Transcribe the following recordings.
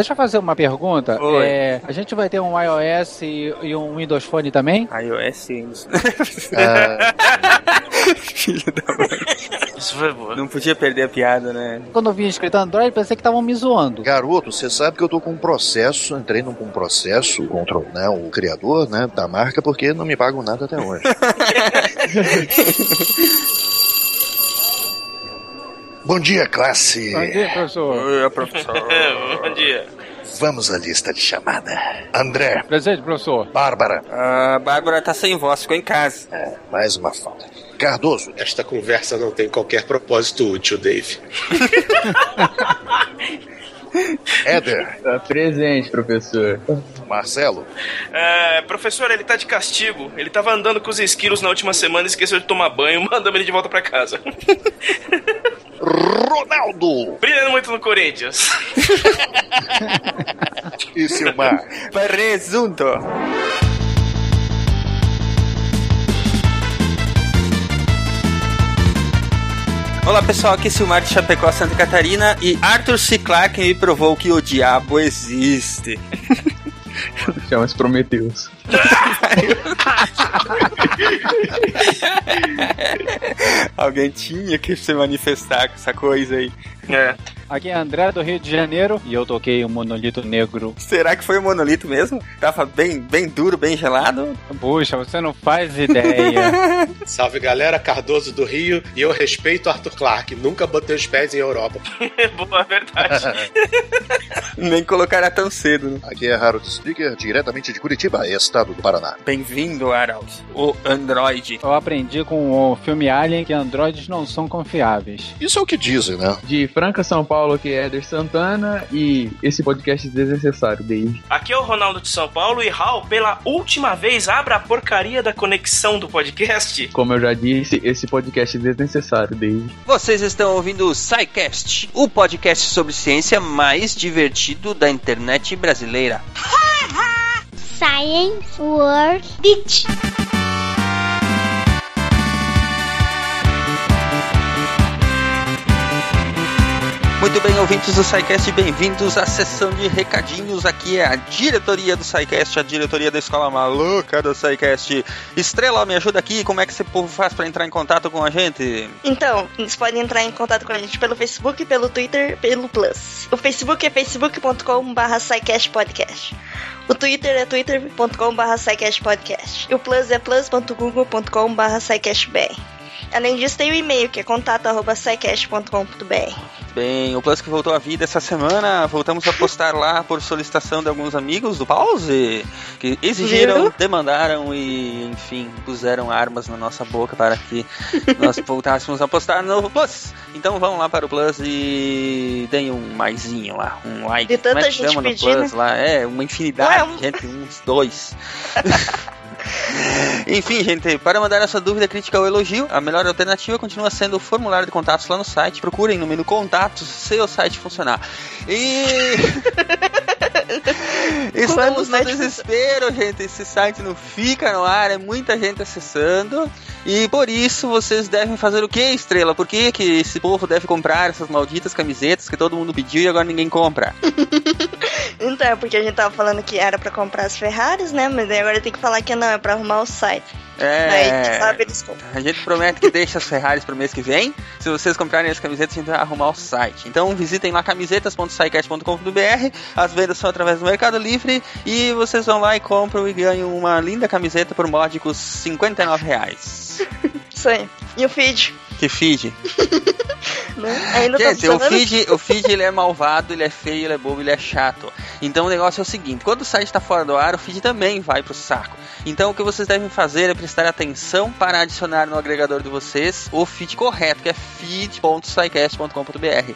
deixa eu fazer uma pergunta. É, a gente vai ter um iOS e, e um Windows Phone também? iOS e Windows. Filho da mãe. Isso foi boa. Não podia perder a piada, né? Quando eu vi escrito Android, pensei que estavam me zoando. Garoto, você sabe que eu tô com um processo, entrei num com um processo contra né, o criador né, da marca porque não me pagam nada até hoje. Bom dia, classe. Bom dia, professor. Oi, professor. Bom dia. Vamos à lista de chamada. André. Presente, professor. Bárbara. A Bárbara tá sem voz, ficou em casa. É, mais uma falta. Cardoso. Esta conversa não tem qualquer propósito útil, Dave. Éder. Tá presente, professor. Marcelo. É, professor, ele tá de castigo. Ele tava andando com os esquilos na última semana e esqueceu de tomar banho, mandamos ele de volta pra casa. Ronaldo. Brilhando muito no Corinthians. e Silmar. Presunto. Olá pessoal, aqui é Silmar de Chapecó, Santa Catarina e Arthur C. Clarke me provou que o diabo existe. Chama-se Prometeus. Alguém tinha que se manifestar com essa coisa aí. É. Aqui é André do Rio de Janeiro e eu toquei um monolito negro. Será que foi o monolito mesmo? Tava bem, bem duro, bem gelado? Puxa, você não faz ideia. Salve galera, Cardoso do Rio e eu respeito Arthur Clarke. Nunca botei os pés em Europa. Boa, verdade. Nem colocará tão cedo. Né? Aqui é Harold Speaker, diretamente de Curitiba, estado do Paraná. Bem-vindo, Harold, o Android. Eu aprendi com o filme Alien que androides não são confiáveis. Isso é o que dizem, né? De Franca, São Paulo, aqui é Eder Santana e esse podcast é desnecessário, Dave. Aqui é o Ronaldo de São Paulo e Raul, pela última vez, abra a porcaria da conexão do podcast. Como eu já disse, esse podcast é desnecessário, Dave. Vocês estão ouvindo o SciCast, o podcast sobre ciência mais divertido da internet brasileira. Science World Beach. Muito bem, ouvintes do SciCast, bem-vindos à sessão de recadinhos. Aqui é a diretoria do SciCast, a diretoria da escola maluca do SciCast. Estrela, me ajuda aqui, como é que esse povo faz para entrar em contato com a gente? Então, eles podem entrar em contato com a gente pelo Facebook, pelo Twitter, pelo Plus. O Facebook é facebook.com.br Podcast. O Twitter é twitter.com.br Podcast. E o Plus é plus.google.com.br Além disso, tem o e-mail que é contato.sicast.com.br. Bem, o Plus que voltou à vida essa semana, voltamos a postar lá por solicitação de alguns amigos do Pause, que exigiram, Viu? demandaram e, enfim, puseram armas na nossa boca para que nós voltássemos a postar no Plus. Então vamos lá para o Plus e deem um maisinho lá, um like. De tanta é que gente pedindo. Plus lá? É, uma infinidade Ué, um- de gente, uns dois. Enfim, gente, para mandar a sua dúvida, crítica ou elogio, a melhor alternativa continua sendo o formulário de contatos lá no site. Procurem no menu contatos se o site funcionar. E. Estamos no desespero, gente. Esse site não fica no ar, é muita gente acessando. E por isso vocês devem fazer o que, Estrela? Por que, que esse povo deve comprar essas malditas camisetas que todo mundo pediu e agora ninguém compra? Então, é porque a gente tava falando que era pra comprar as Ferraris, né? Mas agora tem que falar que não, é pra arrumar o site. Sabe, É. eles compram. A gente promete que deixa as Ferraris pro mês que vem. Se vocês comprarem as camisetas, a gente vai arrumar o site. Então visitem lá camisetas.sicast.com.br. As vendas são através do Mercado Livre. E vocês vão lá e compram e ganham uma linda camiseta por módicos 59 reais. Isso aí. E o feed, Que feed. né? Tá Gente, o feed, o feed ele é malvado, ele é feio, ele é bobo, ele é chato. Então o negócio é o seguinte: quando o site está fora do ar, o feed também vai pro saco. Então o que vocês devem fazer é prestar atenção para adicionar no agregador de vocês o feed correto, que é feed.sicast.com.br.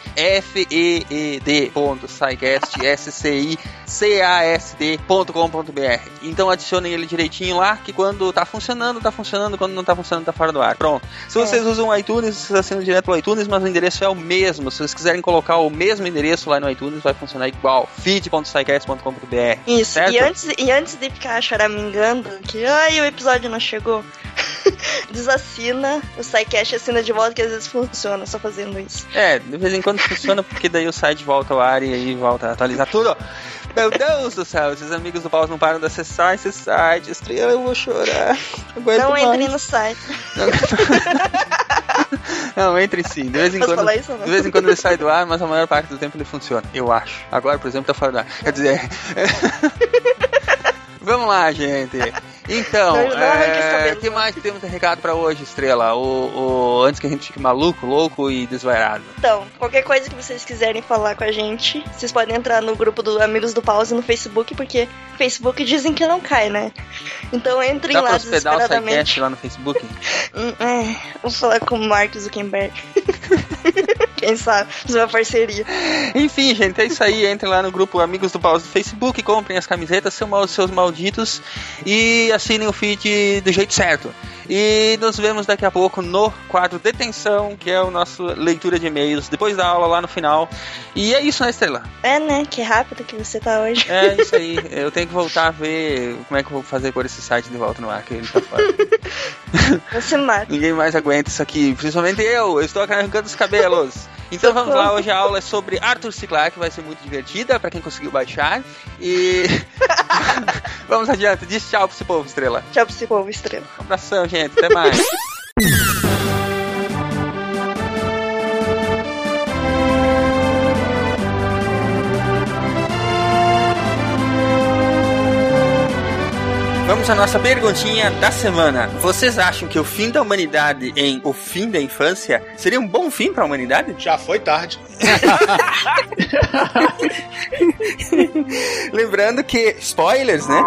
F-E-E-D.sicast, S-C-I-C-A-S-D.com.br. Então adicionem ele direitinho lá, que quando tá funcionando, tá funcionando, quando não tá funcionando, tá fora do ar. Pronto. Se É. vocês usam o iTunes, vocês assinam direto o iTunes, mas o endereço é o mesmo. Se vocês quiserem colocar o mesmo endereço lá no iTunes, vai funcionar igual. feed.sicast.com.br. Isso, certo? e antes, e antes de ficar choramingando que ai, o episódio não chegou, desassina o SciCast assina de volta que às vezes funciona só fazendo isso. É, de vez em quando funciona porque daí o site volta ao ar e aí volta a atualizar tudo. Meu Deus do céu, esses amigos do Paus não param de acessar esse site. Estrela, eu vou chorar. Não não mais. entre no site. Não, entre sim. De vez em quando. isso não? De vez em quando ele sai do ar, mas a maior parte do tempo ele funciona. Eu acho. Agora, por exemplo, tá fora do ar. Quer dizer. Vamos lá, gente. Então, os é, o que mais temos de recado pra hoje, Estrela? O, o- antes que a gente fique maluco, louco e desvairado. Então, qualquer coisa que vocês quiserem falar com a gente, vocês podem entrar no grupo do Amigos do Pause no Facebook, porque Facebook dizem que não cai, né? Então entrem Dá pra lá o SciCast desesperadamente. lá no Facebook? Hum, É, vou falar com o Mark Zuckerberg. Quem sabe? Fazer uma parceria. Enfim, gente, é isso aí. Entrem lá no grupo Amigos do Pause do Facebook, comprem as camisetas, são seus malditos e assinem o feed do jeito certo. E nos vemos daqui a pouco no quadro Detenção, que é o nosso leitura de e-mails, depois da aula lá no final. E é isso, né, Estrela? É, né? Que rápido que você tá hoje. É isso aí. Eu tenho que voltar a ver como é que eu vou fazer por esse site de volta no ar, que ele tá fora. Você mata. Ninguém mais aguenta isso aqui, principalmente eu. Eu estou arrancando os cabelos. Então vamos lá, hoje a aula é sobre Arthur C. Clarke, vai ser muito divertida pra quem conseguiu baixar. E vamos adiante, diz tchau pra esse povo, estrela. Tchau pra esse povo estrela. Um abração, gente, até mais. Vamos à nossa perguntinha da semana. Vocês acham que o fim da humanidade em O Fim da Infância seria um bom fim pra humanidade? Já foi tarde. Lembrando que, spoilers, né?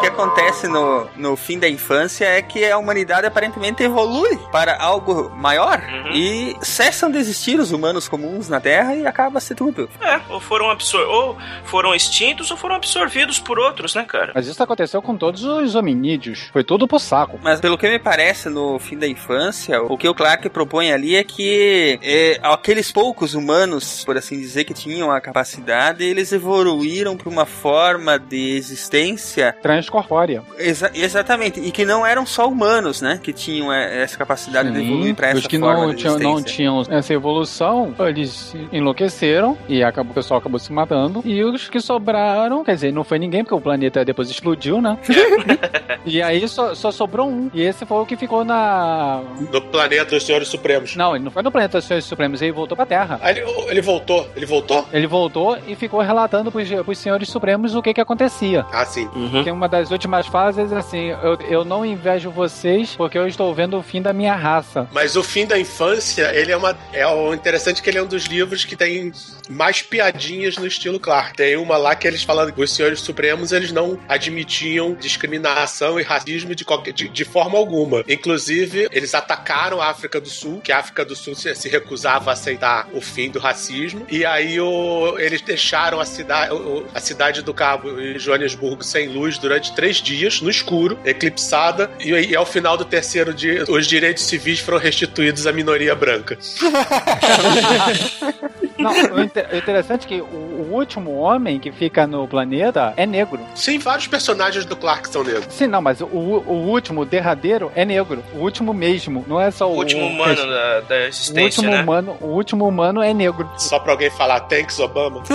O que acontece no, no fim da infância é que a humanidade aparentemente evolui para algo maior e cessam de existir os humanos comuns na Terra e acaba-se tudo. É, ou foram absor ou foram extintos ou foram absorvidos por outros, né, cara? Mas isso aconteceu com todos os hominídeos. Foi tudo pro saco. Mas pelo que me parece, no fim da infância, o que o Clark propõe ali é que é, aqueles poucos humanos, por assim dizer, que tinham a capacidade, eles evoluíram para uma forma de existência Transcorpórea. Exa- exatamente, e que não eram só humanos, né? Que tinham é, essa capacidade de evoluir para essa os que forma não de tinham, não tinham essa evolução, eles enlouqueceram e acabou, o pessoal acabou se matando. E os que sobraram, quer dizer, não foi ninguém, porque o planeta depois explodiu, né? e aí só, só sobrou um. E esse foi o que ficou na. No planeta dos Senhores Supremos. Não, ele não foi no planeta dos Senhores Supremos, ele voltou pra Terra. Aí ele, ele voltou. Ele voltou? Ele voltou e ficou relatando pros, pros Senhores Supremos o que que acontecia. Ah, sim. Uhum. Tem uma das últimas fases assim: eu, eu não invejo vocês porque eu estou vendo o fim da minha raça. Mas o fim da infância, ele é uma. É o interessante que ele é um dos livros que tem mais piadinhas no estilo Clark. Tem uma lá que eles falam que os senhores supremos eles não admitiam discriminação e racismo de, qualquer, de, de forma alguma. Inclusive, eles atacaram a África do Sul, que a África do Sul se, se recusava a aceitar o fim do racismo. E aí o, eles deixaram a cidade, a cidade do Cabo e Joanesburgo sem luz durante três dias, no escuro, eclipsada. E, e ao final do terceiro dia, os direitos civis foram restituídos à minoria branca. Não, o inter- o interessante é que o, o último homem que fica no planeta é negro. Sim, vários personagens do Clark são negros. Sim, não, mas o, o último, o derradeiro, é negro. O último mesmo, não é só O o. último humano da, da O existência, último né? humano, o último humano é negro. Só pra alguém falar thanks, Obama.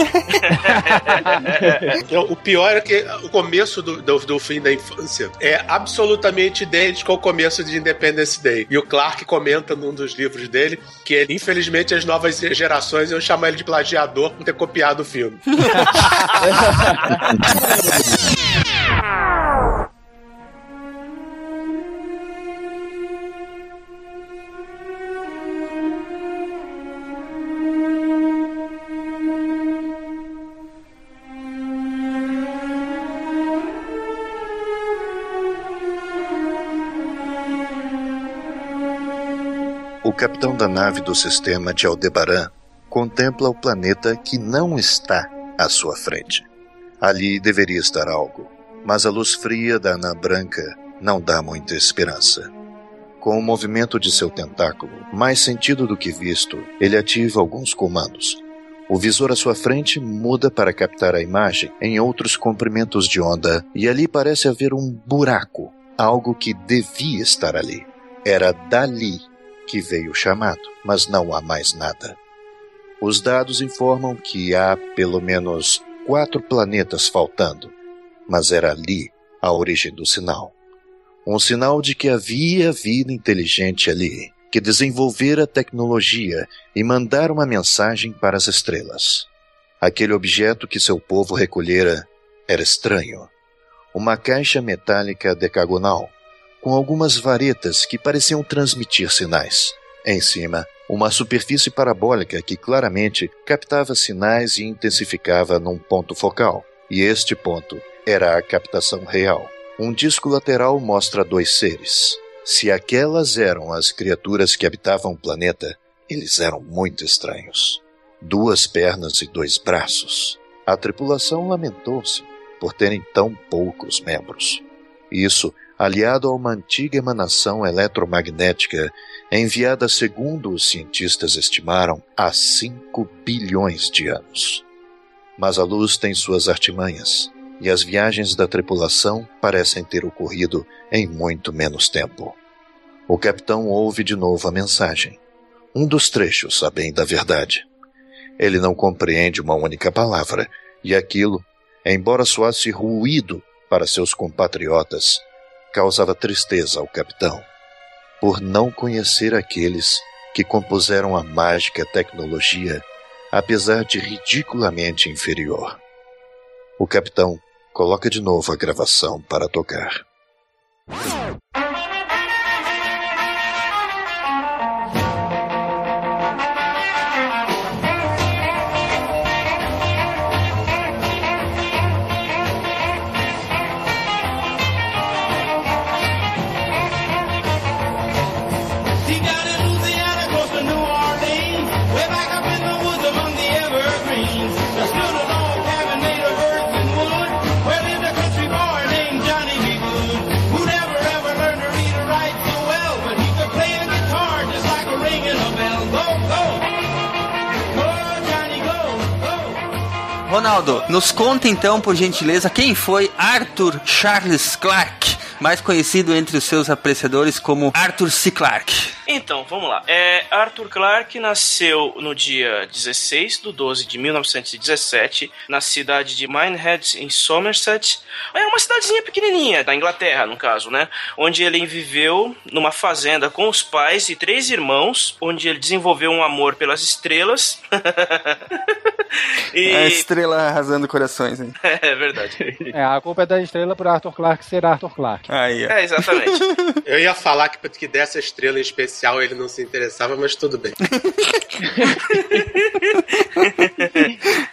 O pior é que o começo do, do, do fim da infância é absolutamente idêntico ao começo de Independence Day. E o Clark comenta num dos livros dele que, ele, infelizmente, as novas gerações iam chamar ele de plagiador por ter copiado o filme. O capitão da nave do sistema de Aldebaran contempla o planeta que não está à sua frente. Ali deveria estar algo, mas a luz fria da anã branca não dá muita esperança. Com o movimento de seu tentáculo, mais sentido do que visto, ele ativa alguns comandos. O visor à sua frente muda para captar a imagem em outros comprimentos de onda e ali parece haver um buraco, algo que devia estar ali. Era dali que veio o chamado, mas não há mais nada. Os dados informam que há pelo menos quatro planetas faltando, mas era ali a origem do sinal. Um sinal de que havia vida inteligente ali, que desenvolvera tecnologia e mandara uma mensagem para as estrelas. Aquele objeto que seu povo recolhera era estranho. Uma caixa metálica decagonal, com algumas varetas que pareciam transmitir sinais. Em cima, uma superfície parabólica que claramente captava sinais e intensificava num ponto focal. E este ponto era a captação real. Um disco lateral mostra dois seres. Se aquelas eram as criaturas que habitavam o planeta, eles eram muito estranhos. Duas pernas e dois braços. A tripulação lamentou-se por terem tão poucos membros. Isso aliado a uma antiga emanação eletromagnética enviada, segundo os cientistas estimaram, há 5 bilhões de anos. Mas a luz tem suas artimanhas, e as viagens da tripulação parecem ter ocorrido em muito menos tempo. O capitão ouve de novo a mensagem. Um dos trechos, a bem da verdade. Ele não compreende uma única palavra, e aquilo, embora soasse ruído para seus compatriotas, causava tristeza ao capitão, por não conhecer aqueles que compuseram a mágica tecnologia, apesar de ridiculamente inferior. O capitão coloca de novo a gravação para tocar. Ronaldo, nos conta então, por gentileza, quem foi Arthur Charles Clarke, mais conhecido entre os seus apreciadores como Arthur C. Clarke. Então, vamos lá. É, Arthur Clarke nasceu no dia 16 de 12 de 1917 na cidade de Minehead, em Somerset. É uma cidadezinha pequenininha, da Inglaterra, no caso, né? Onde ele viveu numa fazenda com os pais e três irmãos, onde ele desenvolveu um amor pelas estrelas. e... A estrela arrasando corações, hein? É, é verdade. É, a culpa é da estrela por Arthur Clarke ser Arthur Clarke. Aí, é. é, exatamente. Eu ia falar que, que dessa estrela especial especial ele não se interessava, mas tudo bem.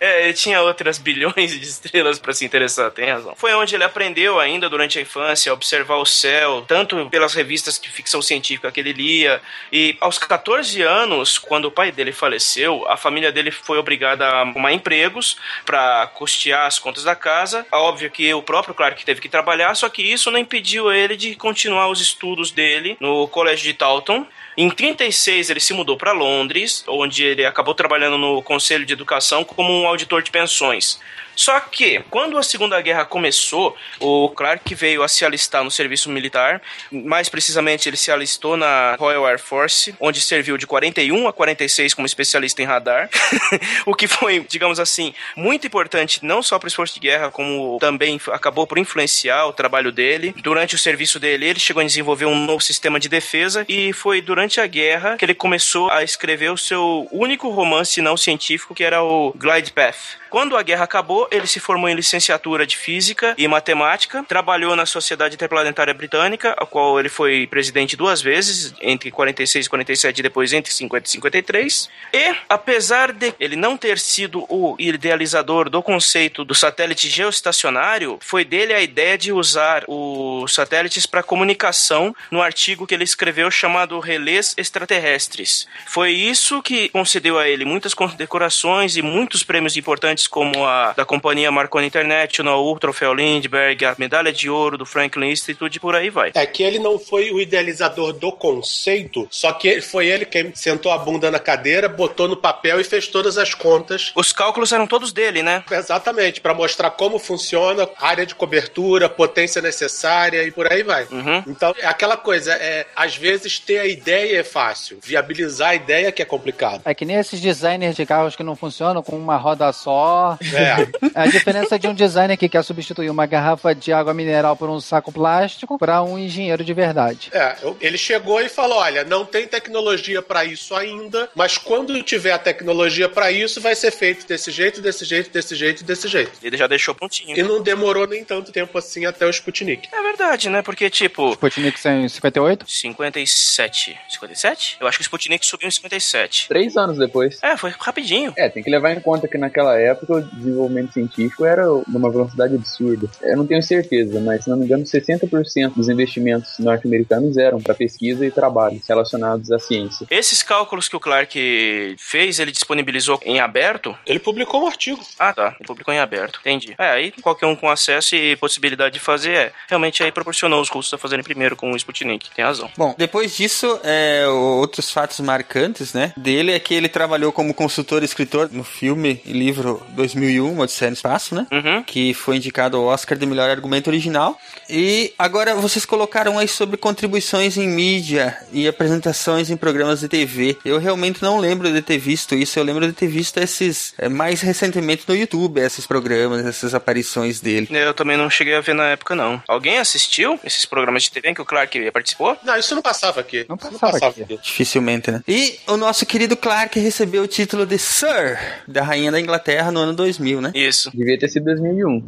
é, ele tinha outras bilhões de estrelas para se interessar, tem razão. Foi onde ele aprendeu ainda durante a infância a observar o céu, tanto pelas revistas de ficção científica que ele lia, e aos 14 anos, quando o pai dele faleceu, a família dele foi obrigada a arrumar empregos para custear as contas da casa. Óbvio que o próprio Clark teve que trabalhar, só que isso não impediu ele de continuar os estudos dele no colégio de Taunton. Em 36 ele se mudou para Londres, onde ele acabou trabalhando no Conselho de Educação como um auditor de pensões. Só que, quando a Segunda Guerra começou, o Clark veio a se alistar no serviço militar. Mais precisamente, ele se alistou na Royal Air Force, onde serviu de 41 a 46 como especialista em radar. o que foi, digamos assim, muito importante não só para o esforço de guerra, como também acabou por influenciar o trabalho dele. Durante o serviço dele, ele chegou a desenvolver um novo sistema de defesa e foi durante a guerra que ele começou a escrever o seu único romance não científico, que era o Glide Path. Quando a guerra acabou, ele se formou em licenciatura de Física e Matemática, trabalhou na Sociedade Interplanetária Britânica, a qual ele foi presidente duas vezes, entre 46 e 47 e depois entre 50 e 53. E, apesar de ele não ter sido o idealizador do conceito do satélite geoestacionário, foi dele a ideia de usar os satélites para comunicação no artigo que ele escreveu chamado Relés Extraterrestres. Foi isso que concedeu a ele muitas condecorações e muitos prêmios importantes grandes como a da companhia Marconi International, o Troféu Lindbergh, a medalha de ouro do Franklin Institute e por aí vai. É que ele não foi o idealizador do conceito, só que foi ele quem sentou a bunda na cadeira, botou no papel e fez todas as contas. Os cálculos eram todos dele, né? Exatamente, para mostrar como funciona, área de cobertura, potência necessária e por aí vai. Uhum. Então, é aquela coisa, é, às vezes ter a ideia é fácil, viabilizar a ideia que é complicado. É que nem esses designers de carros que não funcionam com uma roda só. É. É a diferença de um designer que quer substituir uma garrafa de água mineral por um saco plástico para um engenheiro de verdade. É, ele chegou e falou: olha, não tem tecnologia para isso ainda, mas quando tiver a tecnologia para isso, vai ser feito desse jeito, desse jeito, desse jeito, desse jeito. Ele já deixou prontinho. E não demorou nem tanto tempo assim até o Sputnik. É verdade, né? Porque, tipo, Sputnik em 58? 57. 57? Eu acho que o Sputnik subiu em 57. Três anos depois. É, foi rapidinho. É, tem que levar em conta que naquela época o desenvolvimento científico era numa velocidade absurda. Eu não tenho certeza, mas se não me engano, 60% dos investimentos norte-americanos eram para pesquisa e trabalhos relacionados à ciência. Esses cálculos que o Clark fez, ele disponibilizou em aberto? Ele publicou um artigo. Ah, tá. Ele publicou em aberto. Entendi. É, aí qualquer um com acesso e possibilidade de fazer, é. Realmente aí proporcionou os russos a fazerem primeiro com o Sputnik. Tem razão. Bom, depois disso, é, outros fatos marcantes, né, dele é que ele trabalhou como consultor e escritor no filme e livro 2001, Odisseia no Espaço, né, Uhum. que foi indicado ao Oscar de melhor argumento original. E agora vocês colocaram aí sobre contribuições em mídia e apresentações em programas de TV. Eu realmente não lembro de ter visto isso, eu lembro de ter visto esses, é, mais recentemente no YouTube, esses programas, essas aparições dele. Eu também não cheguei a ver na época, não. Alguém assistiu esses programas de TV em que o Clark participou? Não, isso não passava aqui. Não Isso passava aqui. Dificilmente, né? E o nosso querido Clark recebeu o título de Sir da Rainha da Inglaterra no ano 2000, né? Isso. Devia ter sido 2001.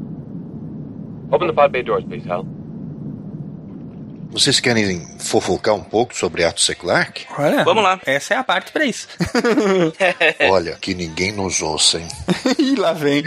Open the pod bay doors, please, Hal. Vocês querem fofocar um pouco sobre Arthur C. Clarke? Olha, Vamos lá. Essa é a parte pra isso. Olha, que ninguém nos ouça, hein? e lá vem.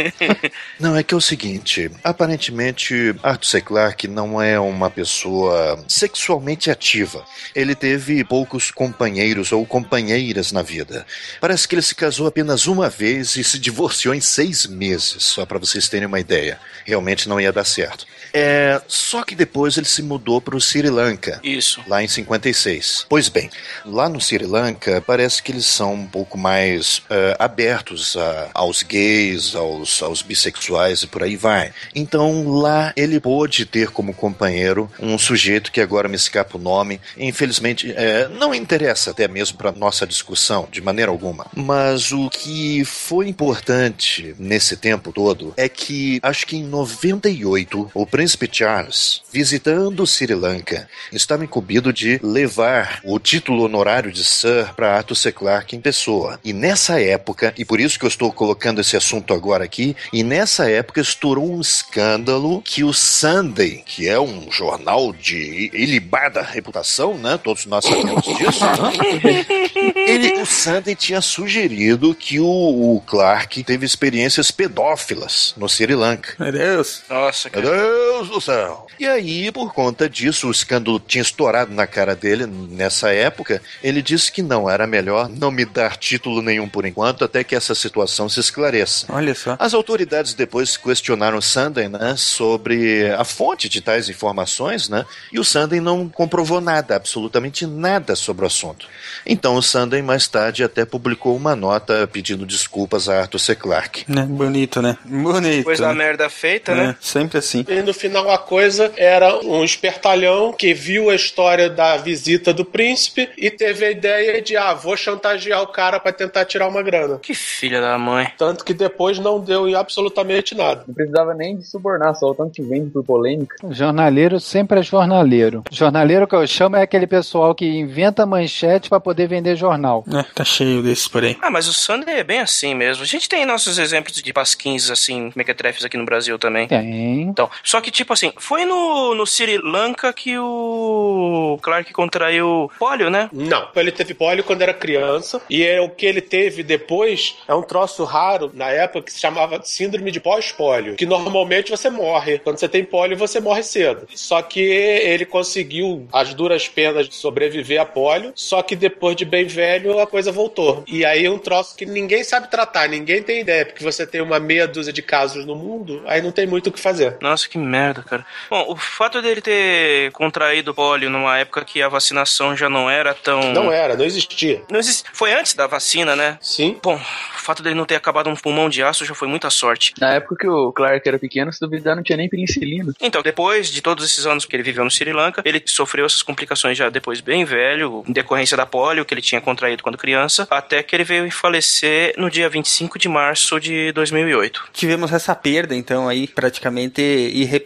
Não, é que é o seguinte: aparentemente, Arthur C. Clarke não é uma pessoa sexualmente ativa. Ele teve poucos companheiros ou companheiras na vida. Parece que ele se casou apenas uma vez e se divorciou em seis meses, só para vocês terem uma ideia. Realmente não ia dar certo. É, só que depois ele se mudou para o Sri Lanka. Isso. Lá em 56. Pois bem, lá no Sri Lanka parece que eles são um pouco mais eh, abertos a- aos gays, aos, aos bissexuais e por aí vai. Então lá ele pôde ter como companheiro um sujeito que agora me escapa o nome. Infelizmente, eh, não interessa até mesmo para nossa discussão, de maneira alguma. Mas o que foi importante nesse tempo todo é que acho que em 98 o príncipe Charles, visitando o Sri Lanka, estava incumbido de levar o título honorário de Sir para Arthur C. Clarke em pessoa. E nessa época, e por isso que eu estou colocando esse assunto agora aqui, e nessa época estourou um escândalo que o Sunday, que é um jornal de ilibada reputação, né? Todos nós sabemos disso. Ele, o Sunday tinha sugerido que o, o Clark teve experiências pedófilas no Sri Lanka. Meu Deus. Nossa, Meu cara. Deus do céu! E aí, por conta disso, o escândalo tinha estourado na cara dele nessa época. Ele disse que não, era melhor não me dar título nenhum por enquanto, até que essa situação se esclareça. Olha só. As autoridades depois questionaram o Sunday, né, sobre a fonte de tais informações, né, e o Sunday não comprovou nada, absolutamente nada sobre o assunto. Então o Sunday mais tarde até publicou uma nota pedindo desculpas a Arthur C. Clarke. Né? Bonito, né? Bonito. Depois da né? merda feita, É, né? sempre assim. E no final a coisa era um espertalhão que viu a história da visita do príncipe e teve a ideia de, ah, vou chantagear o cara pra tentar tirar uma grana. Que filha da mãe. Tanto que depois não deu em absolutamente nada. Não precisava nem de subornar, só o tanto que vende por polêmica. Jornaleiro sempre é jornaleiro. Jornaleiro que eu chamo é aquele pessoal que inventa manchete pra poder vender jornal. É, tá cheio desses por aí. Ah, mas o Sunday é bem assim mesmo. A gente tem nossos exemplos de pasquins, assim, mequetrefes aqui no Brasil também. Tem. Então, só que, tipo assim, foi no, no Sri Lanka que o Clark contraiu pólio, né? Não, ele teve pólio quando era criança e é o que ele teve depois é um troço raro na época que se chamava síndrome de pós-pólio, que normalmente você morre. Quando você tem pólio, você morre cedo. Só que ele conseguiu as duras penas de sobreviver a pólio, só que depois de bem velho a coisa voltou. E aí é um troço que ninguém sabe tratar, ninguém tem ideia, porque você tem uma meia dúzia de casos no mundo, aí não tem muito o que fazer. Nossa, que merda, cara. Bom, o fato dele ter contraído polio numa época que a vacinação já não era tão. Não era, não existia. Não existe. Foi antes da vacina, né? Sim. Bom, o fato dele não ter acabado um pulmão de aço já foi muita sorte. Na época que o Clark era pequeno, se duvidar, não tinha nem penicilina. Então, depois de todos esses anos que ele viveu no Sri Lanka, ele sofreu essas complicações já depois bem velho, em decorrência da polio que ele tinha contraído quando criança, até que ele veio falecer no dia 25 de março de 2008. Tivemos essa perda, então, aí, praticamente irreparável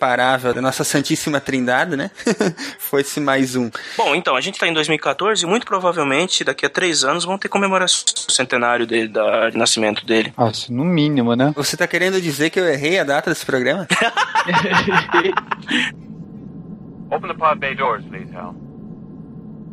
da nossa Santíssima Trindade, né? Foi-se mais um. Bom, então, a gente tá em 2014 e muito provavelmente daqui a três anos vão ter comemoração do centenário dele, da, de nascimento dele. Acho, no mínimo, né? Você tá querendo dizer que eu errei a data desse programa? Open the pod bay doors, please, Hal.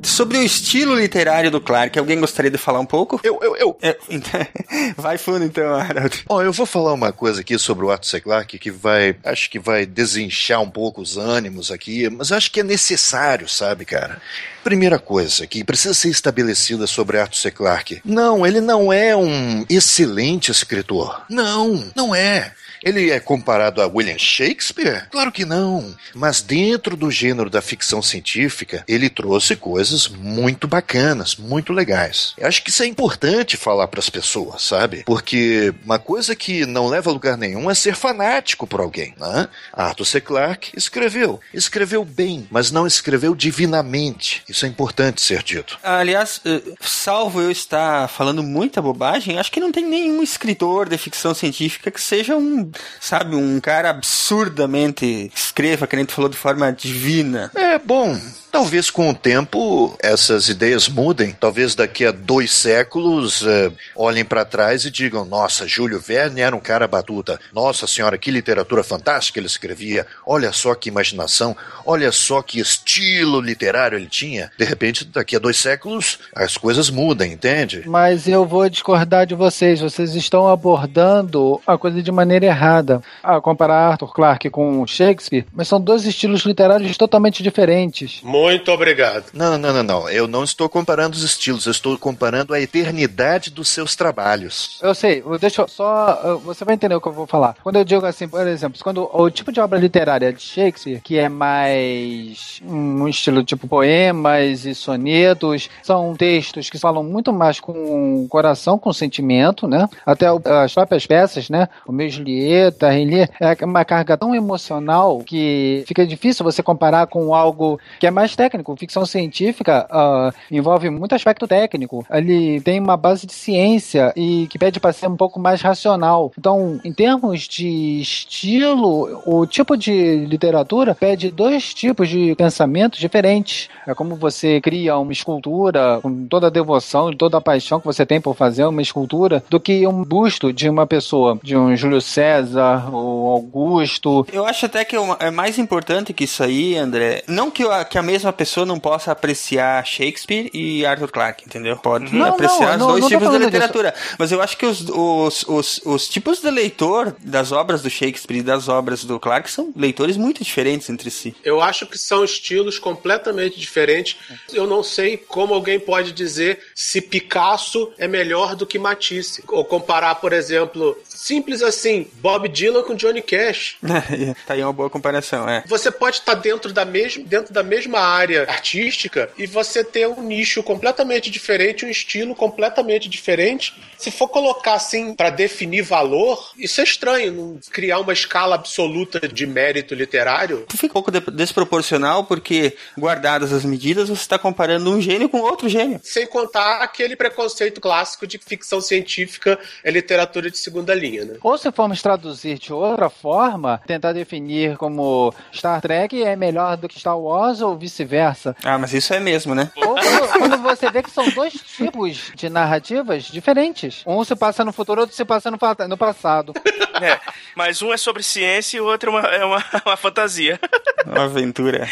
Sobre o estilo literário do Clark, alguém gostaria de falar um pouco? Eu, eu, eu. É, então, vai fundo então, Harold. Ó, eu vou falar uma coisa aqui sobre o Arthur C. Clarke que vai, acho que vai desinchar um pouco os ânimos aqui, mas acho que é necessário, sabe, cara? Primeira coisa que precisa ser estabelecida sobre Arthur C. Clarke. Não, ele não é um excelente escritor. Não, não é. Ele é comparado a William Shakespeare? Claro que não. Mas dentro do gênero da ficção científica, ele trouxe coisas muito bacanas, muito legais. Eu acho que isso é importante falar para as pessoas, sabe? Porque uma coisa que não leva a lugar nenhum é ser fanático por alguém, né? Arthur C. Clarke escreveu. Escreveu bem, mas não escreveu divinamente. Isso é importante ser dito. Aliás, eh, salvo eu estar falando muita bobagem, acho que não tem nenhum escritor de ficção científica que seja um, sabe, um cara absurdamente escreva, que nem tu falou, de forma divina. É bom. Talvez com o tempo essas ideias mudem. Talvez daqui a dois séculos eh, olhem para trás e digam: Nossa, Júlio Verne era um cara batuta. Nossa senhora, que literatura fantástica ele escrevia. Olha só que imaginação. Olha só que estilo literário ele tinha. De repente, daqui a dois séculos as coisas mudam, entende? Mas eu vou discordar de vocês. Vocês estão abordando a coisa de maneira errada. A comparar Arthur Clarke com Shakespeare, mas são dois estilos literários totalmente diferentes. Muito obrigado. Não, não, não, não. Eu não estou comparando os estilos. Eu estou comparando a eternidade dos seus trabalhos. Eu sei, deixa eu só. Você vai entender o que eu vou falar. Quando eu digo assim, por exemplo, quando o tipo de obra literária de Shakespeare, que é mais um estilo tipo poemas e sonetos, são textos que falam muito mais com o coração, com o sentimento, né? Até as próprias peças, né? O meu Julieta, Henri, é uma carga tão emocional que fica difícil você comparar com algo que é mais técnico. Ficção científica ah, envolve muito aspecto técnico. Ele tem uma base de ciência e que pede para ser um pouco mais racional. Então, em termos de estilo, o tipo de literatura pede dois tipos de pensamentos diferentes. É como você cria uma escultura com toda a devoção toda a paixão que você tem por fazer uma escultura, do que um busto de uma pessoa, de um Júlio César ou Augusto. Eu acho até que é é mais importante que isso aí, André. Não que a mesma pessoa não possa apreciar Shakespeare e Arthur Clarke, entendeu? Pode Não, apreciar não, os não, dois não tipos de literatura. Mas eu acho que os, os, os, os tipos de leitor das obras do Shakespeare e das obras do Clarke são leitores muito diferentes entre si. Eu acho que são estilos completamente diferentes. Eu não sei como alguém pode dizer se Picasso é melhor do que Matisse. Ou comparar, por exemplo, simples assim, Bob Dylan com Johnny Cash. tá aí uma boa comparação, é. Você pode estar dentro da, mesma, dentro da mesma área artística e você ter um nicho completamente diferente, um estilo completamente diferente. Se for colocar assim para definir valor, isso é estranho, não criar uma escala absoluta de mérito literário. Fica um pouco de- desproporcional porque, guardadas as medidas, você está comparando um gênio com outro gênio. Sem contar aquele preconceito clássico de que ficção científica é literatura de segunda linha, né? Ou se formos traduzir de outra forma, tentar definir como Star Trek é melhor do que Star Wars ou vice-versa. Ah, mas isso é mesmo, né? Ou quando, quando você vê que são dois tipos de narrativas diferentes. Um se passa no futuro, outro se passa no, no passado. É, mas um é sobre ciência e o outro é uma, é uma, uma fantasia. Uma aventura.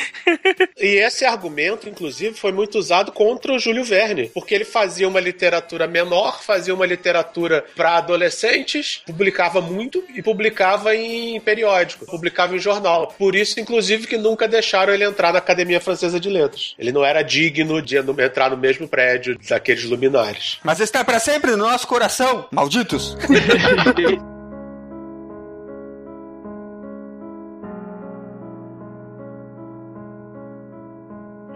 E esse argumento, inclusive, foi muito usado contra o Júlio Verne, porque ele fazia uma literatura menor, fazia uma literatura para adolescentes, publicava muito e publicava em periódico, publicava em jornal. Por isso, inclusive, que nunca deixaram ele entrar na Academia Francesa de Letras. Ele não era digno de entrar no mesmo prédio daqueles luminares. Mas está para sempre no nosso coração, malditos!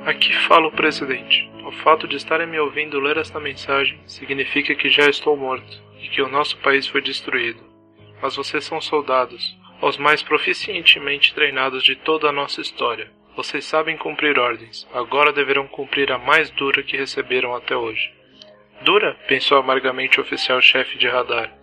Aqui fala o presidente. O fato de estarem me ouvindo ler esta mensagem significa que já estou morto e que o nosso país foi destruído. Mas vocês são soldados, os mais proficientemente treinados de toda a nossa história. Vocês sabem cumprir ordens, agora deverão cumprir a mais dura que receberam até hoje. Dura? pensou amargamente o oficial-chefe de radar.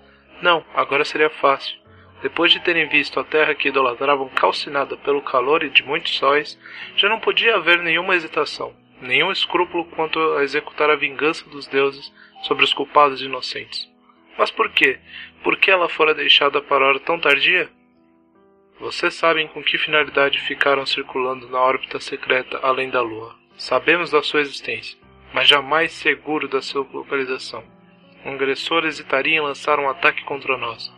Não, agora seria fácil. Depois de terem visto a terra que idolatravam calcinada pelo calor e de muitos sóis, já não podia haver nenhuma hesitação, nenhum escrúpulo quanto a executar a vingança dos deuses sobre os culpados inocentes. Mas por quê? Por que ela fora deixada para hora tão tardia? Vocês sabem com que finalidade ficaram circulando na órbita secreta além da Lua. Sabemos da sua existência, mas jamais seguro da sua localização. Um agressor hesitaria em lançar um ataque contra nós.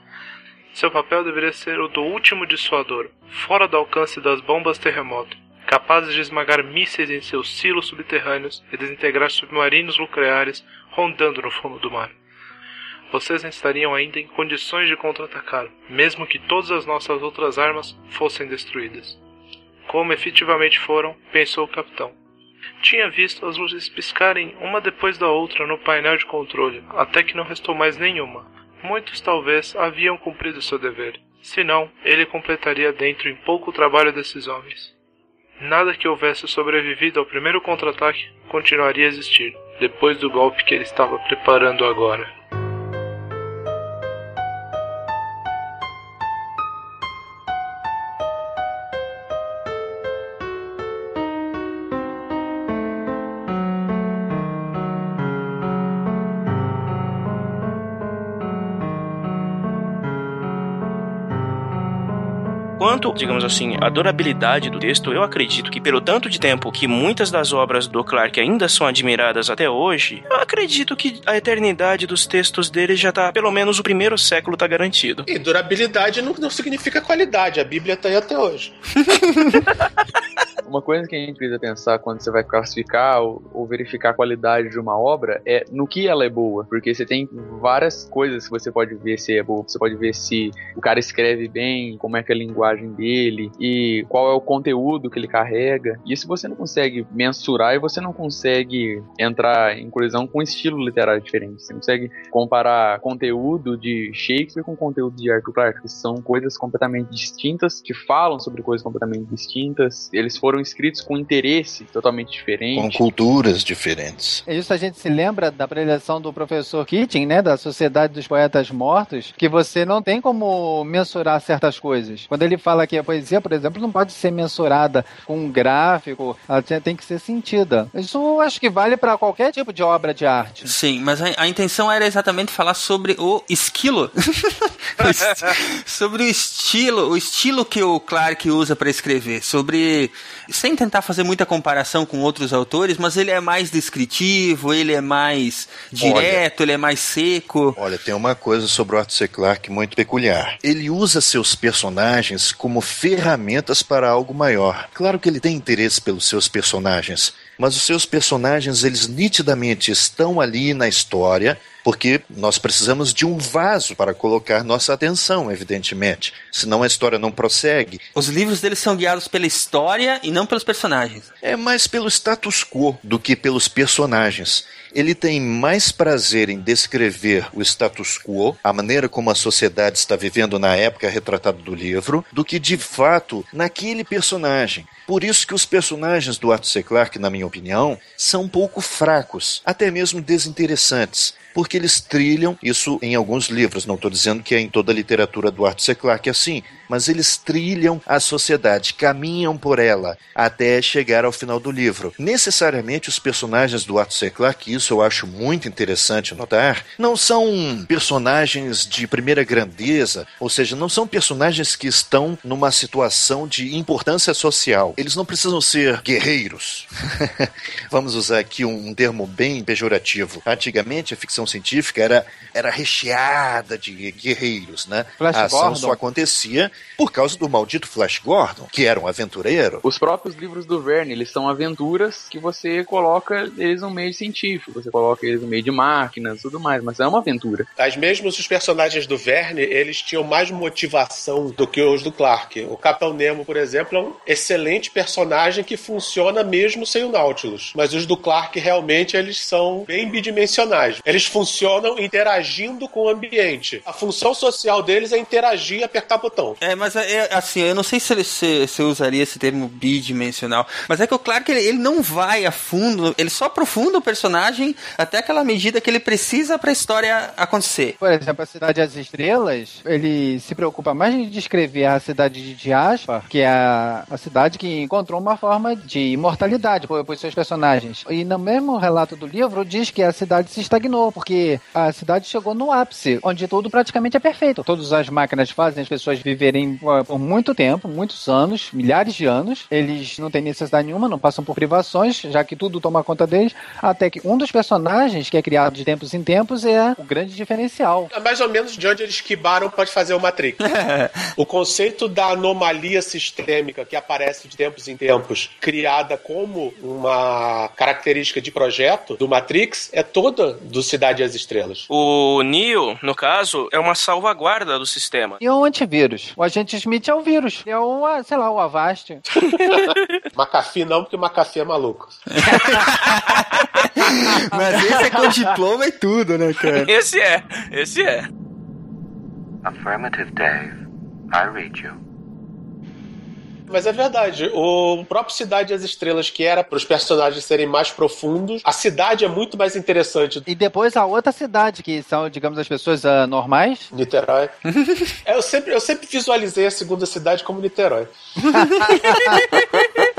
Seu papel deveria ser o do último dissuador, fora do alcance das bombas terremoto, capazes de esmagar mísseis em seus silos subterrâneos e desintegrar submarinos nucleares rondando no fundo do mar. Vocês estariam ainda em condições de contra-atacar, mesmo que todas as nossas outras armas fossem destruídas. Como efetivamente foram, pensou o capitão. Tinha visto as luzes piscarem uma depois da outra no painel de controle, até que não restou mais nenhuma. Muitos talvez haviam cumprido seu dever. Senão, ele completaria dentro em pouco o trabalho desses homens. Nada que houvesse sobrevivido ao primeiro contra-ataque continuaria a existir, depois do golpe que ele estava preparando agora. Quanto, digamos assim, a durabilidade do texto, eu acredito que pelo tanto de tempo que muitas das obras do Clark ainda são admiradas até hoje, eu acredito que a eternidade dos textos dele já tá, pelo menos o primeiro século tá garantido. E durabilidade não, não significa qualidade, a Bíblia tá aí até hoje. Uma coisa que a gente precisa pensar quando você vai classificar ou, ou, verificar a qualidade de uma obra é no que ela é boa. Porque você tem várias coisas que você pode ver se é boa. Você pode ver se o cara escreve bem, como é que é a linguagem dele e qual é o conteúdo que ele carrega. Isso você não consegue mensurar e você não consegue entrar em colisão com um estilo literário diferente. Você consegue comparar conteúdo de Shakespeare com conteúdo de Arthur Clarke, que são coisas completamente distintas, que falam sobre coisas completamente distintas. Eles foram escritos com interesse totalmente diferente. Com culturas diferentes. Isso a gente se lembra da preleção do professor Keating, né, da Sociedade dos Poetas Mortos, que você não tem como mensurar certas coisas. Quando ele fala que a poesia, por exemplo, não pode ser mensurada com um gráfico, ela tem que ser sentida. Isso acho que vale para qualquer tipo de obra de arte. Sim, mas a, a intenção era exatamente falar sobre o esquilo. sobre o estilo, o estilo que o Clark usa para escrever, sobre sem tentar fazer muita comparação com outros autores, mas ele é mais descritivo, ele é mais direto, olha, ele é mais seco. Olha, tem uma coisa sobre o Arthur C. Clarke muito peculiar. Ele usa seus personagens como ferramentas para algo maior. Claro que ele tem interesse pelos seus personagens, mas os seus personagens, eles nitidamente estão ali na história, porque nós precisamos de um vaso para colocar nossa atenção, evidentemente. Senão a história não prossegue. Os livros deles são guiados pela história e não pelos personagens. É mais pelo status quo do que pelos personagens ele tem mais prazer em descrever o status quo, a maneira como a sociedade está vivendo na época retratada do livro, do que de fato naquele personagem. Por isso que os personagens do Arthur C. Clarke, na minha opinião, são um pouco fracos, até mesmo desinteressantes porque eles trilham isso em alguns livros. Não estou dizendo que é em toda a literatura do Arthur C. Clarke assim, mas eles trilham a sociedade, caminham por ela até chegar ao final do livro. Necessariamente os personagens do Arthur C. Clarke, isso eu acho muito interessante notar, não são personagens de primeira grandeza, ou seja, não são personagens que estão numa situação de importância social. Eles não precisam ser guerreiros. Vamos usar aqui um termo bem pejorativo. Antigamente a ficção científica era, era recheada de guerreiros, né? Flash a ação Gordon. só acontecia por causa do maldito Flash Gordon, que era um aventureiro. Os próprios livros do Verne, eles são aventuras que você coloca eles no meio científico, você coloca eles no meio de máquinas, tudo mais, mas é uma aventura. As mesmos os personagens do Verne, eles tinham mais motivação do que os do Clark. O Capitão Nemo, por exemplo, é um excelente personagem que funciona mesmo sem o Nautilus. Mas os do Clark realmente eles são bem bidimensionais. Eles funcionam interagindo com o ambiente. A função social deles é interagir e apertar botão. É, mas é, é, assim, eu não sei se, ele- se, se eu usaria esse termo bidimensional, mas é que o Clark ele, ele não vai a fundo, ele só aprofunda o personagem até aquela medida que ele precisa pra história acontecer. Por exemplo, a Cidade das Estrelas, ele se preocupa mais em descrever a cidade de Diaspar, que é a, a cidade que encontrou uma forma de imortalidade por, por seus personagens. E no mesmo relato do livro, diz que a cidade se estagnou, porque a cidade chegou no ápice, onde tudo praticamente é perfeito. Todas as máquinas fazem as pessoas viverem uh, por muito tempo, muitos anos, milhares de anos. Eles não têm necessidade nenhuma, não passam por privações, já que tudo toma conta deles. Até que um dos personagens, que é criado de tempos em tempos, é o grande diferencial. É mais ou menos de onde eles quibaram pode fazer o Matrix. o conceito da anomalia sistêmica que aparece de tempos em tempos, criada como uma característica de projeto do Matrix, é toda do Cidade e as Estrelas. O Neo, no caso, é uma salvaguarda do sistema. E o antivírus? O agente Smith é o vírus. É o, ah, sei lá, o Avast. McAfee não, porque McAfee é maluco. Mas esse é com diploma e tudo, né, cara? Esse é, esse é. Affirmative, Dave. I read you. Mas é verdade, o próprio Cidade e as Estrelas, que era para os personagens serem mais profundos, a cidade é muito mais interessante. E depois a outra cidade, que são, digamos, as pessoas ah, normais. Niterói. É, eu, sempre, eu sempre visualizei a segunda cidade como Niterói.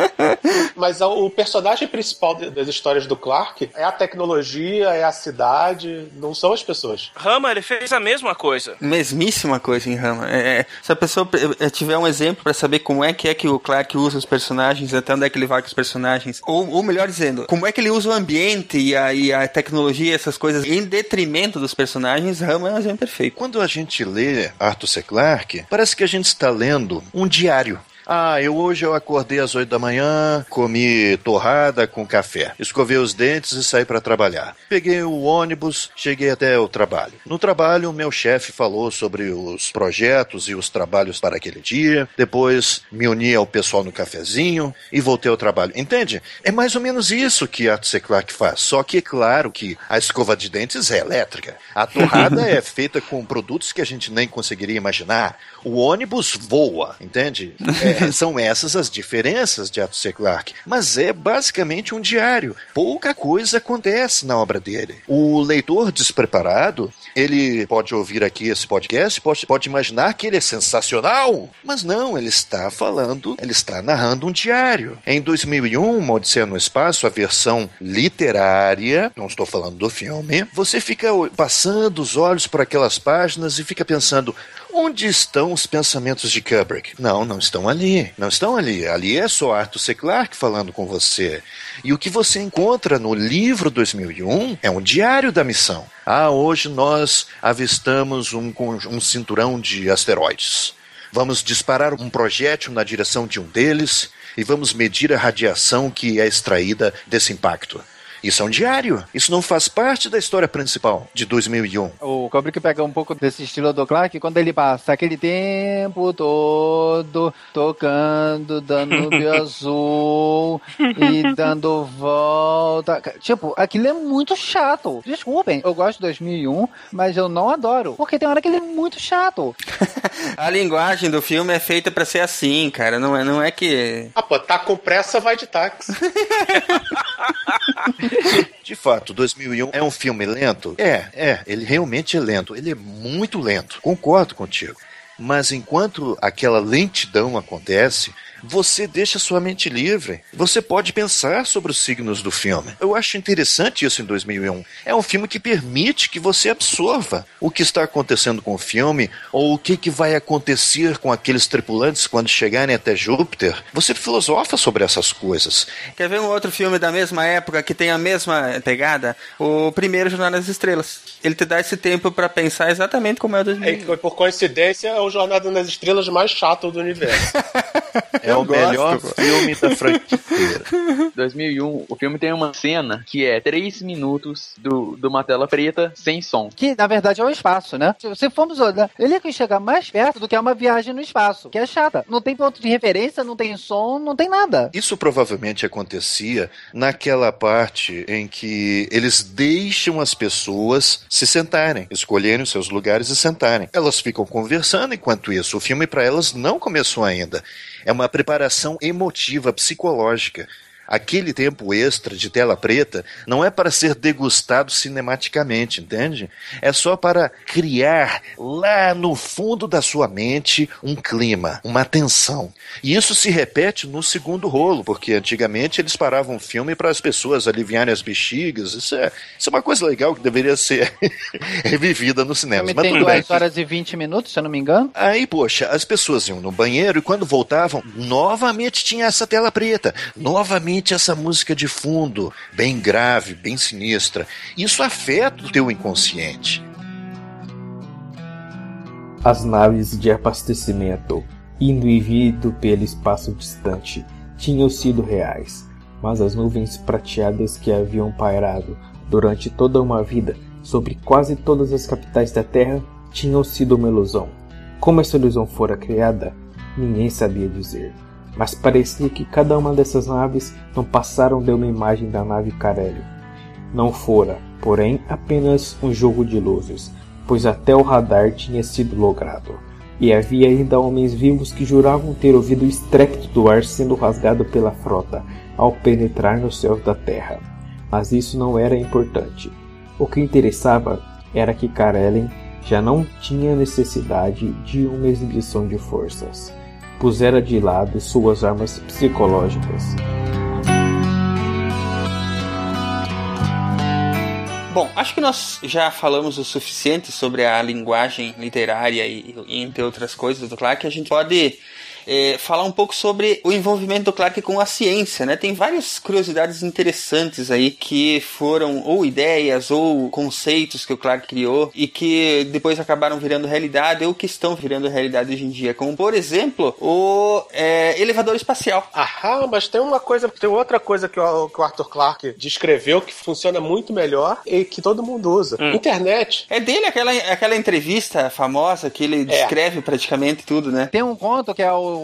Mas o personagem principal das histórias do Clark é a tecnologia, é a cidade, não são as pessoas. Rama, ele fez a mesma coisa. Mesmíssima coisa em Rama. É, é, se a pessoa tiver um exemplo pra saber como é que é que o Clark usa os personagens, até onde é que ele vai com os personagens, ou, ou melhor dizendo, como é que ele usa o ambiente e a, e a tecnologia, essas coisas, em detrimento dos personagens, Rama é um exemplo perfeito. Quando a gente lê Arthur C. Clarke, parece que a gente está lendo um diário. Ah, eu hoje eu acordei às 8 da manhã, comi torrada com café, escovei os dentes e saí para trabalhar. Peguei o ônibus, cheguei até o trabalho. No trabalho, meu chefe falou sobre os projetos e os trabalhos para aquele dia. Depois me uni ao pessoal no cafezinho e voltei ao trabalho. Entende? É mais ou menos isso que Arthur C. Clarke faz. Só que é claro que a escova de dentes é elétrica. A torrada é feita com produtos que a gente nem conseguiria imaginar. O ônibus voa, entende? É, são essas as diferenças de Arthur C. Clarke. Mas é basicamente um diário. Pouca coisa acontece na obra dele. O leitor despreparado, ele pode ouvir aqui esse podcast, pode, pode imaginar que ele é sensacional. Mas não, ele está falando, ele está narrando um diário. Em 2001, Uma Odisseia no Espaço, a versão literária, não estou falando do filme, você fica passando os olhos por aquelas páginas e fica pensando, Onde estão os pensamentos de Kubrick? Não, não estão ali. Não estão ali. Ali é só Arthur C. Clarke falando com você. E o que você encontra no livro 2001 é um diário da missão. Ah, hoje nós avistamos um, um cinturão de asteroides. Vamos disparar um projétil na direção de um deles e vamos medir a radiação que é extraída desse impacto. Isso é um diário. Isso não faz parte da história principal de 2001. O Kubrick pega um pouco desse estilo do Clark quando ele passa aquele tempo todo tocando Danúbio Azul e dando volta. Tipo, aquilo é muito chato. Desculpem, eu gosto de 2001, mas eu não adoro. Porque tem hora que ele é muito chato. A linguagem do filme é feita pra ser assim, cara. Não é, não é que. Ah, pô, tá com pressa, vai de táxi. De fato, 2001 é um filme lento? É, é, ele realmente é lento. Ele é muito lento. Concordo contigo. Mas enquanto aquela lentidão acontece, você deixa sua mente livre. Você pode pensar sobre os signos do filme. Eu acho interessante isso em 2001. É um filme que permite que você absorva o que está acontecendo com o filme ou o que, que vai acontecer com aqueles tripulantes quando chegarem até Júpiter. Você filosofa sobre essas coisas. Quer ver um outro filme da mesma época que tem a mesma pegada? O primeiro Jornada das Estrelas. Ele te dá esse tempo para pensar exatamente como é o 2001. É, por coincidência, é o Jornada nas Estrelas mais chato do universo. É o gosto, melhor filme da franquia. 2001, o filme tem uma cena que é 3 minutos do, de uma tela preta sem som. Que na verdade é o espaço, né? Se você formos olhar, ele é que chega mais perto do que é uma viagem no espaço, que é chata. Não tem ponto de referência, não tem som, não tem nada. Isso provavelmente acontecia naquela parte em que eles deixam as pessoas se sentarem, escolherem os seus lugares e sentarem. Elas ficam conversando enquanto isso. O filme para elas não começou ainda. É uma preparação emotiva, psicológica. Aquele tempo extra de tela preta não é para ser degustado cinematicamente, entende? É só para criar lá no fundo da sua mente um clima, uma tensão. E isso se repete no segundo rolo, porque antigamente eles paravam o filme para as pessoas aliviarem as bexigas. Isso é, isso é uma coisa legal que deveria ser revivida no cinema. Mas tem tudo bem. 2 horas e 20 minutos, se eu não me engano. Aí, poxa, as pessoas iam no banheiro e quando voltavam, novamente tinha essa tela preta, novamente essa música de fundo, bem grave, bem sinistra. Isso afeta o teu inconsciente. As naves de abastecimento, indo e vindo pelo espaço distante, tinham sido reais, mas as nuvens prateadas que haviam pairado durante toda uma vida sobre quase todas as capitais da Terra tinham sido uma ilusão. Como essa ilusão fora criada, ninguém sabia dizer, mas parecia que cada uma dessas naves não passaram de uma imagem da nave Carelli. Não fora, porém, apenas um jogo de luzes, pois até o radar tinha sido logrado. E havia ainda homens vivos que juravam ter ouvido o estrépito do ar sendo rasgado pela frota ao penetrar nos céus da Terra. Mas isso não era importante. O que interessava era que Karelen já não tinha necessidade de uma exibição de forças. Pusera de lado suas armas psicológicas. Bom, acho que nós já falamos o suficiente sobre a linguagem literária e, entre outras coisas do Clark. A gente pode eh, falar um pouco sobre o envolvimento do Clark com a ciência, né? Tem várias curiosidades interessantes aí que foram ou ideias ou conceitos que o Clark criou e que depois acabaram virando realidade ou que estão virando realidade hoje em dia, como por exemplo o eh, elevador espacial. Aham, mas tem uma coisa, tem outra coisa que o, que o Arthur Clarke descreveu que funciona muito melhor e que todo mundo usa. Hum. Internet. É dele aquela, aquela entrevista famosa que ele descreve praticamente tudo, né? Tem um conto que é o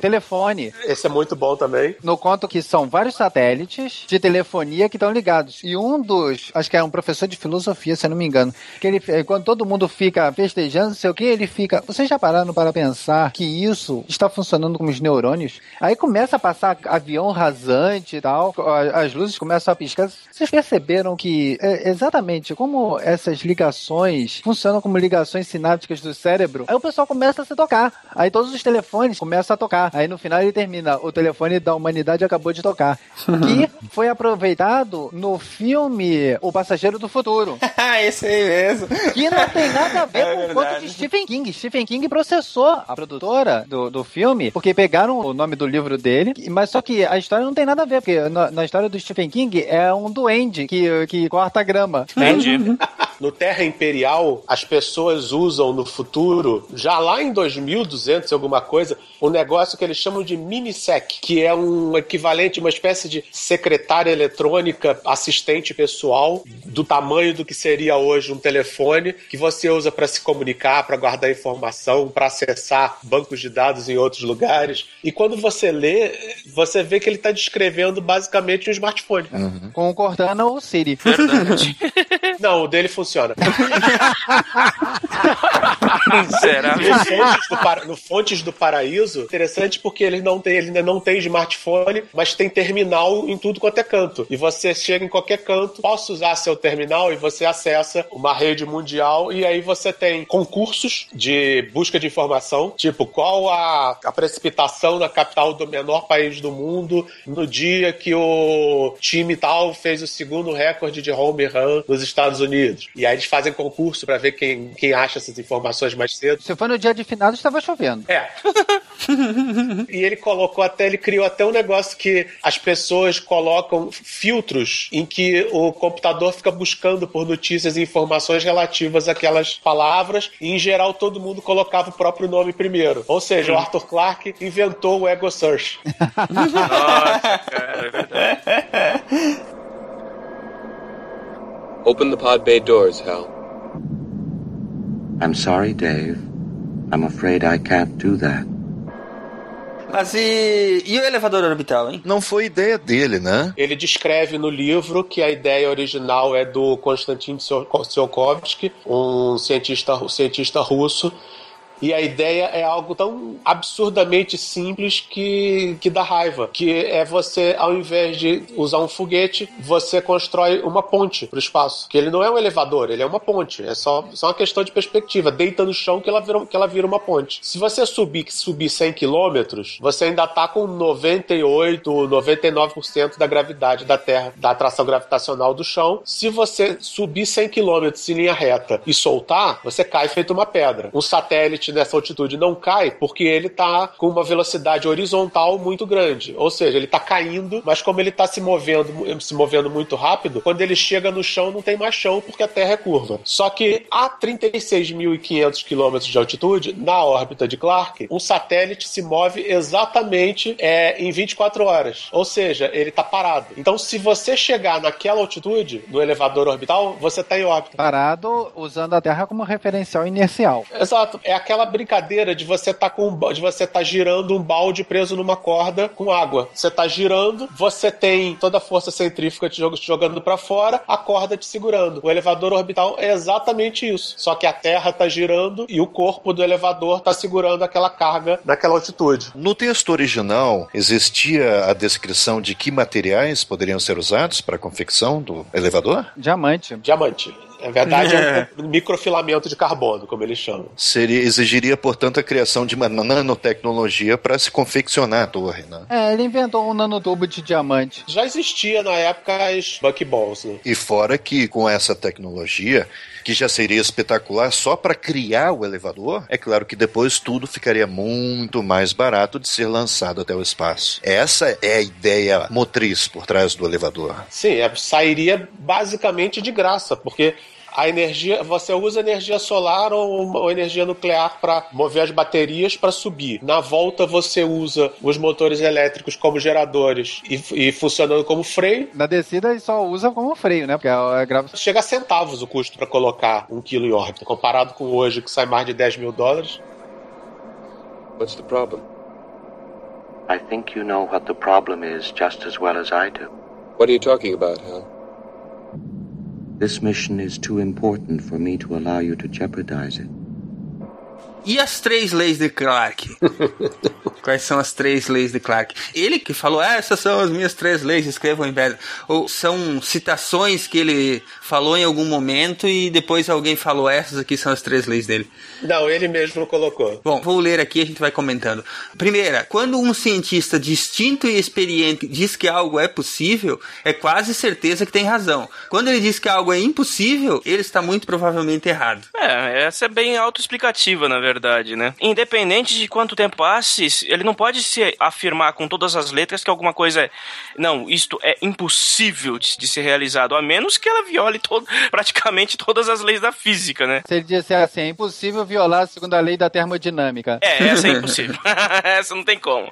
telefone. Esse é muito bom também. No conto que são vários satélites de telefonia que estão ligados. E um dos, acho que é um professor de filosofia, se eu não me engano, que ele, quando todo mundo fica festejando, não sei o que, ele fica. Vocês já pararam para pensar que isso está funcionando como os neurônios? Aí começa a passar avião rasante e tal, as luzes começam a piscar. Vocês perceberam que é, exatamente como essas ligações funcionam como ligações sinápticas do cérebro? Aí o pessoal começa a se tocar. Aí todos os telefones começam a tocar. Aí no final ele termina: o telefone da humanidade acabou de tocar. que foi aproveitado no filme O Passageiro do Futuro. Esse aí mesmo. Que não tem nada a ver É com o conto de Stephen King. Stephen King processou a produtora do, do filme, porque pegaram o nome do livro dele, mas só que a história não tem nada a ver, porque na, na história do Stephen King é um duende que, que corta a grama. No Terra Imperial, as pessoas usam no futuro, já lá em 2200 e alguma coisa, um negócio que eles chamam de minisec, que é um equivalente, uma espécie de secretária eletrônica, assistente pessoal, do tamanho do que seria hoje um telefone, que você usa para se comunicar, para guardar informação, para acessar bancos de dados em outros lugares. E quando você lê, você vê que ele está descrevendo basicamente um smartphone. Com o Cortana ou Siri. Não, o dele funciona. Será? No Fontes, do Para- no Fontes do Paraíso, interessante porque ele não tem, ele ainda não tem smartphone, mas tem terminal em tudo quanto é canto. E você chega em qualquer canto, posso usar seu terminal e você acessa uma rede mundial e aí você tem concursos de busca de informação, tipo qual a, a precipitação na capital do menor país do mundo no dia que o time tal fez o segundo recorde de home run nos Estados Unidos. E aí eles fazem concurso pra ver quem, quem acha essas informações mais cedo. Se foi no dia de finado, estava chovendo. É. e ele colocou até, ele criou até um negócio que as pessoas colocam filtros em que o computador fica buscando por notícias e informações relativas àquelas palavras, e em geral todo mundo colocava o próprio nome primeiro. Ou seja, o Arthur Clarke inventou o Ego Search. Nossa, cara, é verdade. Open the pod bay doors, Hal. I'm sorry, Dave. I'm afraid I can't do that. Mas e, e o elevador orbital, hein? Não foi ideia dele, né? Ele descreve no livro que a ideia original é do Konstantin Tsiolkovsky, um cientista, um cientista russo. E a ideia é algo tão absurdamente simples que, que dá raiva. Que é você, ao invés de usar um foguete, você constrói uma ponte para o espaço. Que ele não é um elevador, ele é uma ponte. É só, só uma questão de perspectiva. Deita no chão que ela vira, que ela vira uma ponte. Se você subir, subir 100 quilômetros, você ainda tá com 98, 99% da gravidade da Terra, da atração gravitacional do chão. Se você subir 100 quilômetros em linha reta e soltar, você cai feito uma pedra. Um satélite nessa altitude não cai porque ele tá com uma velocidade horizontal muito grande. Ou seja, ele tá caindo, mas como ele tá se movendo, se movendo muito rápido, quando ele chega no chão não tem mais chão porque a Terra é curva. Só que a 36.500 quilômetros de altitude, na órbita de Clark, um satélite se move exatamente é, em 24 horas. Ou seja, ele tá parado. Então, se você chegar naquela altitude, no elevador orbital, você tá em órbita. Parado usando a Terra como referencial inercial. Exato. É aquela brincadeira de você tá com um de você tá girando um balde preso numa corda com água. Você tá girando, você tem toda a força centrífuga te jogando para fora, a corda te segurando. O elevador orbital é exatamente isso. Só que a Terra tá girando e o corpo do elevador tá segurando aquela carga naquela altitude. No texto original, existia a descrição de que materiais poderiam ser usados para a confecção do elevador? Diamante. Diamante. Na verdade, é um microfilamento de carbono, como eles chamam. Seria, exigiria, portanto, a criação de uma nanotecnologia para se confeccionar a torre, né? É, ele inventou um nanotubo de diamante. Já existia na época as buckyballs, né? E fora que com essa tecnologia, que já seria espetacular só para criar o elevador, é claro que depois tudo ficaria muito mais barato de ser lançado até o espaço. Essa é a ideia motriz por trás do elevador. Sim, é, sairia basicamente de graça, porque a energia, você usa energia solar ou, ou energia nuclear para mover as baterias para subir. Na volta você usa os motores elétricos como geradores e, e funcionando como freio. Na descida ele só usa como freio, né? Porque é grava... Chega a centavos o custo para colocar um quilo em órbita, comparado com hoje que sai mais de 10 mil dólares. What's the problem? I think you know what the problem is just as well as I do. What are you talking about, Hal? This mission is too important for me to allow you to jeopardize it. E as três leis de Clark? Quais são as três leis de Clark? Ele que falou, ah, essas são as minhas três leis, escrevam em pedra. Ou são citações que ele falou em algum momento e depois alguém falou, essas aqui são as três leis dele. Não, ele mesmo colocou. Bom, vou ler aqui e a gente vai comentando. Primeira, quando um cientista distinto e experiente diz que algo é possível, é quase certeza que tem razão. Quando ele diz que algo é impossível, ele está muito provavelmente errado. É, essa é bem autoexplicativa, na verdade, né? Independente de quanto tempo passe, ele não pode se afirmar com todas as letras que alguma coisa é. Não, isto é impossível de, de ser realizado, a menos que ela viole todo, praticamente todas as leis da física, né? Se ele disser assim, é impossível violar a segunda lei da termodinâmica. É, essa é impossível. essa não tem como.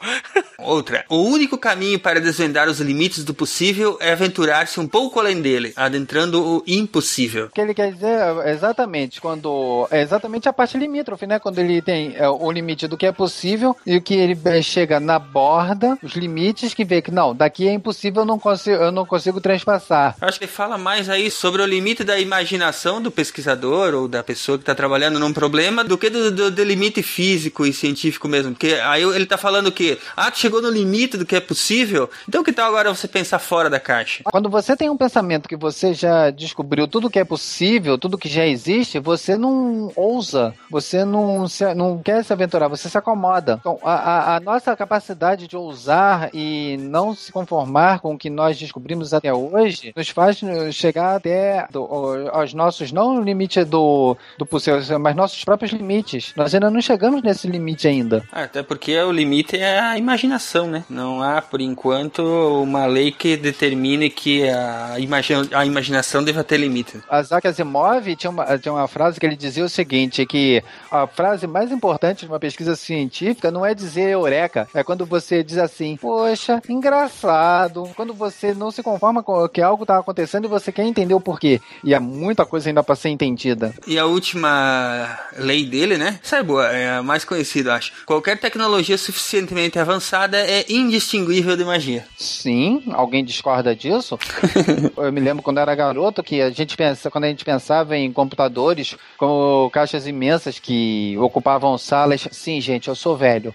Outra. O único caminho para desvendar os limites do possível é aventurar-se um pouco além dele, adentrando o impossível. O que ele quer dizer é exatamente quando. É exatamente a parte limítrofe, né? Quando ele tem é, o limite do que é possível e o que ele eh, chega na borda, os limites, que vê que não, daqui é impossível, eu não consigo, eu não consigo transpassar. Acho que ele fala mais aí sobre o limite da imaginação do pesquisador ou da pessoa que está trabalhando num problema do que do, do, do limite físico e científico mesmo. Porque aí ele tá falando que, ah, tu chegou no limite do que é possível, então que tal agora você pensar fora da caixa? Quando você tem um pensamento que você já descobriu tudo que é possível, tudo que já existe, você não ousa, você não, se, não quer se aventurar, você se acomoda. Então, a, a, a nossa capacidade de ousar e não se conformar com o que nós descobrimos até hoje nos faz chegar até do, aos nossos, não o limite do, do possível, mas nossos próprios limites. Nós ainda não chegamos nesse limite ainda. Ah, até porque o limite é a imaginação, né? Não há, por enquanto, uma lei que determine que a, imagina, a imaginação deva ter limite. Isaac Asimov tinha uma, tinha uma frase que ele dizia o seguinte, que a frase mais importante de uma pesquisa científica não é dizer eureka, é quando você diz assim, poxa, engraçado, quando você não se conforma com que algo está acontecendo e você quer entender o porquê. E há muita coisa ainda para ser entendida. E a última lei dele, né? Essa é boa, é a mais conhecida, acho. Qualquer tecnologia suficientemente avançada é indistinguível de magia. Sim, alguém discorda disso? eu me lembro quando era garoto que a gente pensa, quando a gente pensava em computadores como caixas imensas que ocupavam salas. Sim, gente, eu sou velho.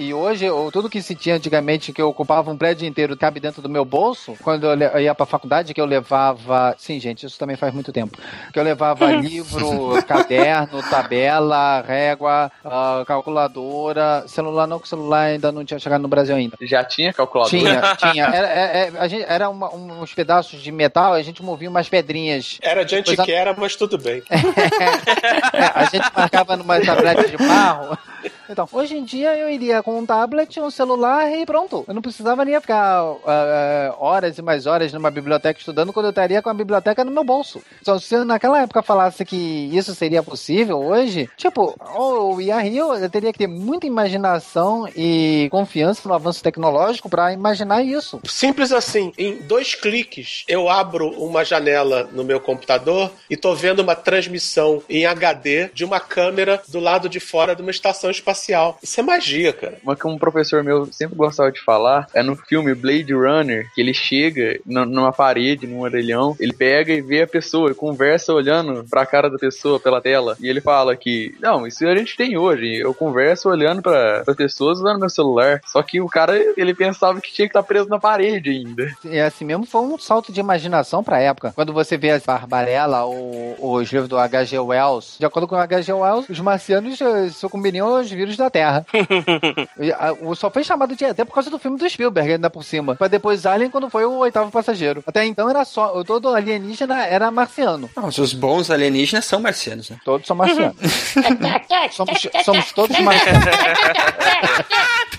E hoje, tudo que se tinha antigamente, que eu ocupava um prédio inteiro, cabe dentro do meu bolso, quando eu ia pra faculdade, que eu levava. Sim, gente, isso também faz muito tempo. Que eu levava livro, caderno, tabela, régua, uh, calculadora. Celular não, que o celular ainda não tinha chegado no Brasil ainda. Já tinha calculadora? Tinha, tinha. Era, era, a gente, era uma, uns pedaços de metal, a gente movia umas pedrinhas. Era de antiquera, mas tudo bem. é, a gente marcava numa tablete de barro. Então, hoje em dia eu iria com um tablet, um celular e pronto. Eu não precisava nem ficar uh, horas e mais horas numa biblioteca estudando quando eu estaria com a biblioteca no meu bolso. Só se eu naquela época falasse que isso seria possível hoje, tipo, eu ia rir, eu teria que ter muita imaginação e confiança no avanço tecnológico para imaginar isso. Simples assim, em dois cliques eu abro uma janela no meu computador e tô vendo uma transmissão em HD de uma câmera do lado de fora de uma estação espacial. Isso é magia, cara. Uma que um professor meu sempre gostava de falar é no filme Blade Runner, que ele chega numa parede, num orelhão, ele pega e vê a pessoa, conversa olhando pra cara da pessoa pela tela. E ele fala que, não, isso a gente tem hoje. Eu converso olhando pra, pra pessoas usando meu celular. Só que o cara, ele pensava que tinha que estar preso na parede ainda. E assim mesmo foi um salto de imaginação pra época. Quando você vê as Barbarella ou os livros do H.G. Wells, de acordo com o H.G. Wells, os marcianos eh, sucumbiriam os vírus da Terra. Só foi chamado de ET por causa do filme do Spielberg, ainda por cima. Pra depois Alien, quando foi o oitavo passageiro. Até então era só. Todo alienígena era marciano. Não, os bons alienígenas são marcianos, né? Todos são marcianos. somos, somos todos marcianos.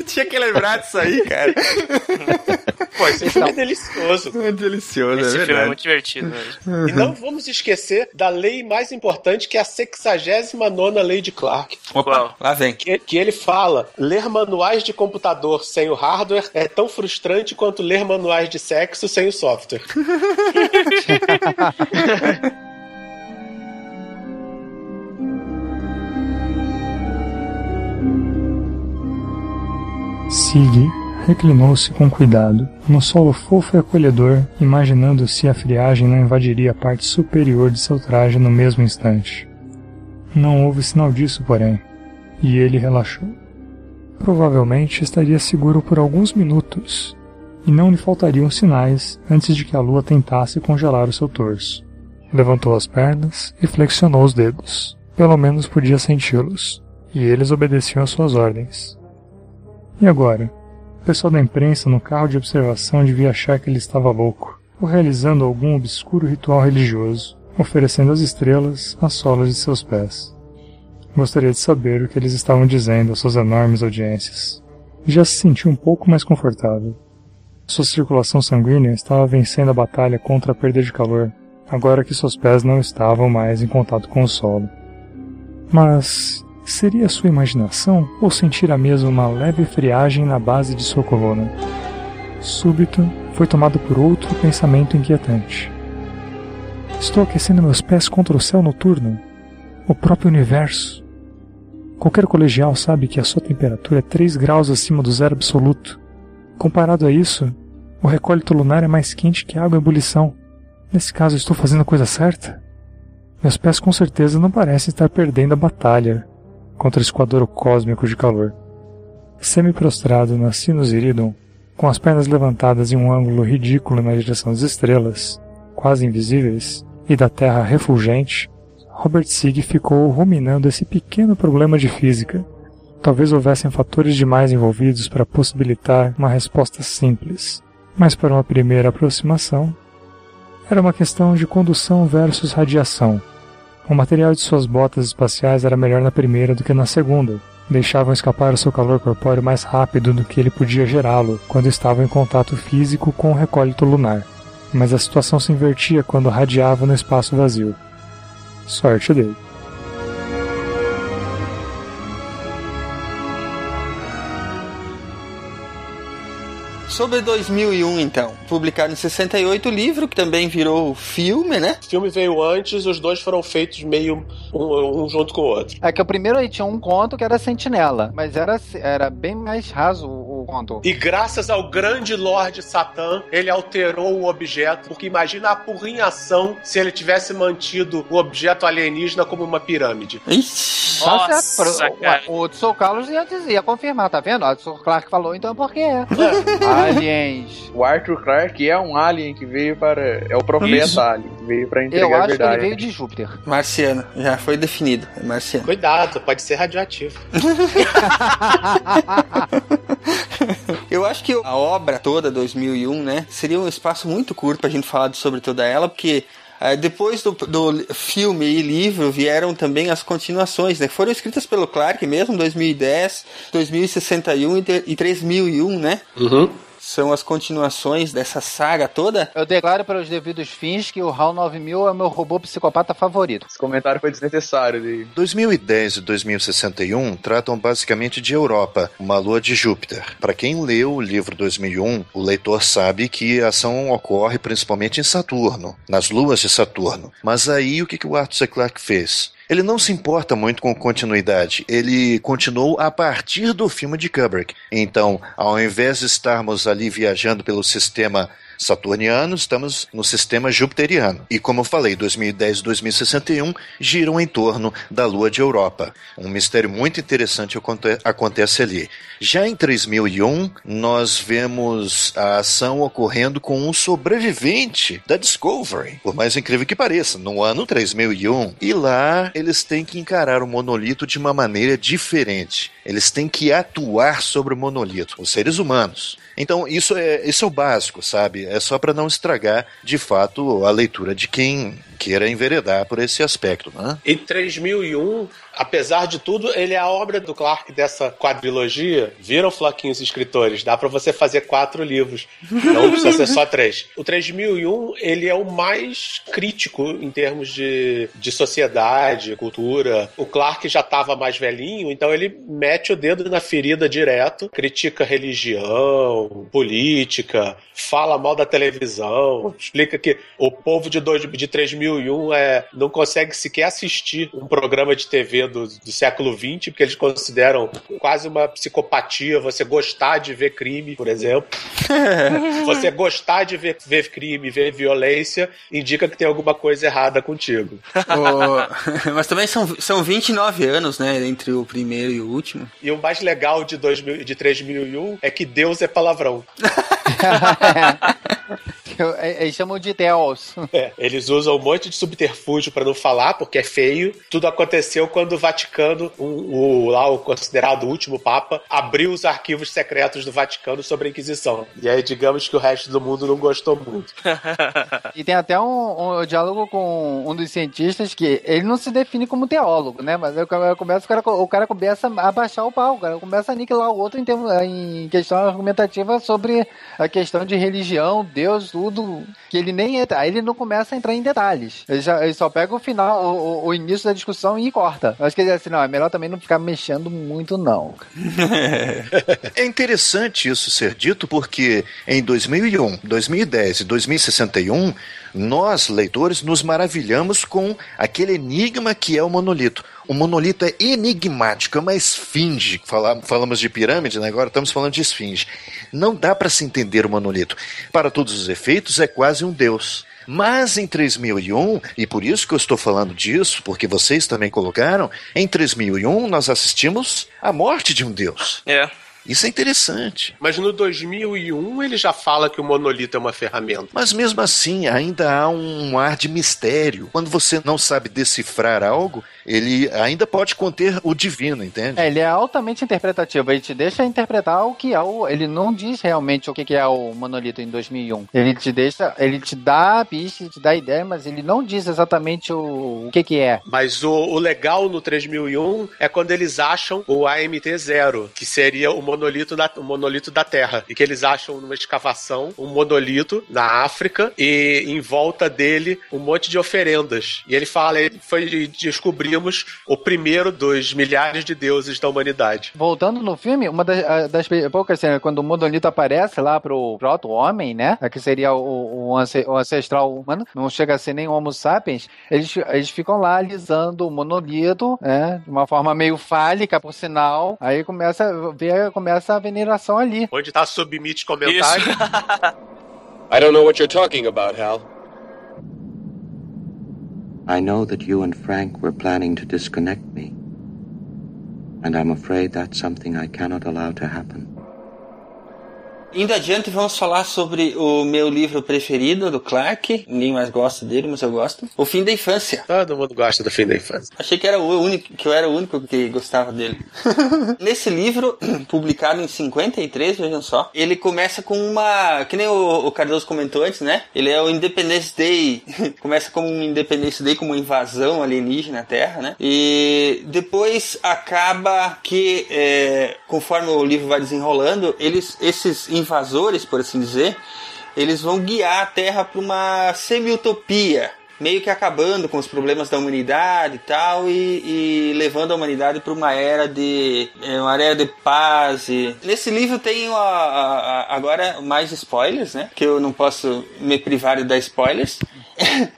tinha que lembrar disso aí, cara. Pô, esse filme é delicioso. É delicioso, Esse é filme é verdade. muito divertido. Mesmo. E não vamos esquecer da lei mais importante, que é a 69 lei de Clark. Opa, lá vem. Que, que ele fala: ler manuais de computador sem o hardware é tão frustrante quanto ler manuais de sexo sem o software. Sig reclinou-se com cuidado no solo fofo e acolhedor, imaginando se a friagem não invadiria a parte superior de seu traje no mesmo instante. Não houve sinal disso, porém, e ele relaxou. Provavelmente estaria seguro por alguns minutos, e não lhe faltariam sinais antes de que a lua tentasse congelar o seu torso. Levantou as pernas e flexionou os dedos. Pelo menos podia senti-los, e eles obedeciam às suas ordens. E agora? O pessoal da imprensa no carro de observação devia achar que ele estava louco, ou realizando algum obscuro ritual religioso, oferecendo às estrelas as solas de seus pés. Gostaria de saber o que eles estavam dizendo às suas enormes audiências. Já se sentiu um pouco mais confortável. Sua circulação sanguínea estava vencendo a batalha contra a perda de calor, agora que seus pés não estavam mais em contato com o solo. Mas Seria sua imaginação ou sentir a mesma uma leve friagem na base de sua coluna? Súbito, foi tomado por outro pensamento inquietante. Estou aquecendo meus pés contra o céu noturno, o próprio universo. Qualquer colegial sabe que a sua temperatura é 3 graus acima do zero absoluto. Comparado a isso, o recólito lunar é mais quente que água em ebulição. Nesse caso, estou fazendo a coisa certa? Meus pés com certeza não parecem estar perdendo a batalha contra esse quadro cósmico de calor. Semi-prostrado na Sinus Iridum, com as pernas levantadas em um ângulo ridículo na direção das estrelas, quase invisíveis, e da Terra refulgente, Robert Sigg ficou ruminando esse pequeno problema de física. Talvez houvessem fatores demais envolvidos para possibilitar uma resposta simples, mas para uma primeira aproximação, era uma questão de condução versus radiação. O material de suas botas espaciais era melhor na primeira do que na segunda. Deixavam escapar o seu calor corpóreo mais rápido do que ele podia gerá-lo quando estavam em contato físico com o recólito lunar. Mas a situação se invertia quando radiava no espaço vazio. Sorte dele. Sobre 2001, então. Publicado em 68 o livro, que também virou filme, né? O filme veio antes, os dois foram feitos meio um, um junto com o outro. É que o primeiro aí tinha um conto que era Sentinela, mas era, era bem mais raso o. E graças ao grande Lorde Satã, ele alterou o objeto, porque imagina a porrinhação se ele tivesse mantido o objeto alienígena como uma pirâmide. Ixi. Nossa, o, o Tso Carlos ia dizer, ia confirmar, tá vendo? O Tso Clark falou, então é porque é. Aliens. O Arthur Clarke é um alien que veio para. É o profeta Isso. alien, que veio para entregar Eu a acho que verdade. ele veio de Júpiter. Marciano, já foi definido. É marciano. Cuidado, pode ser radioativo. Eu acho que a obra toda, 2001, né, seria um espaço muito curto pra gente falar sobre toda ela, porque eh, depois do, do filme e livro vieram também as continuações, né, que foram escritas pelo Clark mesmo, 2010, 2061 e, te- e 3001, né? Uhum. São as continuações dessa saga toda. Eu declaro para os devidos fins que o HAL 9000 é o meu robô psicopata favorito. Esse comentário foi desnecessário. De... 2010 e 2061 tratam basicamente de Europa, uma lua de Júpiter. Para quem leu o livro 2001, o leitor sabe que a ação ocorre principalmente em Saturno, nas luas de Saturno. Mas aí o que, que o Arthur C. Clarke fez? Ele não se importa muito com continuidade. Ele continuou a partir do filme de Kubrick. Então, ao invés de estarmos ali viajando pelo sistema saturniano, estamos no sistema jupiteriano. E como eu falei, 2010 e 2061 giram em torno da Lua de Europa. Um mistério muito interessante aconte- acontece ali. Já em 3001, nós vemos a ação ocorrendo com um sobrevivente da Discovery, por mais incrível que pareça, no ano 3001. E lá eles têm que encarar o monolito de uma maneira diferente. Eles têm que atuar sobre o monolito, os seres humanos. Então, isso é, isso é o básico, sabe? É só para não estragar, de fato, a leitura de quem queira enveredar por esse aspecto, né? Em 3001, apesar de tudo, ele é a obra do Clark dessa quadrilogia. Viram, Floquinhos escritores? Dá pra você fazer quatro livros. Não precisa ser só três. O 3001, ele é o mais crítico em termos de, de sociedade, cultura. O Clark já tava mais velhinho, então ele mete o dedo na ferida direto, critica religião, política, fala mal da televisão, explica que o povo de, dois, de 3001 é, não consegue sequer assistir um programa de TV do, do século XX, porque eles consideram quase uma psicopatia você gostar de ver crime, por exemplo. você gostar de ver, ver crime, ver violência, indica que tem alguma coisa errada contigo. O- Mas também são, são 29 anos, né, entre o primeiro e o último. E o mais legal de, 2000, de 3001 é que Deus é palavrão. É- Eles chamam de Theos. É, eles usam um monte de subterfúgio pra não falar, porque é feio. Tudo aconteceu quando o Vaticano, o, o- lá o considerado último Papa, abriu os arquivos secretos do Vaticano sobre a Inquisição. E aí, digamos que o resto do mundo não gostou muito. E tem até um, um diálogo com um dos cientistas que ele não se define como teólogo, né? Mas aí o cara começa, o cara, o cara começa a baixar o pau, o cara começa a aniquilar o outro em, termos, em questão argumentativa sobre a questão de religião, Deus, tudo. Que ele nem entra, aí ele não começa a entrar em detalhes. Ele, já, ele só pega o final, o, o- início da discussão e corta. Eu acho que ele diz assim, não, é melhor também não ficar mexendo muito, não. É interessante isso ser dito porque em 2001, 2010 e 2061 nós, leitores, nos maravilhamos com aquele enigma que é o monolito. O monolito é enigmático, é uma esfinge. Fala- falamos de pirâmide, né? agora estamos falando de esfinge. Não dá para se entender o monolito. Para todos os efeitos, é quase um deus. Mas em 3001, e por isso que eu estou falando disso, porque vocês também colocaram, em 3001 nós assistimos à morte de um deus. É. Isso é interessante. Mas no 2001 ele já fala que o monolito é uma ferramenta. Mas mesmo assim, ainda há um ar de mistério. Quando você não sabe decifrar algo, ele ainda pode conter o divino, entende? É, ele é altamente interpretativo. Ele te deixa interpretar o que é o. Ele não diz realmente o que é o monolito em 2001. Ele te deixa. Ele te dá a pista, te dá a ideia, mas ele não diz exatamente o, o que que é. Mas o, o legal no 3001 é quando eles acham o AMT-0, que seria o monolito, da, o monolito da Terra. E que eles acham numa escavação um monolito na África e em volta dele um monte de oferendas. E ele fala, ele foi descobrimos o primeiro dos milhares de deuses da humanidade. Voltando no filme, uma das, das poucas cenas, quando o monolito aparece lá pro proto-homem, né? Que seria o, o ance- o ancestral humano, não chega a ser nem Homo sapiens, eles, eles ficam lá alisando o monolito, né? De uma forma meio fálica, por sinal. Aí começa, a ver, começa a veneração ali. Onde tá submite comentário. I don't know what you're talking about, Hal. I know that you and Frank were planning to disconnect me. And I'm afraid that's something I cannot allow to happen. Indo adiante, vamos falar sobre o meu livro preferido do Clark. Ninguém mais gosta dele, mas eu gosto. O Fim da Infância. Todo mundo gosta do Fim da Infância. Achei que era o único, que eu era o único que gostava dele. Nesse livro, publicado em 53, vejam só, ele começa com uma. Que nem o, o Cardoso comentou antes, né? Ele é o Independence Day. começa como um Independence Day, como uma invasão alienígena à Terra, né? E depois acaba que, é, conforme o livro vai desenrolando, eles, esses invasores, por assim dizer, eles vão guiar a Terra para uma semi-utopia meio que acabando com os problemas da humanidade e tal, e, e levando a humanidade para uma era de é, uma era de paz. E... Nesse livro tem a- a- a- agora mais spoilers, né? Que eu não posso me privar de dar spoilers.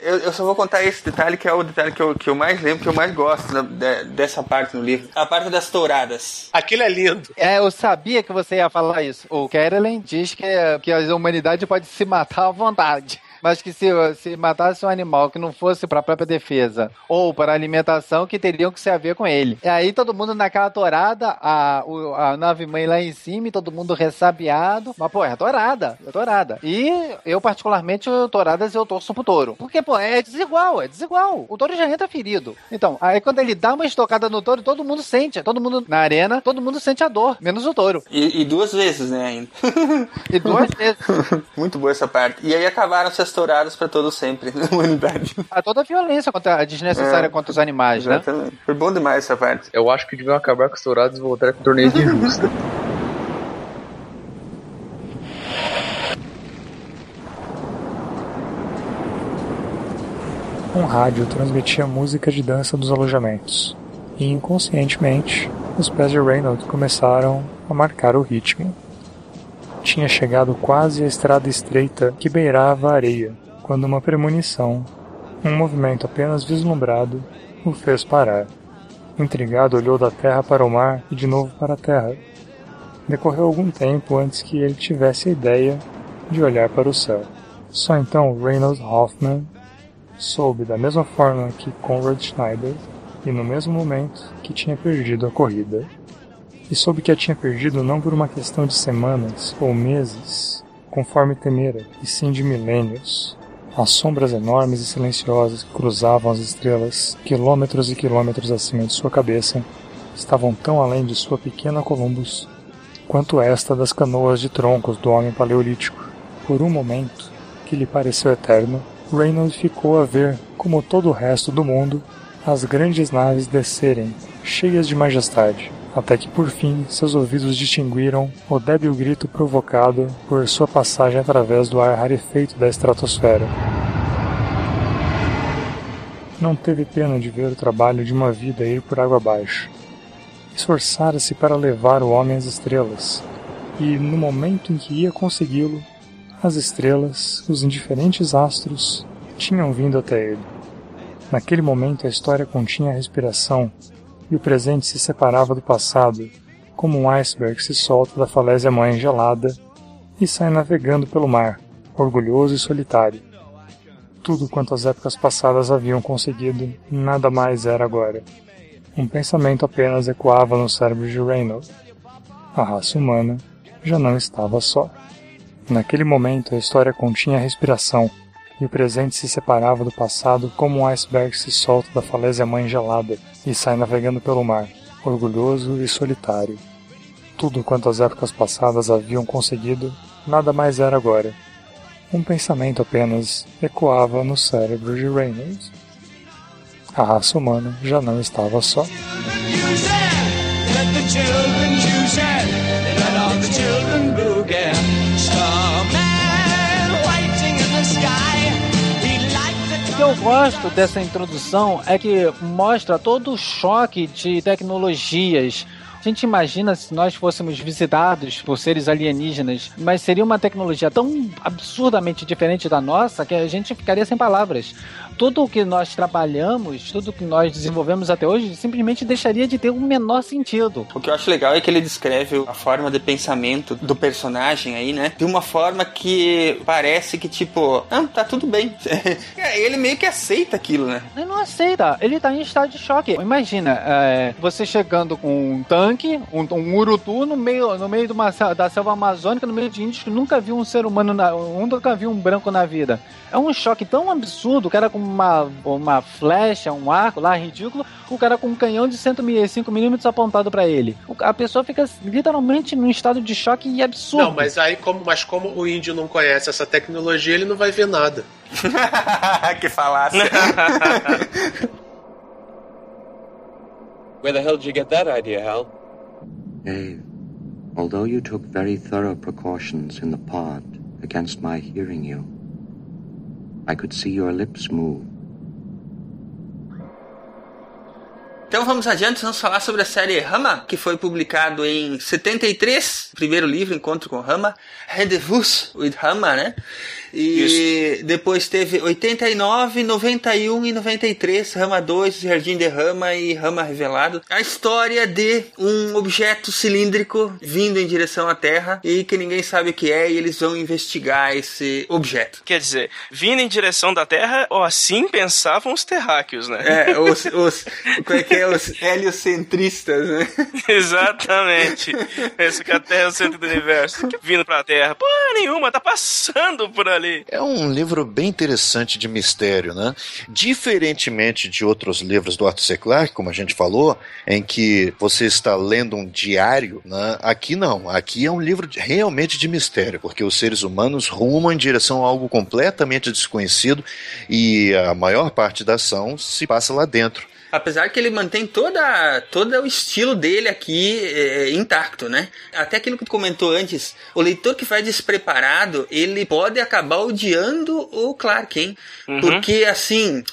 Eu, eu só vou contar esse detalhe que é o detalhe que eu, que eu mais lembro, que eu mais gosto da- de- dessa parte no livro. A parte das touradas. Aquilo é lindo. É, eu sabia que você ia falar isso. O Carolyn diz que, que a humanidade pode se matar à vontade. Mas que se, se matasse um animal que não fosse para própria defesa ou para alimentação, que teriam que se haver com ele. E aí todo mundo naquela torada, a, a nave mãe lá em cima, e todo mundo ressabiado. Mas, pô, é torada, é torada. E eu, particularmente, toradas eu torço pro touro. Porque, pô, é desigual, é desigual. O touro já entra ferido. Então, aí quando ele dá uma estocada no touro, todo mundo sente. Todo mundo na arena, todo mundo sente a dor, menos o touro. E, e duas vezes, né, ainda. E duas vezes. Muito boa essa parte. E aí acabaram-se as touradas para todo sempre na humanidade. A toda a violência contra, a desnecessária É. contra os animais, né? Exatamente. Foi bom demais essa parte. Eu acho que deviam acabar com os tourados e voltar com torneios de justa. Um rádio transmitia música de dança dos alojamentos, e inconscientemente, os pés de Reynolds começaram a marcar o ritmo. Tinha chegado quase à estrada estreita que beirava a areia, quando uma premonição, um movimento apenas vislumbrado, o fez parar. Intrigado, olhou da terra para o mar e de novo para a terra. Decorreu algum tempo antes que ele tivesse a ideia de olhar para o céu. Só então Reynolds Hoffman soube da mesma forma que Conrad Schneider e no mesmo momento que tinha perdido a corrida. E soube que a tinha perdido não por uma questão de semanas ou meses, conforme temera, e sim de milênios. As sombras enormes e silenciosas que cruzavam as estrelas, quilômetros e quilômetros acima de sua cabeça, estavam tão além de sua pequena Columbus quanto esta das canoas de troncos do homem paleolítico. Por um momento, que lhe pareceu eterno, Reynolds ficou a ver, como todo o resto do mundo, as grandes naves descerem, cheias de majestade, até que por fim seus ouvidos distinguiram o débil grito provocado por sua passagem através do ar rarefeito da estratosfera. Não teve pena de ver o trabalho de uma vida ir por água abaixo. Esforçara-se para levar o homem às estrelas, e no momento em que ia consegui-lo, as estrelas, os indiferentes astros, tinham vindo até ele. Naquele momento a história continha a respiração e o presente se separava do passado, como um iceberg se solta da falésia mãe gelada e sai navegando pelo mar, orgulhoso e solitário. Tudo quanto as épocas passadas haviam conseguido, nada mais era agora. Um pensamento apenas ecoava no cérebro de Reynolds. A raça humana já não estava só. Naquele momento a história continha a respiração, e o presente se separava do passado como um iceberg se solta da falésia mãe gelada e sai navegando pelo mar, orgulhoso e solitário. Tudo quanto as épocas passadas haviam conseguido, nada mais era agora. Um pensamento apenas ecoava no cérebro de Reynolds. A raça humana já não estava só. Eu gosto dessa introdução é que mostra todo o choque de tecnologias. A gente imagina se nós fôssemos visitados por seres alienígenas, mas seria uma tecnologia tão absurdamente diferente da nossa que a gente ficaria sem palavras tudo o que nós trabalhamos, tudo o que nós desenvolvemos até hoje, simplesmente deixaria de ter o um menor sentido. O que eu acho legal é que ele descreve a forma de pensamento do personagem aí, né? De uma forma que parece que, tipo, ah, tá tudo bem. ele meio que aceita aquilo, né? Ele não aceita, ele tá em estado de choque. Imagina, é, você chegando com um tanque, um, um urutu no meio, no meio de uma, da selva amazônica, no meio de índios que nunca viu um ser humano, na, nunca viu um branco na vida. É um choque tão absurdo, o cara com uma, uma flecha, um arco lá ridículo, o cara com um canhão de 105mm apontado para ele. A pessoa fica literalmente num estado de choque e absurdo. Não, mas aí como, mas como o índio não conhece essa tecnologia, ele não vai ver nada. que falácia. Where the hell did you get that idea, Hal? Dave, although you took very thorough precautions in the pod against my hearing you, I could see your lips move. Então vamos adiante, vamos falar sobre a série Rama, que foi publicado em 73, primeiro livro, Encontro com Rama, Rendezvous with Rama, né? E Isso. depois teve 89, 91 e 93, Rama 2, Jardim de Rama e Rama Revelado. A história de um objeto cilíndrico vindo em direção à Terra e que ninguém sabe o que é e eles vão investigar esse objeto. Quer dizer, vindo em direção da Terra, ou assim pensavam os terráqueos, né? É, os, os, como é que é, os heliocentristas, né? Exatamente. Pensa que a Terra é o centro do universo. Vindo pra Terra, pô, nenhuma, tá passando por ali É um livro bem interessante de mistério, né? Diferentemente de outros livros do Arthur C. Clarke, como a gente falou, em que você está lendo um diário, né? aqui não. Aqui é um livro realmente de mistério, porque os seres humanos rumam em direção a algo completamente desconhecido e a maior parte da ação se passa lá dentro. Apesar que ele mantém toda, todo o estilo dele aqui é, intacto, né? Até aquilo que tu comentou antes, o leitor que vai despreparado, ele pode acabar odiando o Clark, hein? Uhum. Porque, assim,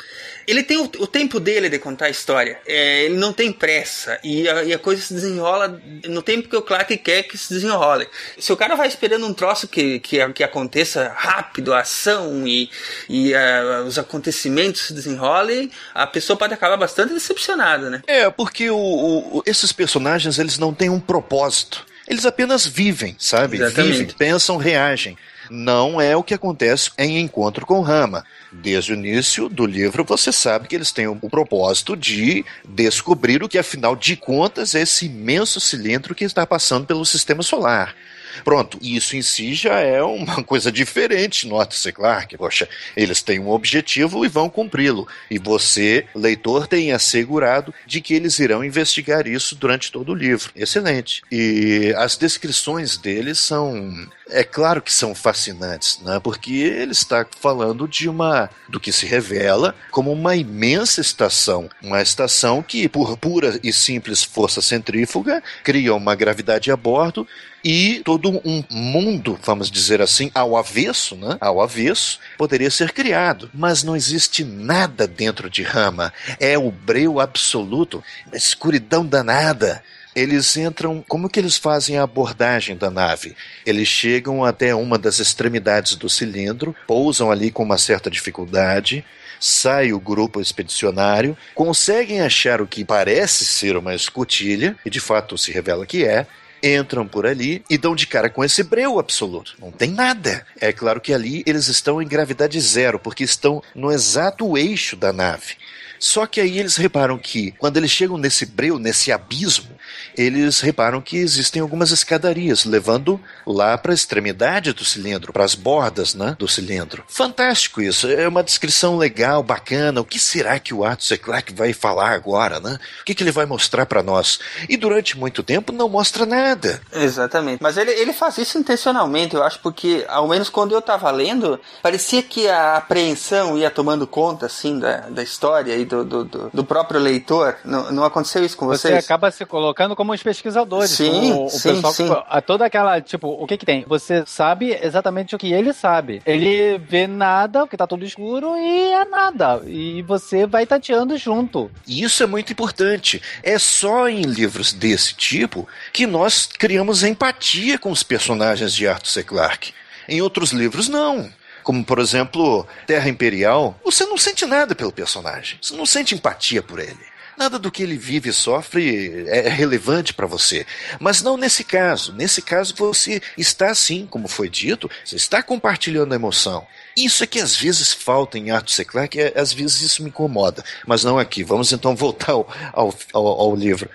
ele tem o, o, tempo dele de contar a história. É, ele não tem pressa. E a, e a, coisa se desenrola no tempo que o Clark quer que se desenrole. Se o cara vai esperando um troço que, que, que aconteça rápido, a ação e, e a, os acontecimentos se desenrolem, a pessoa pode acabar bastante decepcionada, né? É, porque o, o, esses personagens eles não têm um propósito. Eles apenas vivem, sabe? Exatamente. Vivem, pensam, reagem não é o que acontece em Encontro com Rama. Desde o início do livro, você sabe que eles têm o propósito de descobrir o que, afinal de contas, é esse imenso cilindro que está passando pelo sistema solar. Pronto, isso em si já é uma coisa diferente, nota-se, Clark. Poxa, eles têm um objetivo e vão cumpri-lo. E você, leitor, tem assegurado de que eles irão investigar isso durante todo o livro. Excelente. E as descrições deles são é claro que são fascinantes, né? porque ele está falando de uma do que se revela como uma imensa estação, uma estação que por pura e simples força centrífuga cria uma gravidade a bordo e todo um mundo, vamos dizer assim, ao avesso, né? Ao avesso, poderia ser criado, mas não existe nada dentro de Rama. É o breu absoluto, escuridão danada. Eles entram. Como que eles fazem a abordagem da nave? Eles chegam até uma das extremidades do cilindro, pousam ali com uma certa dificuldade. Sai o grupo expedicionário, conseguem achar o que parece ser uma escotilha, e de fato se revela que é, entram por ali e dão de cara com esse breu absoluto. Não tem nada. É claro que ali eles estão em gravidade zero, porque estão no exato eixo da nave. Só que aí eles reparam que, quando eles chegam nesse breu, nesse abismo, eles reparam que existem algumas escadarias levando lá para a extremidade do cilindro, para as bordas né, do cilindro. Fantástico isso, é uma descrição legal, bacana. O que será que o Arthur C. Clarke vai falar agora? Né? O que, que ele vai mostrar para nós? E durante muito tempo não mostra nada. Exatamente. Mas ele, ele faz isso intencionalmente, eu acho, porque, ao menos quando eu estava lendo, parecia que a apreensão ia tomando conta, assim, da, da história e do, do, do, do próprio leitor. Não, não aconteceu isso com Você vocês? acaba se colocando como os pesquisadores. Sim, como o sim, pessoal, sim. a toda aquela, tipo, o que que tem? Você sabe exatamente o que ele sabe. Ele vê nada, porque tá tudo escuro, e é nada. E você vai tateando junto. E isso é muito importante. É só em livros desse tipo que nós criamos empatia com os personagens de Arthur C. Clarke. Em outros livros, não. Como, por exemplo, Terra Imperial, você não sente nada pelo personagem. Você não sente empatia por ele. Nada do que ele vive e sofre é relevante para você. Mas não nesse caso. Nesse caso, você está sim, como foi dito, você está compartilhando a emoção. Isso é que às vezes falta em Arthur C. Clarke, e às vezes isso me incomoda. Mas não aqui. Vamos então voltar ao, ao, ao livro.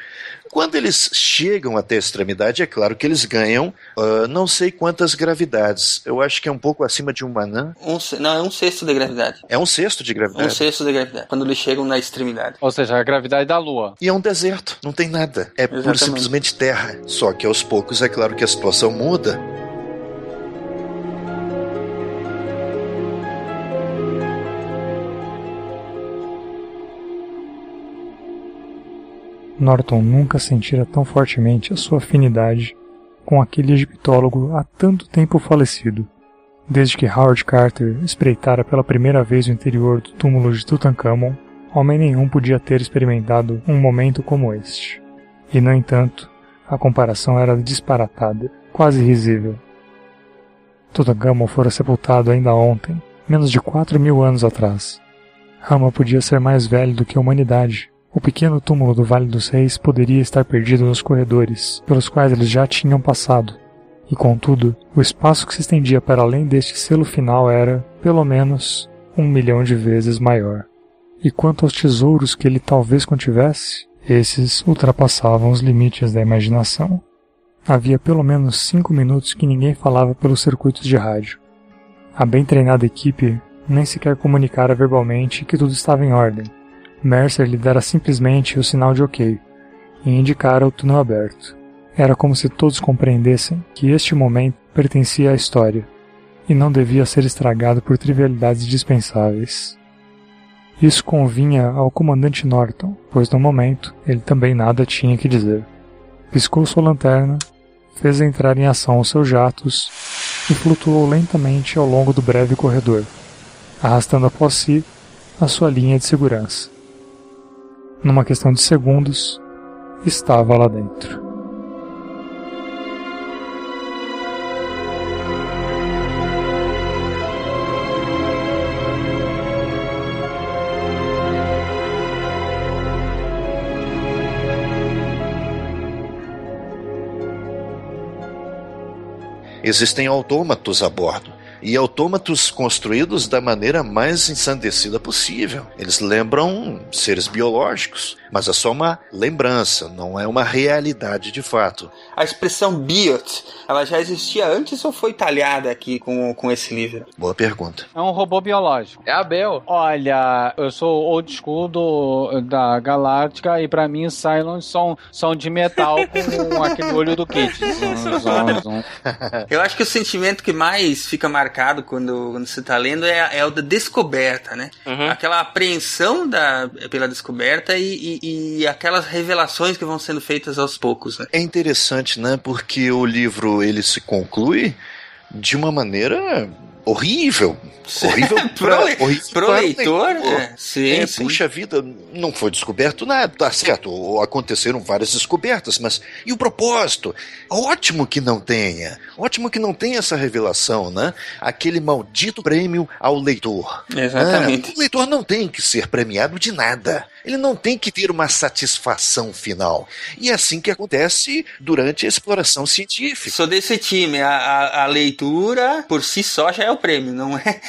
Quando eles chegam até a extremidade, é claro que eles ganham uh, não sei quantas gravidades. Eu acho que é um pouco acima de uma anã. Um, não, é um sexto de gravidade. É um sexto de gravidade. Um sexto de gravidade. Quando eles chegam na extremidade. Ou seja, a gravidade da Lua. E é um deserto, não tem nada. É pura simplesmente terra. Só que aos poucos é claro que a situação muda. Norton nunca sentira tão fortemente a sua afinidade com aquele egiptólogo há tanto tempo falecido. Desde que Howard Carter espreitara pela primeira vez o interior do túmulo de Tutankhamon, homem nenhum podia ter experimentado um momento como este. E, no entanto, a comparação era disparatada, quase risível. Tutankhamon fora sepultado ainda ontem, menos de quatro mil anos atrás. Rama podia ser mais velho do que a humanidade. O pequeno túmulo do Vale dos Reis poderia estar perdido nos corredores, pelos quais eles já tinham passado. E contudo, o espaço que se estendia para além deste selo final era, pelo menos, um milhão de vezes maior. E quanto aos tesouros que ele talvez contivesse, esses ultrapassavam os limites da imaginação. Havia pelo menos cinco minutos que ninguém falava pelos circuitos de rádio. A bem treinada equipe nem sequer comunicara verbalmente que tudo estava em ordem. Mercer lhe dera simplesmente o sinal de ok e indicara o túnel aberto. Era como se todos compreendessem que este momento pertencia à história e não devia ser estragado por trivialidades dispensáveis. Isso convinha ao comandante Norton, pois no momento ele também nada tinha que dizer. Piscou sua lanterna, fez entrar em ação os seus jatos e flutuou lentamente ao longo do breve corredor, arrastando após si a sua linha de segurança. Numa questão de segundos, estava lá dentro. Existem autômatos a bordo. E autômatos construídos da maneira mais ensandecida possível. Eles lembram seres biológicos, mas é só uma lembrança, não é uma realidade de fato. A expressão biot, ela já existia antes ou foi talhada aqui com, com esse livro? Boa pergunta. É um robô biológico. É a Bel. Olha, eu sou old school do, da Galáctica e pra mim Cylons são, são de metal com aquele olho do Kit. Zum, zum, zum. Eu acho que o sentimento que mais fica marcado quando, quando você tá lendo é, é o da descoberta, né? Uhum. Aquela apreensão da, pela descoberta e, e, e aquelas revelações que vão sendo feitas aos poucos, né? É interessante, né? Porque o livro ele se conclui de uma maneira horrível. Horrível horrível pro leitor, é. Sim, É, sim. Puxa vida, não foi descoberto nada. Tá certo, aconteceram várias descobertas, mas e o propósito? Ótimo que não tenha. Ótimo que não tenha essa revelação, né? Aquele maldito prêmio ao leitor. Exatamente. Ah, o leitor não tem que ser premiado de nada. Ele não tem que ter uma satisfação final. E é assim que acontece durante a exploração científica. Sou desse time. A, a, a leitura por si só já é o prêmio, não é?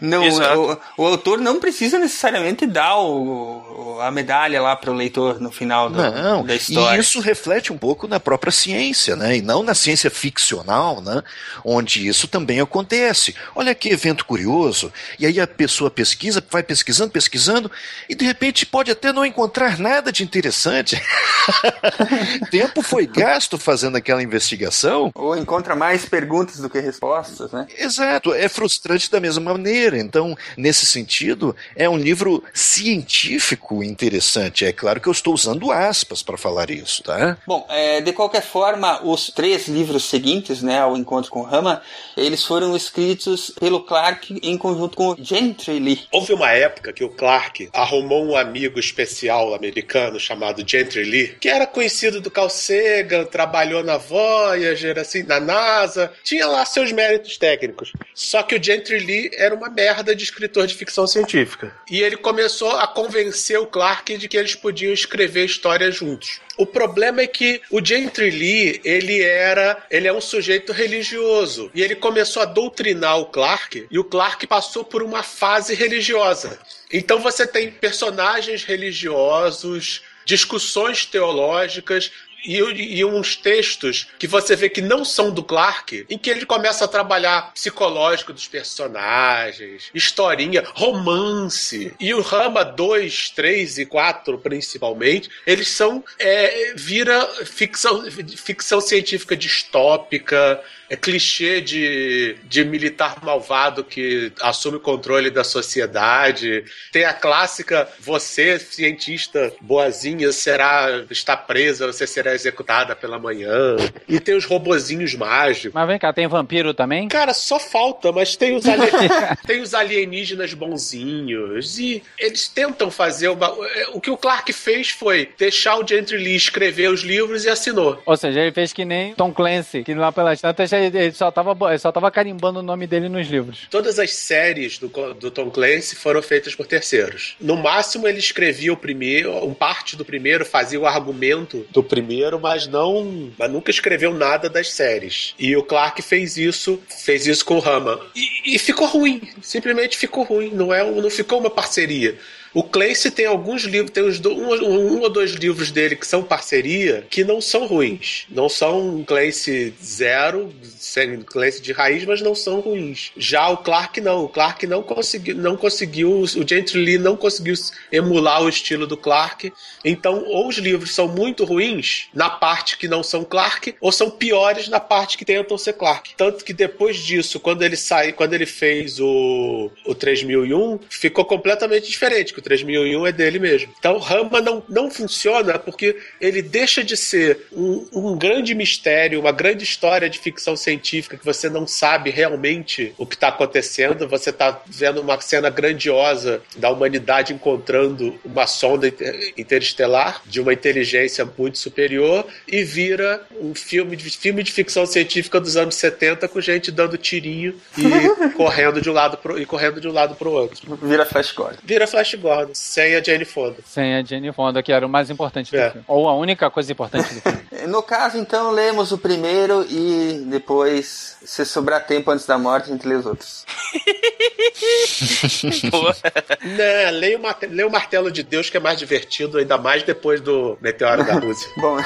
Não, o, o autor não precisa necessariamente dar o, o- a medalha lá para o leitor no final do- Não, da história. e isso reflete um pouco na própria ciência, né? E não na ciência ficcional, né? Onde isso também acontece. Olha que evento curioso. E aí a pessoa pesquisa, vai pesquisando, pesquisando, e de repente pode até não encontrar nada de interessante. Tempo foi gasto fazendo aquela investigação. Ou encontra mais perguntas do que respostas, né? Exato, é frustrante da mesma maneira. Então, nesse sentido, é um livro científico interessante. É claro que eu estou usando aspas para falar isso, tá? Bom, é, de qualquer forma, os três livros seguintes, né, ao Encontro com Rama, eles foram escritos pelo Clark em conjunto com o Gentry Lee. Houve uma época que o Clark arrumou um amigo especial americano chamado Gentry Lee, que era conhecido do Carl Sagan, trabalhou na Voyager, assim, na NASA, tinha lá seus méritos técnicos. Só que o Gentry Lee era uma merda de escritor de ficção científica. E ele começou a convencer o Clark de que eles podiam escrever histórias juntos. O problema é que o Gentry Lee, ele era, ele é um sujeito religioso e ele começou a doutrinar o Clark e o Clark passou por uma fase religiosa. Então você tem personagens religiosos, discussões teológicas e, e uns textos que você vê que não são do Clark, em que ele começa a trabalhar psicológico dos personagens, historinha, romance. E o Rama 2, 3 e 4, principalmente, eles são. É, vira ficção, ficção científica distópica, é clichê de, de militar malvado que assume o controle da sociedade. Tem a clássica: você, cientista boazinha, será está presa, você será executada pela manhã. E tem os robozinhos mágicos. Mas vem cá, tem vampiro também? Cara, só falta, mas tem os, ali- tem os alienígenas bonzinhos. E eles tentam fazer uma. O que o Clark fez foi deixar o Gentry Lee escrever os livros e assinou. Ou seja, ele fez que nem Tom Clancy, que lá pelas tantas ele só tava, ele só tava carimbando o nome dele nos livros. Todas as séries do, do Tom Clancy foram feitas por terceiros. No máximo, ele escrevia o primeiro, um parte do primeiro, fazia o argumento do primeiro, mas não. Mas nunca escreveu nada das séries. E o Clark fez isso, fez isso com o Rama. E, e ficou ruim. Simplesmente ficou ruim. Não, é, não ficou uma parceria. O Clancy tem alguns livros, tem uns do- um, um ou dois livros dele que são parceria que não são ruins. Não são um Clancy zero, sem Clancy de raiz, mas não são ruins. Já o Clark não. O Clark não conseguiu, não conseguiu, o Gentry Lee não conseguiu emular o estilo do Clark. Então, ou os livros são muito ruins na parte que não são Clark, ou são piores na parte que tentam ser Clark. Tanto que depois disso, quando ele sai, quando ele fez o, o 3001, ficou completamente diferente, 3001 é dele mesmo. Então, Rama não, não funciona porque ele deixa de ser um, um grande mistério, uma grande história de ficção científica que você não sabe realmente o que está acontecendo, você está vendo uma cena grandiosa da humanidade encontrando uma sonda inter- interestelar de uma inteligência muito superior e vira um filme de, filme de ficção científica dos anos 70 com gente dando tirinho e correndo de um lado pro, e correndo de um lado pro outro. Vira Flash Gordon. Vira Flash Gordon, sem a Jane Fonda. Sem a Jane Fonda, que era o mais importante do É. filme. Ou a única coisa importante do filme. No caso, então, lemos o primeiro e depois, se sobrar tempo antes da morte, a gente lê os outros. Né, leia o, leia o Martelo de Deus que é mais divertido, ainda mais depois do Meteoro da Rússia. Bom,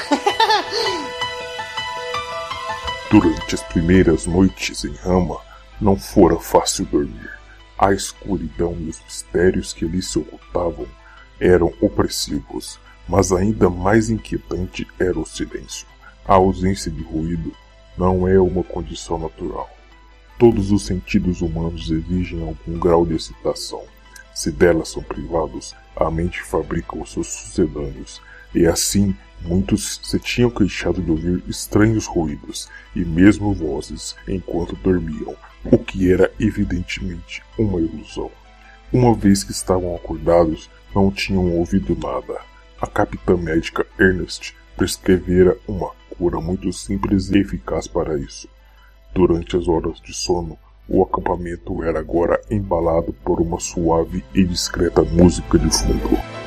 Durante as primeiras noites em Rama, não fora fácil dormir. A escuridão e os mistérios que ali se ocultavam eram opressivos, mas ainda mais inquietante era o silêncio. A ausência de ruído não é uma condição natural. Todos os sentidos humanos exigem algum grau de excitação. Se delas são privados, a mente fabrica os seus sucedâneos, e assim Muitos se tinham queixado de ouvir estranhos ruídos e mesmo vozes enquanto dormiam, o que era evidentemente uma ilusão. Uma vez que estavam acordados, não tinham ouvido nada. A capitã médica Ernest prescrevera uma cura muito simples e eficaz para isso. Durante as horas de sono, o acampamento era agora embalado por uma suave e discreta música de fundo.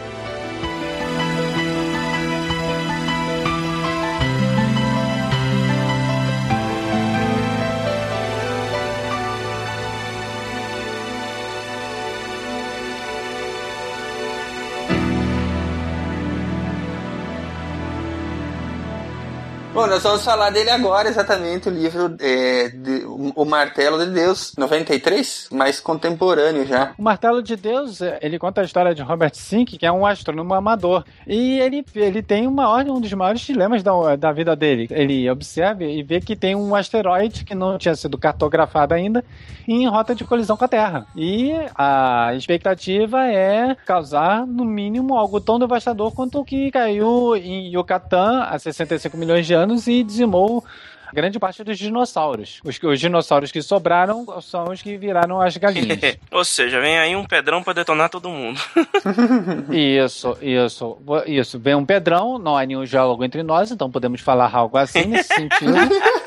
Nós vamos falar dele agora, exatamente, o livro é, de, O Martelo de Deus, 93, mais contemporâneo já. O Martelo de Deus, é, ele conta a história de Robert Sink, que é um astrônomo amador. E ele, ele tem uma, um dos maiores dilemas da, da vida dele. Ele observa e vê que tem um asteroide que não tinha sido cartografado ainda em rota de colisão com a Terra. E a expectativa é causar, no mínimo, algo tão devastador quanto o que caiu em Yucatán há 65 milhões de anos e dizimou grande parte dos dinossauros. Os, os, dinossauros que sobraram são os que viraram as galinhas. Ou seja, vem aí um pedrão para detonar todo mundo. isso, isso, isso. Vem um pedrão, não há nenhum geólogo entre nós, então podemos falar algo assim nesse sentido.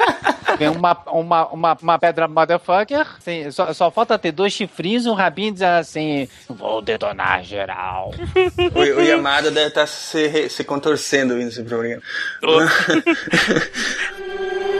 Vem uma, uma, uma, uma pedra motherfucker. Assim, só, só falta ter dois chifrinhos e um rabinho dizer assim: Vou detonar geral. o, o Yamada deve estar se, se contorcendo nesse programa.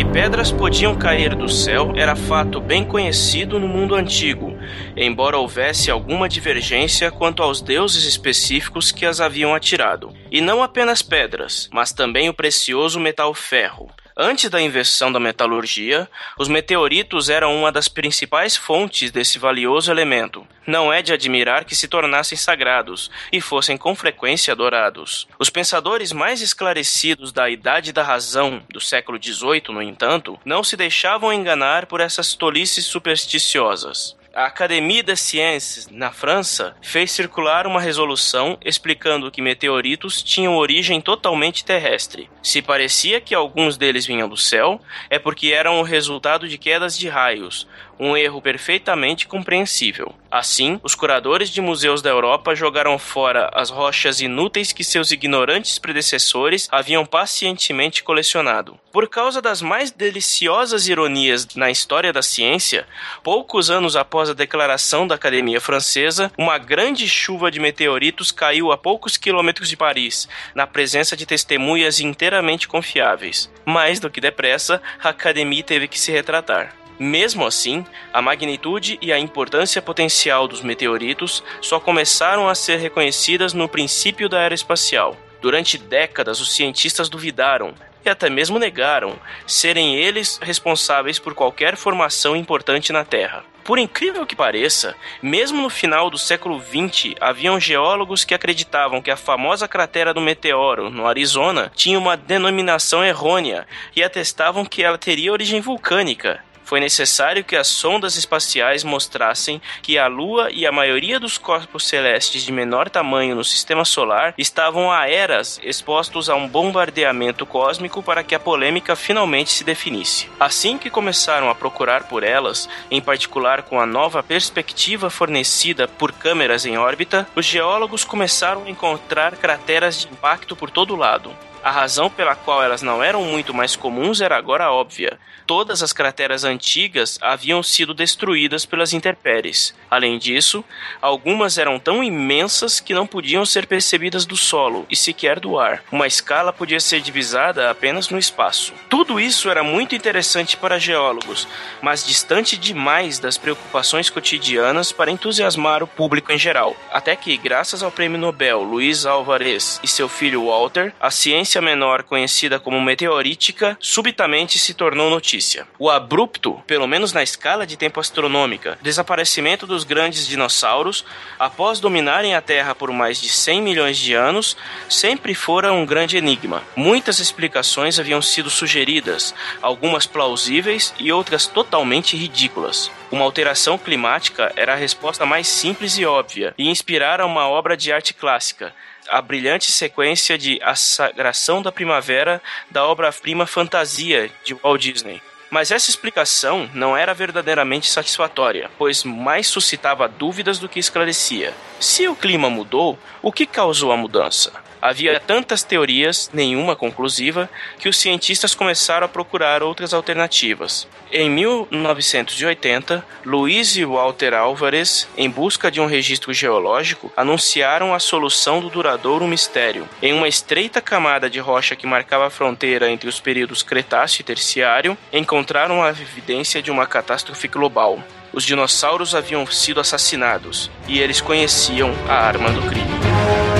Que pedras podiam cair do céu era fato bem conhecido no mundo antigo, embora houvesse alguma divergência quanto aos deuses específicos que as haviam atirado. E não apenas pedras, mas também o precioso metal ferro. Antes da invenção da metalurgia, os meteoritos eram uma das principais fontes desse valioso elemento. Não é de admirar que se tornassem sagrados e fossem com frequência adorados. Os pensadores mais esclarecidos da Idade da Razão do século XVIII, no entanto, não se deixavam enganar por essas tolices supersticiosas. A Académie des Sciences, na França, fez circular uma resolução explicando que meteoritos tinham origem totalmente terrestre. Se parecia que alguns deles vinham do céu, é porque eram o resultado de quedas de raios, um erro perfeitamente compreensível. Assim, os curadores de museus da Europa jogaram fora as rochas inúteis que seus ignorantes predecessores haviam pacientemente colecionado. Por causa das mais deliciosas ironias na história da ciência, poucos anos após a declaração da Academia Francesa, uma grande chuva de meteoritos caiu a poucos quilômetros de Paris, na presença de testemunhas inteiramente confiáveis. Mais do que depressa, a Academia teve que se retratar. Mesmo assim, a magnitude e a importância potencial dos meteoritos só começaram a ser reconhecidas no princípio da era espacial. Durante décadas, os cientistas duvidaram, e até mesmo negaram serem eles responsáveis por qualquer formação importante na Terra. Por incrível que pareça, mesmo no final do século XX, haviam geólogos que acreditavam que a famosa cratera do meteoro, no Arizona, tinha uma denominação errônea e atestavam que ela teria origem vulcânica foi necessário que as sondas espaciais mostrassem que a Lua e a maioria dos corpos celestes de menor tamanho no sistema solar estavam a eras expostos a um bombardeamento cósmico para que a polêmica finalmente se definisse. Assim que começaram a procurar por elas, em particular com a nova perspectiva fornecida por câmeras em órbita, os geólogos começaram a encontrar crateras de impacto por todo lado. A razão pela qual elas não eram muito mais comuns era agora óbvia. Todas as crateras antigas haviam sido destruídas pelas intempéries. Além disso, algumas eram tão imensas que não podiam ser percebidas do solo e sequer do ar. Uma escala podia ser divisada apenas no espaço. Tudo isso era muito interessante para geólogos, mas distante demais das preocupações cotidianas para entusiasmar o público em geral. Até que, graças ao prêmio Nobel Luiz Alvarez e seu filho Walter, a ciência frequência menor, conhecida como meteorítica, subitamente se tornou notícia. O abrupto, pelo menos na escala de tempo astronômica, desaparecimento dos grandes dinossauros, após dominarem a Terra por mais de 100 milhões de anos, sempre fora um grande enigma. Muitas explicações haviam sido sugeridas, algumas plausíveis e outras totalmente ridículas. Uma alteração climática era a resposta mais simples e óbvia, e inspirara uma obra de arte clássica, a brilhante sequência de A Sagração da Primavera da obra-prima Fantasia de Walt Disney. Mas essa explicação não era verdadeiramente satisfatória, pois mais suscitava dúvidas do que esclarecia. Se o clima mudou, o que causou a mudança? Havia tantas teorias, nenhuma conclusiva, que os cientistas começaram a procurar outras alternativas. Em 1980, Luiz e Walter Álvares, em busca de um registro geológico, anunciaram a solução do duradouro mistério. Em uma estreita camada de rocha que marcava a fronteira entre os períodos Cretáceo e Terciário, encontraram a evidência de uma catástrofe global. Os dinossauros haviam sido assassinados e eles conheciam a arma do crime.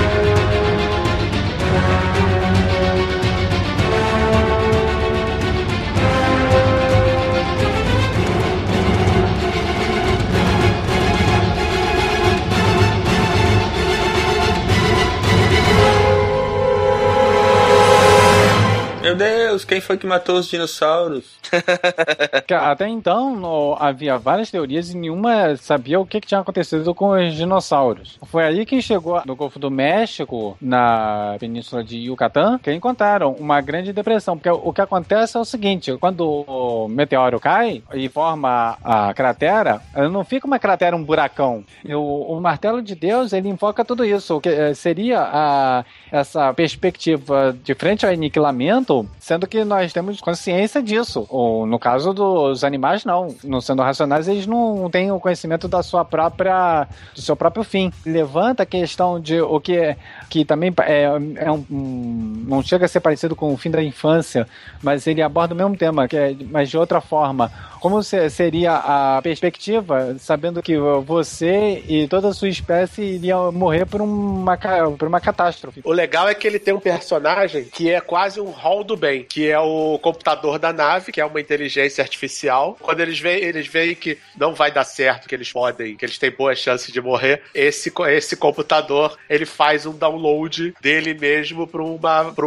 Deus, quem foi que matou os dinossauros? Até então havia várias teorias e nenhuma sabia o que, que, tinha acontecido com os dinossauros. Foi aí que chegou no Golfo do México, na península de Yucatán, que encontraram uma grande depressão. Porque o que acontece é o seguinte: quando o meteoro cai e forma a cratera, não fica uma cratera, um buracão. O, o martelo de Deus ele invoca tudo isso. O que eh, seria a, essa perspectiva de frente ao aniquilamento, sendo que nós temos consciência disso. Ou no caso dos animais, não. Não sendo racionais, eles não têm o conhecimento da sua própria, do seu próprio fim. Levanta a questão de o que, que também é, é um, um, não chega a ser parecido com o fim da infância, mas ele aborda o mesmo tema, que é, mas de outra forma. Como seria a perspectiva, sabendo que você e toda a sua espécie iriam morrer por uma, por uma catástrofe? O legal é que ele tem um personagem que é quase um hall do bem, que é o computador da nave, que é uma inteligência artificial. Quando eles veem, eles veem que não vai dar certo, que eles podem, que eles têm boas chances de morrer, esse, esse computador ele faz um download dele mesmo para um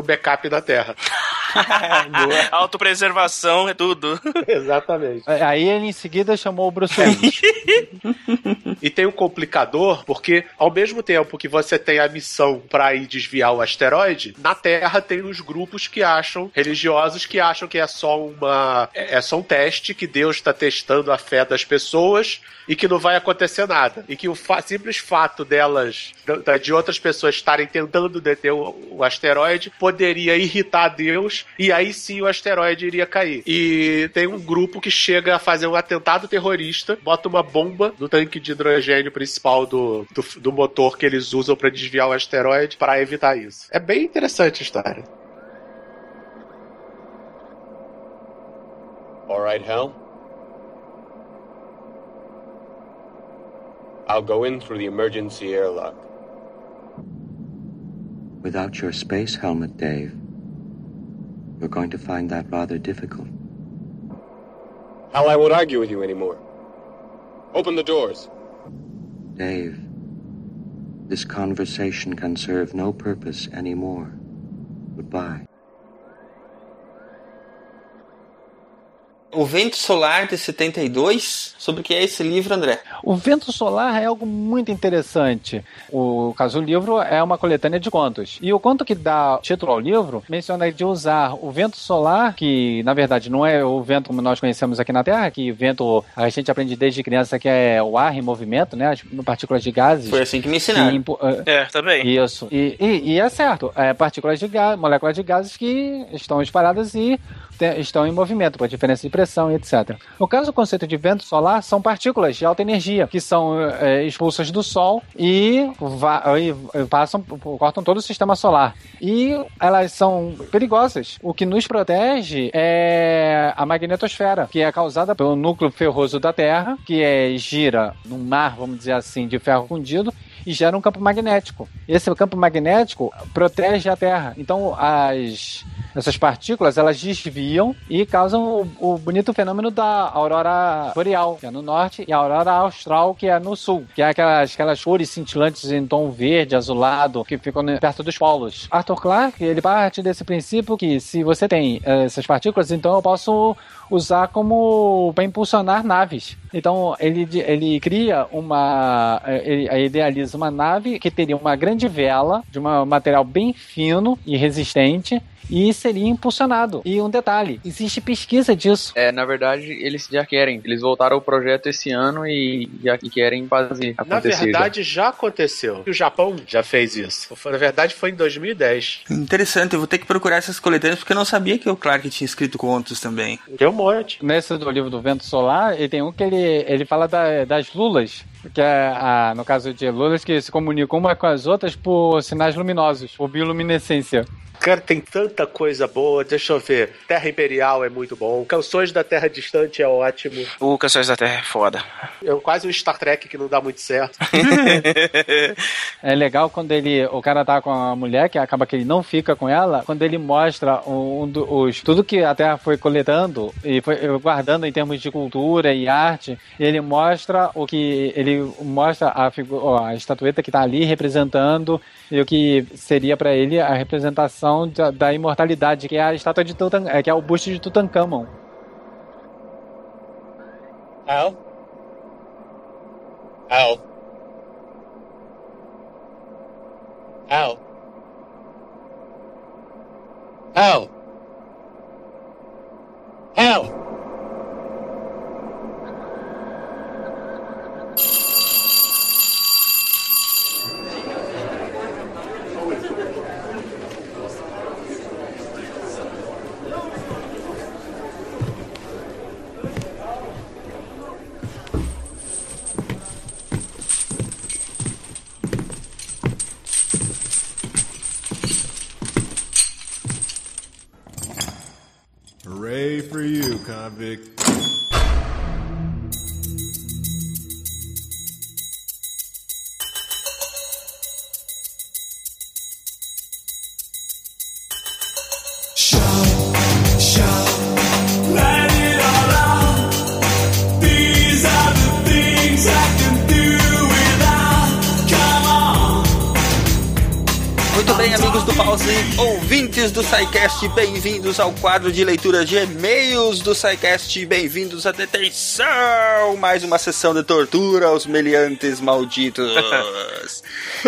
backup da Terra. Autopreservação é tudo. Exatamente. Aí ele em seguida chamou o Bruce Willis. e tem um complicador, porque ao mesmo tempo que você tem a missão para ir desviar o asteroide, na Terra tem os grupos que acham, religiosos que acham que é só uma. é só um teste, que Deus está testando a fé das pessoas e que não vai acontecer nada. E que o fa simples fato delas, de outras pessoas estarem tentando deter o, o, asteroide, poderia irritar Deus e aí sim o asteroide iria cair. E tem um grupo que chega a fazer um atentado terrorista, bota uma bomba no tanque de hidrogênio principal do, do, do motor que eles usam para desviar o asteroide para evitar isso. É bem interessante a história. All right, Hal. I'll go in through the emergency airlock. Without your space helmet, Dave, you're going to find that rather difficult. I won't argue with you anymore. Open the doors. Dave, this conversation can serve no purpose anymore. Goodbye. O Vento Solar de 72, sobre o que é esse livro, André? O Vento Solar é algo muito interessante. O caso do livro é uma coletânea de contos. E o conto que dá título ao livro menciona de usar o vento solar, que na verdade não é o vento como nós conhecemos aqui na Terra, que vento a gente aprende desde criança que é o ar em movimento, né? As partículas de gases. Foi assim que me ensinaram. Que, é, também. Isso. E, e, e é certo, é partículas de gases, moléculas de gases que estão espalhadas e estão em movimento, por diferença de pressão pressão e etc. No caso do conceito de vento solar, são partículas de alta energia que são é, expulsas do Sol e, e passam, cortam todo o sistema solar. E elas são perigosas. O que nos protege é a magnetosfera, que é causada pelo núcleo ferroso da Terra, que é, gira num mar, vamos dizer assim, de ferro fundido e gera um campo magnético. Esse campo magnético protege a Terra. Então, as essas partículas elas desviam e causam o, o, bonito fenômeno da aurora boreal, que é no norte, e a aurora austral, que é no sul, que é aquelas, aquelas cores cintilantes em tom verde, azulado, que ficam perto dos polos. Arthur Clarke, ele parte desse princípio que se você tem uh, essas partículas, então eu posso usar como para impulsionar naves. Então ele, ele cria uma, ele idealiza uma nave que teria uma grande vela de um material bem fino e resistente e seria impulsionado. E um detalhe, existe pesquisa disso. É, na verdade, eles já querem. Eles voltaram ao projeto esse ano e já querem fazer acontecer. Na verdade, já, já aconteceu. O Japão já fez isso. Na verdade, foi em 2010. Interessante, eu vou ter que procurar essas coletâneas porque eu não sabia que o Clark tinha escrito contos também. Tem um monte. Nesse do livro do Vento Solar, ele tem um que ele, ele fala da, das lulas que é, a, no caso de lulas, que se comunicam uma com as outras por sinais luminosos, por bioluminescência. Cara, tem tanta coisa boa. Deixa eu ver. Terra Imperial é muito bom. Canções da Terra Distante é ótimo. O Canções da Terra é foda. É quase um Star Trek que não dá muito certo. é legal quando ele, o cara tá com a mulher, que acaba que ele não fica com ela, quando ele mostra um, um, os, tudo que a Terra foi coletando e foi guardando em termos de cultura e arte, ele mostra o que ele mostra a, a estatueta que tá ali representando o que seria para ele a representação da, da, imortalidade, que é a estátua de Tutan, é, que é o busto de Tutankhamon. Al? Al? Al? Al? Al? Bem-vindos ao quadro de leitura de e-mails do SciCast, bem-vindos à detenção! Mais uma sessão de tortura aos meliantes malditos.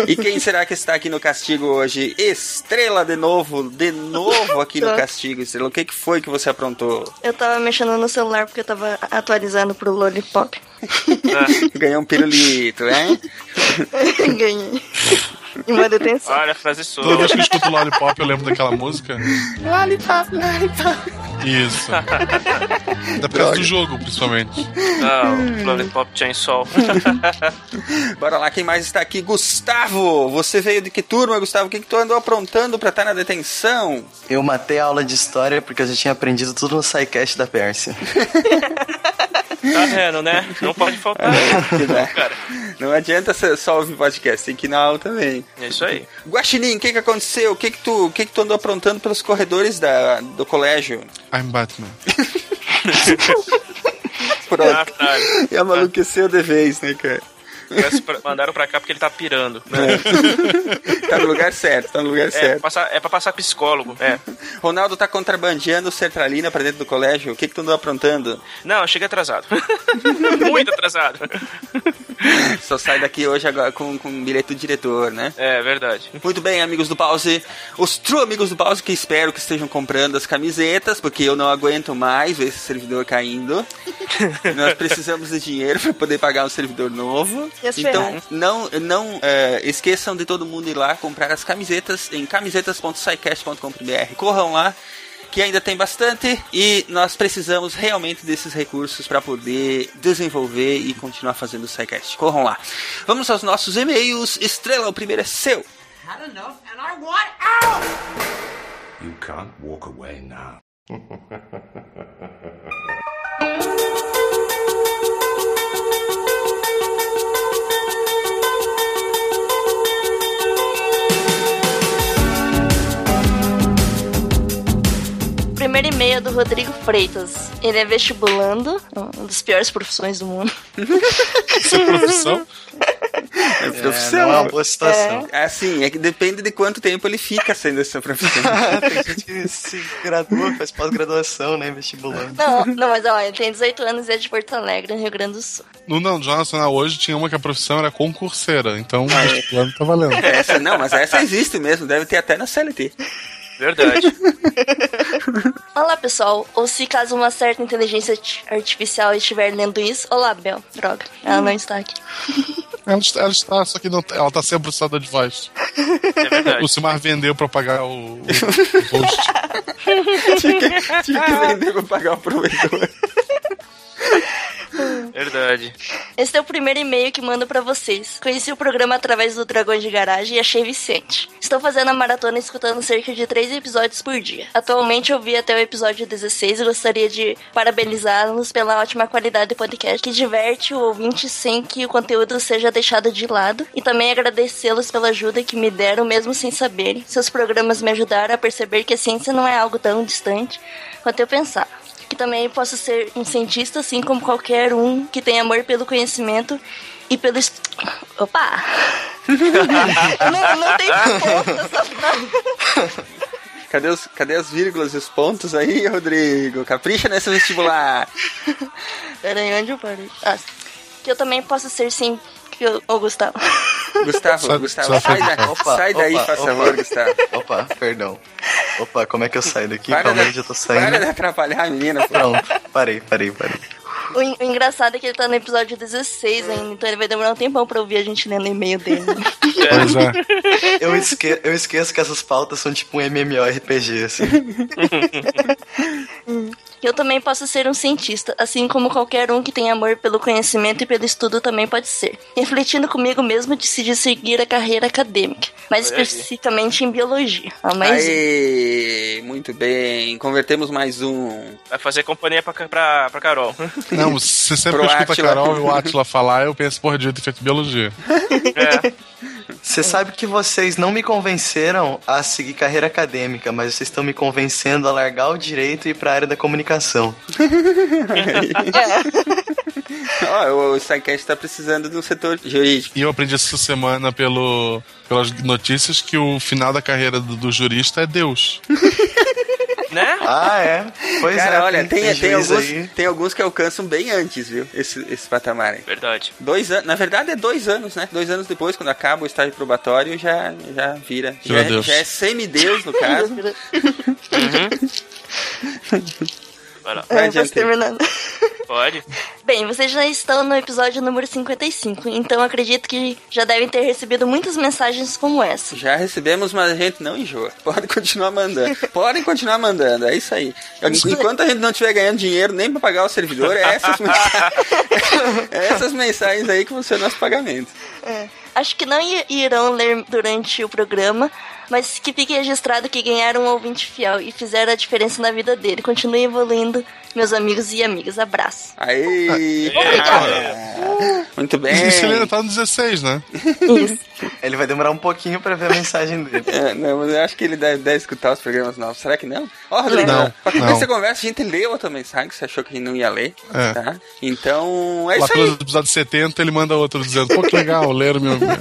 e quem será que está aqui no castigo hoje? Estrela de novo, de novo aqui no castigo, Estrela. O que, que foi que você aprontou? Eu tava mexendo no celular porque eu tava atualizando pro Lollipop. Ganhou um pirulito, hein? Ganhei. E uma detenção. Olha, a frase sua. Toda vez que eu escuto Lollipop, eu lembro daquela música. Lollipop, Lollipop. Isso. Da peça do jogo, principalmente. Não, Lollipop Chainsaw. Bora lá, quem mais está aqui? Gustavo! Você veio de que turma, Gustavo? O que, que tu andou aprontando pra estar na detenção? Eu matei a aula de história porque eu já tinha aprendido tudo no SciCast da Pérsia. Tá vendo, né? Não pode faltar. Não, cara. Não adianta só ouvir podcast, tem que ir na aula também. É isso aí. Guaxinim, o que que aconteceu? O que que tu, o que que tu andou aprontando pelos corredores da, do colégio? I'm Batman. Pronto. Ah, tá. E amaluqueceu de vez, né, cara? Pra, mandaram pra cá porque ele tá pirando. É. tá no lugar certo, tá no lugar É, certo. passar, é pra passar psicólogo. É. Ronaldo tá contrabandeando sertralina pra dentro do colégio. O que que tu andou aprontando? Não, eu cheguei atrasado. Muito atrasado. Só sai daqui hoje agora com, com bilhete do diretor, né? É, verdade. Muito bem, amigos do Pause. Os true amigos do Pause que espero que estejam comprando as camisetas, porque eu não aguento mais ver esse servidor caindo. Nós precisamos de dinheiro para poder pagar um servidor novo. Então, não, não é, esqueçam de todo mundo ir lá comprar as camisetas em camisetas.sicast.com.br. Corram lá que ainda tem bastante e nós precisamos realmente desses recursos para poder desenvolver e continuar fazendo o SciCast. Corram lá. Vamos aos nossos e-mails. Estrela, o primeiro é seu. You can't walk away now. Primeiro e-mail é do Rodrigo Freitas. Ele é vestibulando, uma das piores profissões do mundo. Isso é profissão? É profissão. não é uma boa situação. É assim, é que depende de quanto tempo ele fica sendo essa profissão. Tem gente que se gradua, faz pós-graduação, né? Vestibulando. Não, não, mas ó, ele tem 18 anos e é de Porto Alegre, no Rio Grande do Sul. No não, Jornal Nacional hoje tinha uma que a profissão era concurseira, então o vestibulando tá valendo. Essa, não, mas essa existe mesmo, deve ter até na CLT. Verdade. Olá, pessoal. Ou se caso uma certa inteligência arti- artificial estiver lendo isso. Olá, Bel. Droga, ela não está aqui. Ela está, ela está, só que não, ela tá sem a processador de voz. É verdade. O Silmar vendeu pra pagar o, o, o host. tinha, que, tinha que vender pra pagar o provedor. Verdade. Esse é o primeiro e-mail que mando pra vocês. Conheci o programa através do Dragões de Garagem e achei viciante. Estou fazendo a maratona escutando cerca de 3 episódios por dia. Atualmente eu vi até o episódio 16 e gostaria de parabenizá-los pela ótima qualidade do podcast que diverte o ouvinte sem que o conteúdo seja deixado de lado e também agradecê-los pela ajuda que me deram mesmo sem saberem. Seus programas me ajudaram a perceber que a ciência não é algo tão distante quanto eu pensava que também posso ser um cientista, assim como qualquer um que tem amor pelo conhecimento e pelo. est- Opa! não, não tem ponto essa. Cadê, os, cadê as vírgulas e os pontos aí, Rodrigo? Capricha nesse vestibular. Pera aí, onde eu parei? Ah, que eu também posso ser sim. Que eu, ô, Gustavo. Gustavo, Só- Gustavo, só sai, da- Opa, sai daí, opa, faz opa. favor, Gustavo. Opa, perdão. Opa, como é que eu saio daqui? Para Calma de- aí, já tô Para saindo. de atrapalhar a menina, pô. Pronto, parei, parei, parei. O, o engraçado é que ele tá no episódio 16 ainda, então ele vai demorar um tempão pra ouvir a gente lendo o e-mail dele. Pois é. Eu, esque eu esqueço que essas pautas são tipo um MMORPG, assim. Eu também posso ser um cientista, assim como qualquer um que tem amor pelo conhecimento e pelo estudo também pode ser. Refletindo comigo mesmo, decidi seguir a carreira acadêmica, mais Olha aí. especificamente em biologia. A mais Aê, muito bem. Convertemos mais um. Vai fazer companhia pra, pra, pra Carol. Não, você sempre que escuta a. Carol e o Atila falar, eu penso, porra, devia ter feito biologia. É. Você sabe que vocês não me convenceram a seguir carreira acadêmica, mas vocês estão me convencendo a largar o direito e ir pra área da comunicação. Ó, o, o SciCast tá precisando de um setor jurídico. E eu aprendi essa semana pelo, pelas notícias que o final da carreira do, do jurista é Deus. Né? Ah, é? Pois Cara, é. olha, tem, tem, juiz alguns, aí. tem alguns que alcançam bem antes, viu? Esse, esse patamar aí. Verdade. Dois anos, na verdade é dois anos, né? Dois anos depois, quando acaba o estágio probatório, já, já vira. Já, é- Deus. já é semideus, no caso. Vai lá. É, posso. Pode. Bem, vocês já estão no episódio número 55, então acredito que já devem ter recebido muitas mensagens como essa. Já recebemos, mas a gente não enjoa. Pode continuar mandando. Podem continuar mandando, é isso aí. Enquanto a gente não estiver ganhando dinheiro nem pra pagar o servidor, é essas mensagens, é essas mensagens aí que vão ser o nosso pagamento. É. Acho que não irão ler durante o programa, mas que fique registrado que ganharam um ouvinte fiel e fizeram a diferença na vida dele. Continue evoluindo, meus amigos e amigas. Abraço. Aí. Obrigada. Muito bem. Isso ele ainda tá no 16, né? Ele vai demorar um pouquinho pra ver a mensagem dele. É, não, mas eu acho que ele deve, deve escutar os programas novos. Será que não? Ó, Rodrigo, Não, pra começar não. essa conversa, a gente leu a tua mensagem, que você achou que não ia ler. É. Tá? Então, é Lá isso aí. episódio 70, ele manda outro dizendo, pô, que legal, leram meu, meu,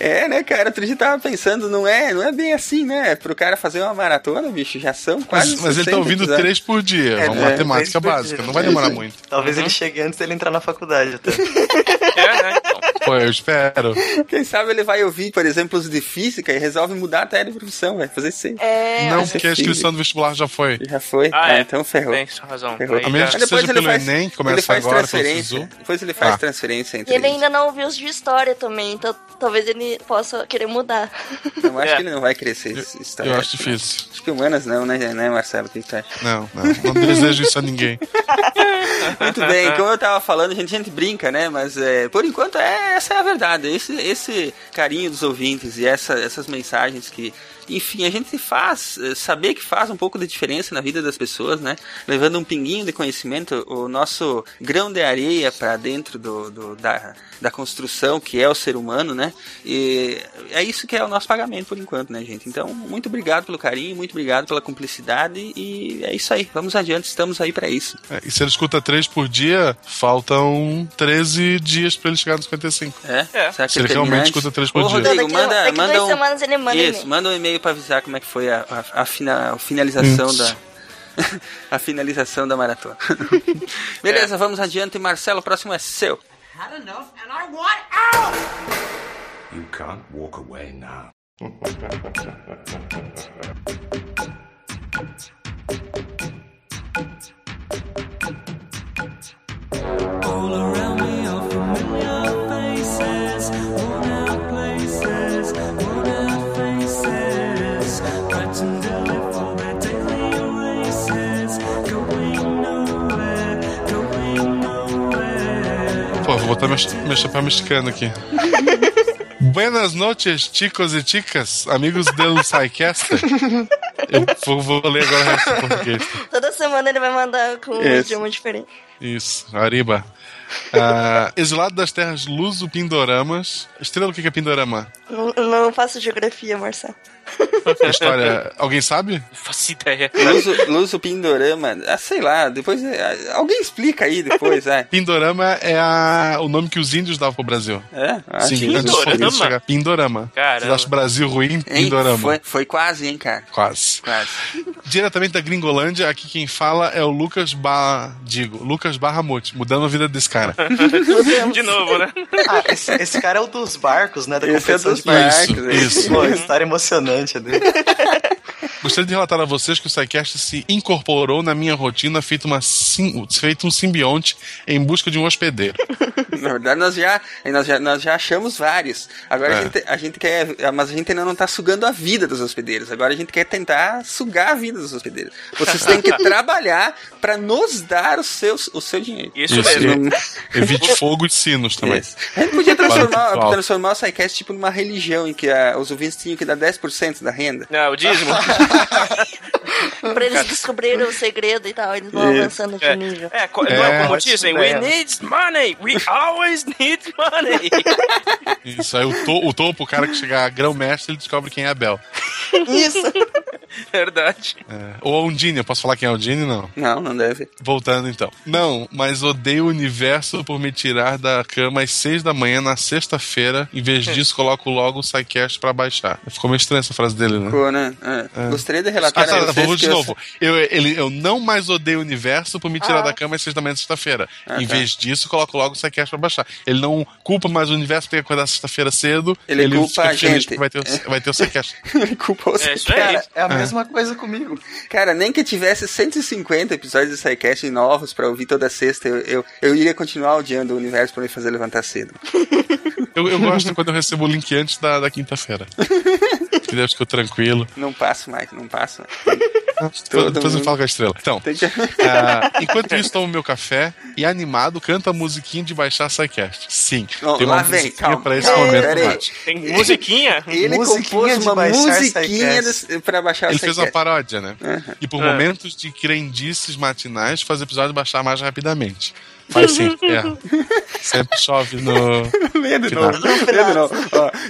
É, né, cara? Outro dia tava pensando, não é, não é bem assim, né? Pro cara fazer uma maratona, bicho, já são quase. Mas, ele tá 60 ouvindo episódios. três por dia. É, É, uma né? matemática básica, dia. não vai demorar muito. Talvez ele chegue antes dele entrar na faculdade até. É, né? Então. Pô, eu espero. Quem sabe ele vai ouvir, por exemplo, os de física e resolve mudar até de profissão, vai fazer isso aí. É. Não, porque a inscrição do vestibular já foi. Já foi? Ah, Ah, é. então ferrou. Tem sua razão. Ferrou. A menos que depois seja ele pelo faz- Enem, que começa ele faz agora, pelo. Depois ele faz Ah. transferência E entre ele eles. ainda não ouviu os de história também, então talvez ele possa querer mudar. Eu acho É. que ele não vai crescer esse história. Eu acho difícil. Acho que humanas não, né, né Marcelo? O que tu acha? Não, não. Não desejo isso a ninguém. Muito bem, como eu tava falando, a gente, a gente brinca, né? Mas é, por enquanto é, essa é a verdade. Esse, esse carinho dos ouvintes e essa, essas mensagens que, enfim, a gente faz, eh, saber que faz um pouco de diferença na vida das pessoas, né? Levando um pinguinho de conhecimento, o nosso grão de areia para dentro do, do- da, da construção que é o ser humano, né? E é isso que é o nosso pagamento por enquanto, né, gente? Então, muito obrigado pelo carinho, muito obrigado pela cumplicidade e é isso aí. Vamos adiante, estamos aí para isso. É, e se ele escuta três por dia, faltam 13 dias pra ele chegar nos 55. É? Será que Se ele realmente escuta três por Ô, dia. Rodrigo, Daqui- manda, daqui manda duas um... semanas ele manda Isso, e-mail. manda um e-mail pra avisar como é que foi a, a, a fina- a finalização Isso. da... a finalização da maratona. Beleza, vamos adiante. Marcelo, o próximo é seu. Had enough and I want out! You can't walk away now. All around botar meu, chapéu mexicano aqui. Buenas noches, chicos e chicas, amigos do SciCaster. Eu vou, vou ler agora o resto português. Toda semana ele vai mandar com um Isso. idioma diferente. Isso, Ariba. Ah, exilado das terras Luso Pindoramas. Estrela, o que que é Pindorama? Não, não faço geografia, Marcelo. História. Alguém sabe? Faço ideia. Luso, Luso Pindorama, ah, sei lá, depois... é, alguém explica aí depois, é. Pindorama é a- o nome que os índios davam pro Brasil. É? Ah, Sim, sim. antes de Pindorama? chegar. Pindorama. Caramba. Vocês acham o Brasil ruim? Hein? Pindorama. Foi, foi quase, hein, cara? Quase. Quase. Diretamente da Gringolândia, aqui quem fala é o Lucas Barra. Digo, Lucas Barramute, mudando a vida desse cara. De novo, né? Ah, esse, esse cara é o dos barcos, né? Da Esse é dos de barcos. barcos, Isso, isso. Pô, história emocionante dele. Gostaria de relatar a vocês que o SciCast se incorporou na minha rotina, feito, uma sim- feito um simbionte em busca de um hospedeiro. Na verdade, nós já, nós já, nós já achamos vários. Agora a, É. gente, a gente quer. Mas a gente ainda não tá sugando a vida dos hospedeiros. Agora a gente quer tentar sugar a vida dos hospedeiros. Vocês têm que trabalhar para nos dar o seu, o seu dinheiro. Isso, Isso. mesmo. Evite fogo de sinos também. Isso. A gente podia transformar, transformar o SciCast tipo numa religião em que ah, os ouvintes tinham que dar 10% da renda. Não, o dízimo. pra eles descobrirem o segredo e tal, eles vão Isso. avançando de É, nível. é, co- não é como ótima dizem? We need money! We always need money! Isso aí, o, to- o topo, o cara que chegar a grão-mestre, ele descobre quem é Abel. Isso. Verdade. É. Ou a Undine, eu posso falar quem é a Undine? Não. Não, não deve. Voltando então. Não, mas odeio o universo por me tirar da cama às seis da manhã na sexta-feira. Em vez disso, coloco logo o SciCast pra baixar. Ficou meio estranha essa frase dele, né? Ficou, né? É. É. Gostaria de relatar Ah, tá, a vocês de eu- novo. Eu, ele, eu não mais odeio o universo por me tirar Ah. da cama às seis da manhã sexta-feira. Ah, em tá. vez disso, coloco logo o SciCast pra baixar. Ele não culpa mais o universo por ter que acordar sexta-feira cedo. Ele culpa fica a gente. porque Vai ter, o- vai ter o SciCast. Ele culpa os É. Cara, é a É. mesma coisa comigo. Cara, nem que tivesse 150 episódios de SciCast novos pra ouvir toda sexta, eu, eu, eu iria continuar odiando o universo pra me fazer levantar cedo. Eu, eu gosto quando eu recebo o link antes da, da quinta-feira. que daí eu fico tranquilo. Não passo mais, não passo mais. Depois, Todo depois eu falo com a estrela. Então, que- ah, enquanto isso, tomo meu café e animado canta a musiquinha de baixar SciCast. Sim, Não, tem uma lá vem, calma, pra esse calma, momento peraí. Tem musiquinha? Ele Musiquinha compôs uma baixar musiquinha pra baixar Ele fez uma paródia, né? Aham. E por É. momentos de crendices matinais, faz o episódio baixar mais rapidamente. Faz sim, é. Sempre chove no. Lê de final. novo.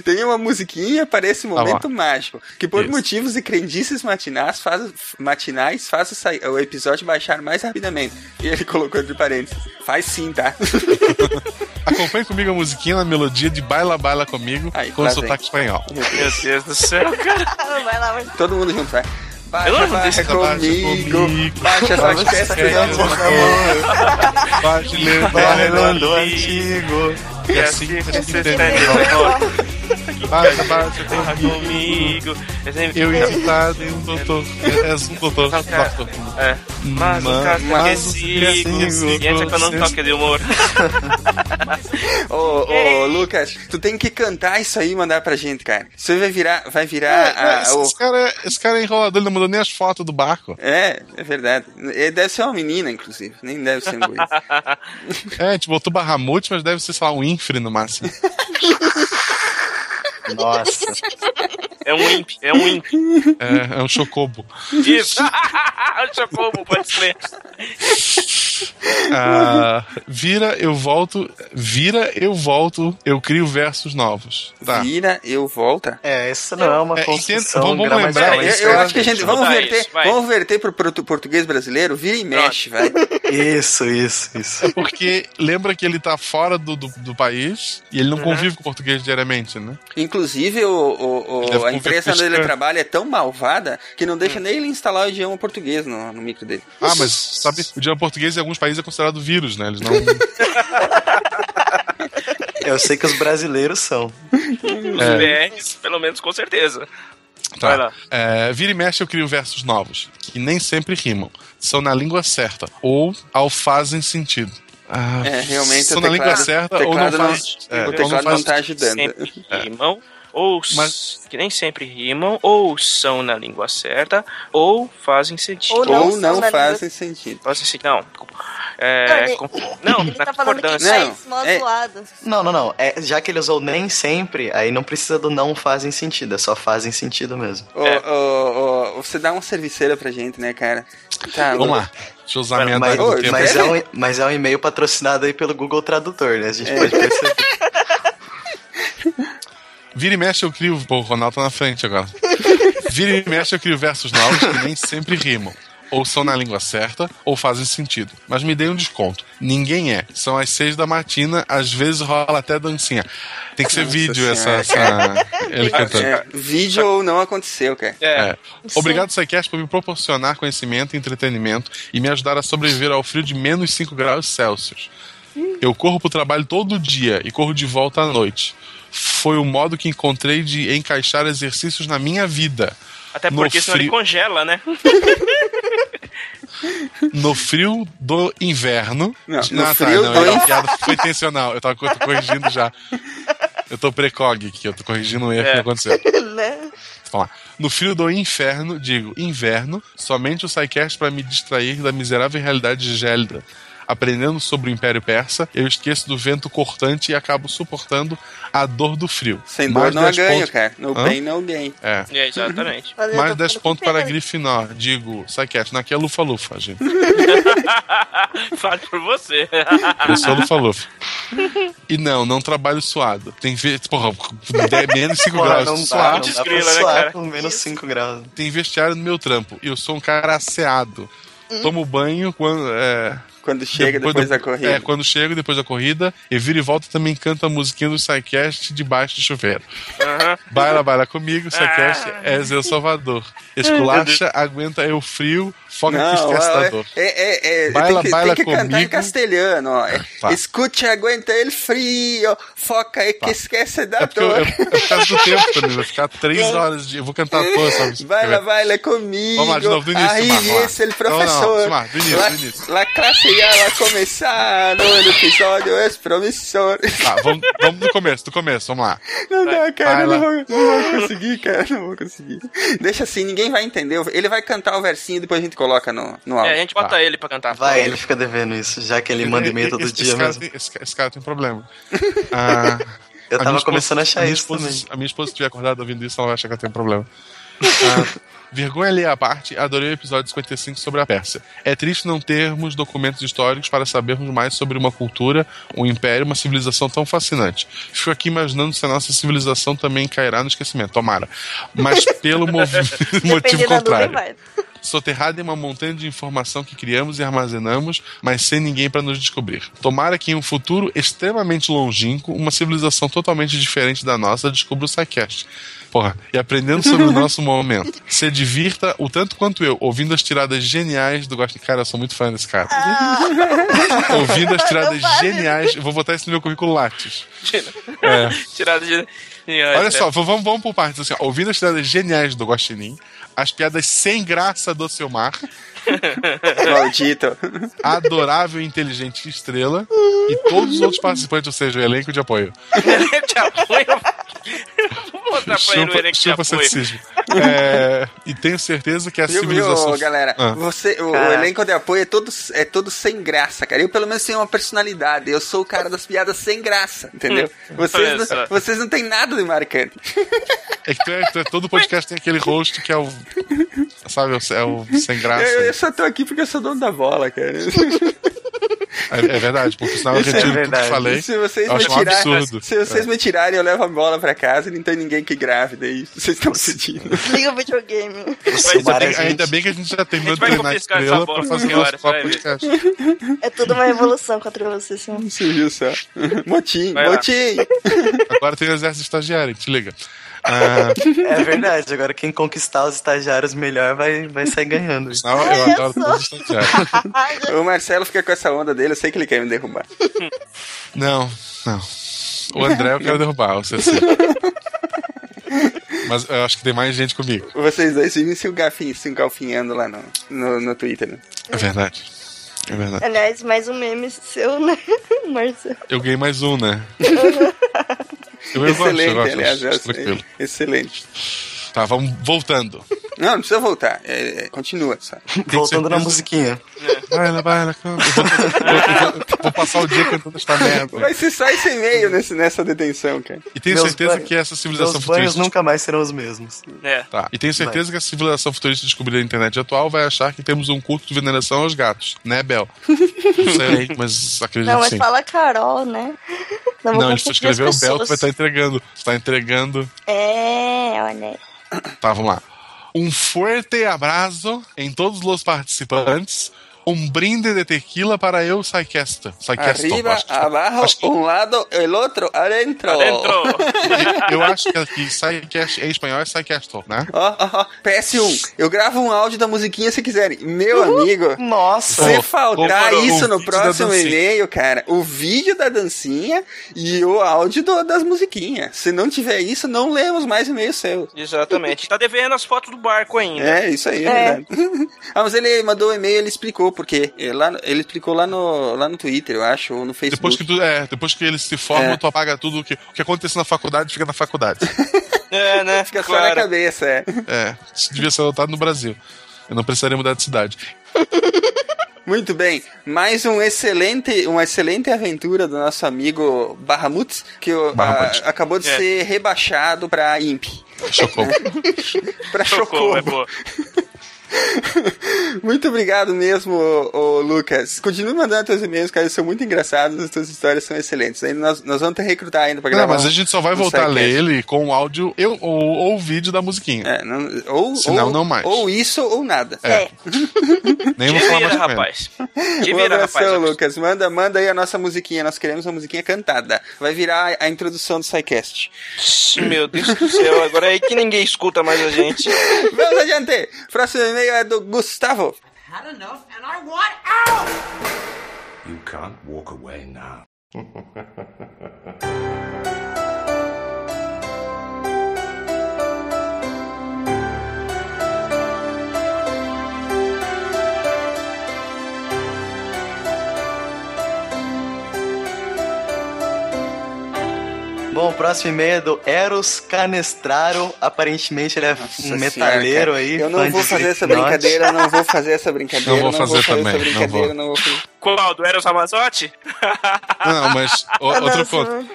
Tem uma musiquinha para esse momento Tá bom. mágico. Que por Isso. motivos de crendices matinais faz, matinais faz o, o episódio baixar mais rapidamente. E ele colocou entre parênteses. Faz sim, tá? Acompanhe comigo a musiquinha na melodia de Baila Baila Comigo Aí, com lá sotaque espanhol. Meu Deus do céu, cara. vai lá, vai. Todo mundo junto, vai. Baixa, Eu não baixa Baixa comigo. comigo. Baixa essa essa festa. criança, Bailando Bailando antigo. antigo. E assim, assim você entende. Basta, basta, comigo. Eu irritado em um doutor. És um doutor. Doctor. É. Mas o caso é o que que é sigo. E entra quando um toque de humor. Ô, ô, Lucas, tu tem que cantar isso aí e mandar pra gente, cara. Isso vai virar, vai virar É, a- esse, o- esse cara, é- esse cara é enrolador, ele não mandou nem as fotos do barco. É, é verdade. Ele deve ser uma menina, inclusive. Nem deve ser um. É, a gente botou Barramute, mas deve ser, sei lá, um infre no máximo. Nossa. É um imp, é um imp. É, é um chocobo. Isso. Chocobo, pode ser. Ah, vira, eu volto. Vira, eu volto, eu crio versos novos. Tá. Vira, eu volta. É, isso não é uma É, construção entendo- vamos- vamos lembrar, Eu, isso eu é- acho que a gente. Vamos verter, isso, vamos verter pro, pro português brasileiro, vira e mexe, vai. Isso, isso, isso. É porque lembra que ele tá fora do, do, do país e ele não convive com o português diariamente, né? Inclusive, o, o- o- a empresa onde ele trabalha é tão malvada que não deixa nem ele instalar o idioma português no, no micro dele. Ah, mas sabe, o idioma português em alguns países é considerado vírus, né? Eles não. Eu sei que os brasileiros são. Os É. BRs, pelo menos com certeza. Vai Tá. lá. É, vira e mexe eu crio versos novos, que nem sempre rimam. São na língua certa, ou ao fazem sentido. Ah, É, realmente são na teclado- língua certa ou não não- faz. é, o teclado faz- não tá ajudando. Sempre rimam, ou s- que nem sempre rimam, ou são na língua certa, ou fazem sentido. Ou não Ou não fazem sentido. Fazem sentido. Não. É, ele- com- não, Ele na tá falando que faz mó é-. Não, não, não. É, já que ele usou nem sempre, aí não precisa do não fazem sentido, é só fazem sentido mesmo. Ô, ô, ô, você dá uma serviceira pra gente, né, cara? Tá, Vamos lá. Deixa eu usar a minha Mas, mas é um, mas é um e-mail patrocinado aí pelo Google Tradutor, né? A gente pode perceber. Vira e mexe eu crio. Pô, o Ronaldo tá na frente agora. Vira e mexe eu crio versos novos que nem sempre rimam. Ou são na língua certa, ou fazem sentido. Mas me dê um desconto. Ninguém é. São às seis da matina, às vezes rola até dancinha. Tem que ser Nossa vídeo essa, essa- Ele cantando. É, vídeo não aconteceu, cara. É. Obrigado, Psycast, por me proporcionar conhecimento e entretenimento e me ajudar a sobreviver ao frio de menos 5 graus Celsius. Eu corro pro trabalho todo dia e corro de volta à noite. Foi o modo que encontrei de encaixar exercícios na minha vida. Até No porque senão ele congela, né? No frio do inverno. Não, Ah, no tá, frio não, do a piada foi intencional. Eu tava corrigindo já. Eu tô precog aqui, eu tô corrigindo um erro É. que aconteceu. né? Vamos lá. No frio do inferno, digo, inverno, somente o SciCast para me distrair da miserável realidade gélida. Aprendendo sobre o Império Persa, eu esqueço do vento cortante e acabo suportando a dor do frio. Sem dor Mais não 10 ganho, pontos- cara. No Hã? pain, no gain. É. É, exatamente. Mais tô 10 falando pontos para pena. Grifinór. Digo, não aqui é Lufa-Lufa, gente. Fale por você. Eu sou Lufa-Lufa. E não, não trabalho suado. Tem vezes, porra, menos 5 Porra, graus. não dá, suado. não dá pra né, suar cara? com menos 5 graus. Tem vestiário no meu trampo. Eu sou um cara asseado. Tomo banho quando. É, Quando chega depois, do- da corrida. É, quando chego depois da corrida, e viro e volta também canto a musiquinha do SciCast debaixo do chuveiro. Aham. Baila, baila comigo, SciCast Ah. é seu salvador. Esculacha, aguenta eu frio, foca que Não, esquece da é, dor. é, é, é, Baila, tem que, baila tem que cantar em comigo. castelhano, ó. É, Tá. Escute, aguenta ele frio, foca aí que esquece da É dor. eu, é por causa do tempo também, vai ficar três horas de. Eu vou cantar a toa, sabe? Baila, baila comigo. Vamos lá, de novo, do início, Aí, lá. esse é o Não, não, professor. Simar, do início, la, do início. la classe já vai começar no episódio é promissor. Tá, vamos, vamos do começo, do começo, vamos lá. Não dá, cara, Vai não vou, não vou conseguir, cara, não vou conseguir. Deixa assim, ninguém vai entender. Ele vai cantar o versinho e depois a gente coloca no, no É, áudio. a gente bota ele pra cantar. Vai, ele fica devendo isso, já que ele manda e-mail todo esse, dia esse cara mesmo. tem, esse, esse cara tem problema. Ah, Eu a tava começando a achar isso esposa, também. A minha esposa, se estiver acordada ouvindo isso, ela vai achar que eu tenho problema. Ah, vergonha alheia à parte, adorei o episódio 55 sobre a Pérsia. É triste não termos documentos históricos para sabermos mais sobre uma cultura, um império, uma civilização tão fascinante. Fico aqui imaginando se a nossa civilização também cairá no esquecimento. Tomara. Mas pelo motivo contrário. vai. Soterrado em uma montanha de informação que criamos e armazenamos, mas sem ninguém para nos descobrir. Tomara que em um futuro extremamente longínquo, uma civilização totalmente diferente da nossa descubra o SciCast. Porra, e aprendendo sobre o nosso momento. Se divirta o tanto quanto eu, ouvindo as tiradas geniais do Gosto. Cara, eu sou muito fã desse cara. ouvindo as tiradas geniais. Vou botar isso no meu currículo Lattes. É. Tirada de. Olha só, vamos, vamos por partes. Assim, ó. ouvindo as tiradas geniais do Guaxinim, as piadas sem graça do Silmar, Maldito. adorável, inteligente estrela e todos os outros participantes, ou seja, o elenco de apoio. de apoio. Vou botar pra ele chupa apoio. ceticismo. É, e tenho certeza que a Viu, civilização. viu, galera? Ah. Você, o, o elenco de apoio é todo, é todo sem graça, cara. Eu, pelo menos, tenho uma personalidade. Eu sou o cara das piadas sem graça, entendeu? Vocês, não, vocês não têm nada de marcante. É que tu é, tu é- todo podcast tem aquele rosto que é o. Sabe, é o sem graça. Eu, eu só tô aqui porque eu sou dono da bola, cara. É, é verdade, porque senão eu Isso é retiro tudo que falei. Se vocês, eu me acho um tirar- absurdo. se vocês É. me tirarem, eu levo a bola pra casa e não tem ninguém que grave daí. Vocês estão decidindo. Liga o videogame. Ainda bem, ainda bem que a gente já terminou de vai treinar a estrela pra fazer hora, vai podcast. É tudo uma revolução contra você, senhor. Você viu só? Motim, Vai lá. motim. Agora tem o exército estagiário, te liga. Ah, É verdade, agora quem conquistar os estagiários melhor vai, vai sair ganhando. Não, eu adoro todos os estagiários. o Marcelo fica com essa onda dele, eu sei que ele quer me derrubar. Não, não. O André eu quero derrubar, o CC. Mas eu acho que tem mais gente comigo. Vocês dois vivem se, se engalfinhando lá no, no, no Twitter, né? É verdade. É verdade. Aliás, mais um meme seu, né, Marcelo? Eu ganhei mais um, né? Eu, eu gosto, Excelente, eu gosto, aliás. eu- tranquilo. Excelente. Tá, vamos voltando. Não, não precisa voltar. É, é, continua. Só. Voltando na musiquinha. Vai lá, vai lá, canta. Vou, passar o dia cantando esta merda. Vai ser só esse e-mail nesse, nessa detenção, cara. E tenho Meus certeza banhos- que essa civilização Meus futurista. nunca mais serão os mesmos. É. Tá. E tenho certeza que a civilização futurista descobrida na internet atual vai achar que temos um culto de veneração aos gatos, né, Bel? Não sei, mas acredito Não, mas sim. fala Carol, né? Não, Não, ele só confundir as escreveu o Bel que vai estar entregando. Está entregando. É, olha aí. Tá, vamos lá. Um fuerte abraço em todos os participantes. Um brinde de tequila para eu. Psycast, Arriba, acho que- abajo, acho que- um lado, el outro, adentro. Eu acho que aqui Psycast em espanhol é Psycast, né? Ó, ó, ó, PS1, eu gravo um áudio da musiquinha se quiserem. Meu amigo, Nossa! se faltar isso o no próximo e-mail, cara, o vídeo da dancinha e o áudio do- das musiquinhas. Se não tiver isso, não lemos mais e-mails seus. Exatamente. Tá devendo as fotos do barco ainda. É, isso aí, é, É. verdade. ah, mas ele mandou o e-mail, ele explicou por quê. Ele, lá, ele explicou lá no, lá no Twitter, eu acho, ou no Facebook. Depois que, tu, é, depois que ele se forma, É. tu apaga tudo o que, o que aconteceu na faculdade, fica na faculdade. É, né? Fica só na cabeça, é. É, isso devia ser adotado no Brasil. Eu não precisaria mudar de cidade. Muito bem, mais um excelente, uma excelente aventura do nosso amigo Bahamut, que o- a- acabou de É. ser rebaixado pra Imp. Chocou. pra Socorro, Chocou. é boa. Muito obrigado mesmo, ô, ô, Lucas. Continue mandando teus e-mails, cara, eles são muito engraçados, as tuas histórias são excelentes. Aí nós, nós vamos te recrutar ainda pra Não, gravar. mas um- a gente só vai um voltar a ler ele com o áudio eu, ou, ou o vídeo da musiquinha. É, não- ou, Senão, ou, não mais. Ou isso ou nada. É. Nem vou falar mais rapaz. Um Te vira, abração, rapaz. Lucas. Manda, manda aí a nossa musiquinha. Nós queremos uma musiquinha cantada. Vai virar a, a introdução do SciCast. Meu Deus do céu, agora é aí que ninguém escuta mais a gente. Vamos adiante. Próximo e-mail é do Gustavo. Had enough and I want out! You can't walk away now. Bom, o próximo e-mail é do Eros Canestraro. Aparentemente ele é um Nossa metaleiro senhora, cara. aí. Eu não vou fazer essa brincadeira, não vou fazer essa brincadeira. Não vou fazer essa também, não brincadeira, vou. não vou fazer. Qual? Do Eros Ramazotti? Não, mas o- outro não, ponto.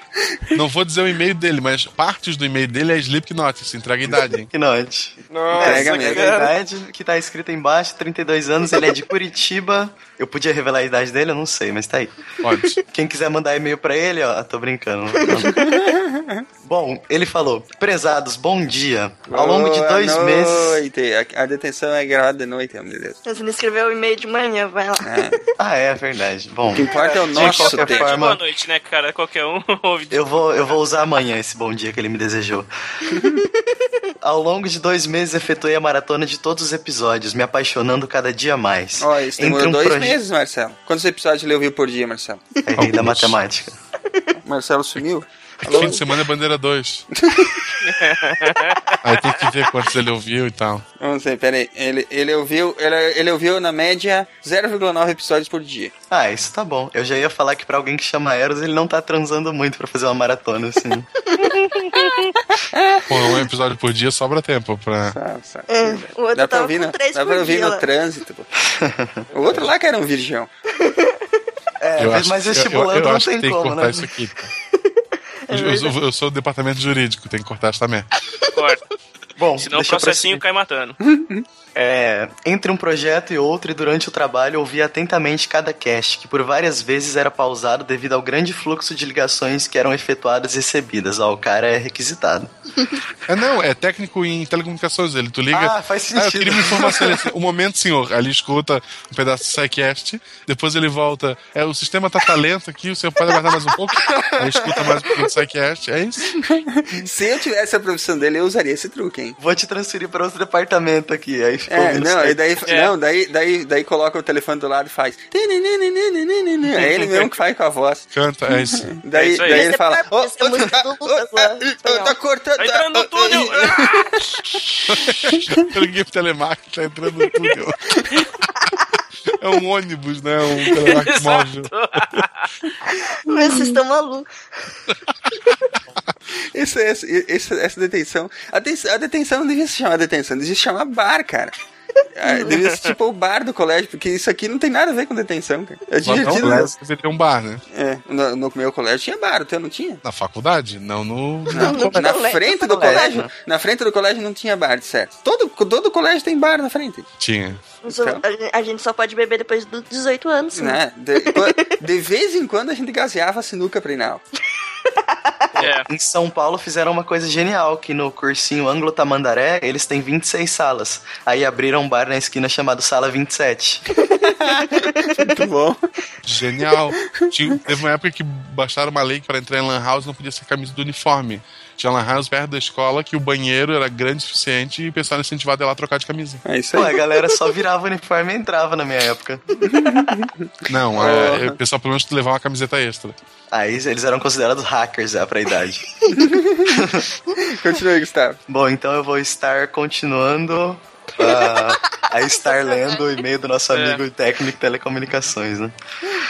Não vou dizer o e-mail dele, mas partes do e-mail dele é Slipknot, isso entrega a idade, hein? Slipknot. É mesmo. verdade que tá escrito embaixo, 32 anos, ele é de Curitiba. Eu podia revelar a idade dele? Eu não sei, mas tá aí. Pode. Quem quiser mandar e-mail pra ele, ó, tô brincando. Bom, ele falou: Prezados, bom dia. Ao longo de Boa dois meses. noite. A, a detenção é gravada de noite, meu Deus. Mas ele escreveu o e-mail de manhã, vai lá. É. Ah, é. verdade. Bom, O que importa é o de nosso qualquer tempo. forma, Boa noite, né, cara? Qualquer um ouve. Eu vou, eu vou usar amanhã esse bom dia que ele me desejou. Ao longo de dois meses, efetuei a maratona de todos os episódios, me apaixonando cada dia mais. Ó, isso demorou Entre um dois proje- meses, Marcelo. Quantos episódios ele ouviu por dia, Marcelo? Errei da matemática. Marcelo sumiu? Fim de semana é bandeira 2. Aí tem que ver quantos ele ouviu e tal. Vamos ver, peraí. Ele, ele, ouviu, ele, ele ouviu, na média, 0,9 episódios por dia. Ah, isso tá bom. Eu já ia falar que pra alguém que chama Eros, ele não tá transando muito pra fazer uma maratona, assim. Pô, um episódio por dia sobra tempo pra. É, o outro Dá pra ouvir, no, dá pra ouvir no trânsito. pô. O outro lá que era um virgão. É, Eu acho- mas eu- estimulando eu, eu não acho que tem tem que como, cortar né? isso aqui. Eu, eu sou, eu sou do departamento jurídico, tem que cortar essa merda. Corta. Bom, Senão o eu processinho cai matando. É, entre um projeto e outro e durante o trabalho ouvi atentamente cada cast, que por várias vezes era pausado devido ao grande fluxo de ligações que eram efetuadas e recebidas. Ó, o cara é requisitado. É, não, é técnico em telecomunicações. Ele, tu liga. Ah, faz Ah, eu sentido. queria uma informação. Ele, um momento, senhor. Ali escuta um pedaço do SciCast. Depois ele volta. É, o sistema tá talento aqui, o senhor pode aguardar mais um pouco. Aí escuta mais um pouquinho do SciCast. É isso. Se eu tivesse a profissão dele, eu usaria esse truque, hein? Vou te transferir para outro departamento aqui. Aí ficou É, não, e daí, não daí, daí, daí coloca o telefone do lado e faz. É ele mesmo que faz com a voz. Canta, é isso. Daí, É isso aí. daí ele fala: é "Ô, Essa é espanhol. Tá cortando. Tá entrando no túnel! Eu liguei pro telemarketing, tá entrando no túnel. É um ônibus, né? Um telemarketing móvel. Mas vocês estão malucos. Esse, esse, esse- essa detenção. A, de- a detenção não devia se chamar detenção, devia se chamar bar, cara. Ah, Devia ser tipo o bar do colégio, porque isso aqui não tem nada a ver com detenção, cara. É divertido. né? colégio Você tem um bar, né? É, no, no meu colégio tinha bar, o teu não tinha? Na faculdade? Não, no. Não, no na frente do colégio. colégio, na frente do colégio não tinha bar, certo? Todo, todo colégio tem bar na frente. Tinha. Então. a gente- só pode beber depois dos 18 anos. né? Né? De, de vez em quando a gente gaseava a sinuca pra ir na aula. É. Em São Paulo fizeram uma coisa genial, que no cursinho Anglo Tamandaré, eles têm 26 salas. Aí abriram um bar na esquina chamado Sala 27. Muito bom. Genial. Tinha, teve uma época que baixaram uma lei que para entrar em Lan House não podia ser camisa do uniforme. Tinha Lan House perto da escola que o banheiro era grande o suficiente e o pessoal era incentivado a ir lá trocar de camisa. É isso Pô, a galera só virava o uniforme e entrava na minha época. Não, é, o pessoal pelo menos levava uma camiseta extra. Aí eles eram considerados hackers já pra idade. Continue, Gustavo. Bom, então eu vou estar continuando a, a estar lendo o e-mail do nosso É. amigo técnico de telecomunicações, né?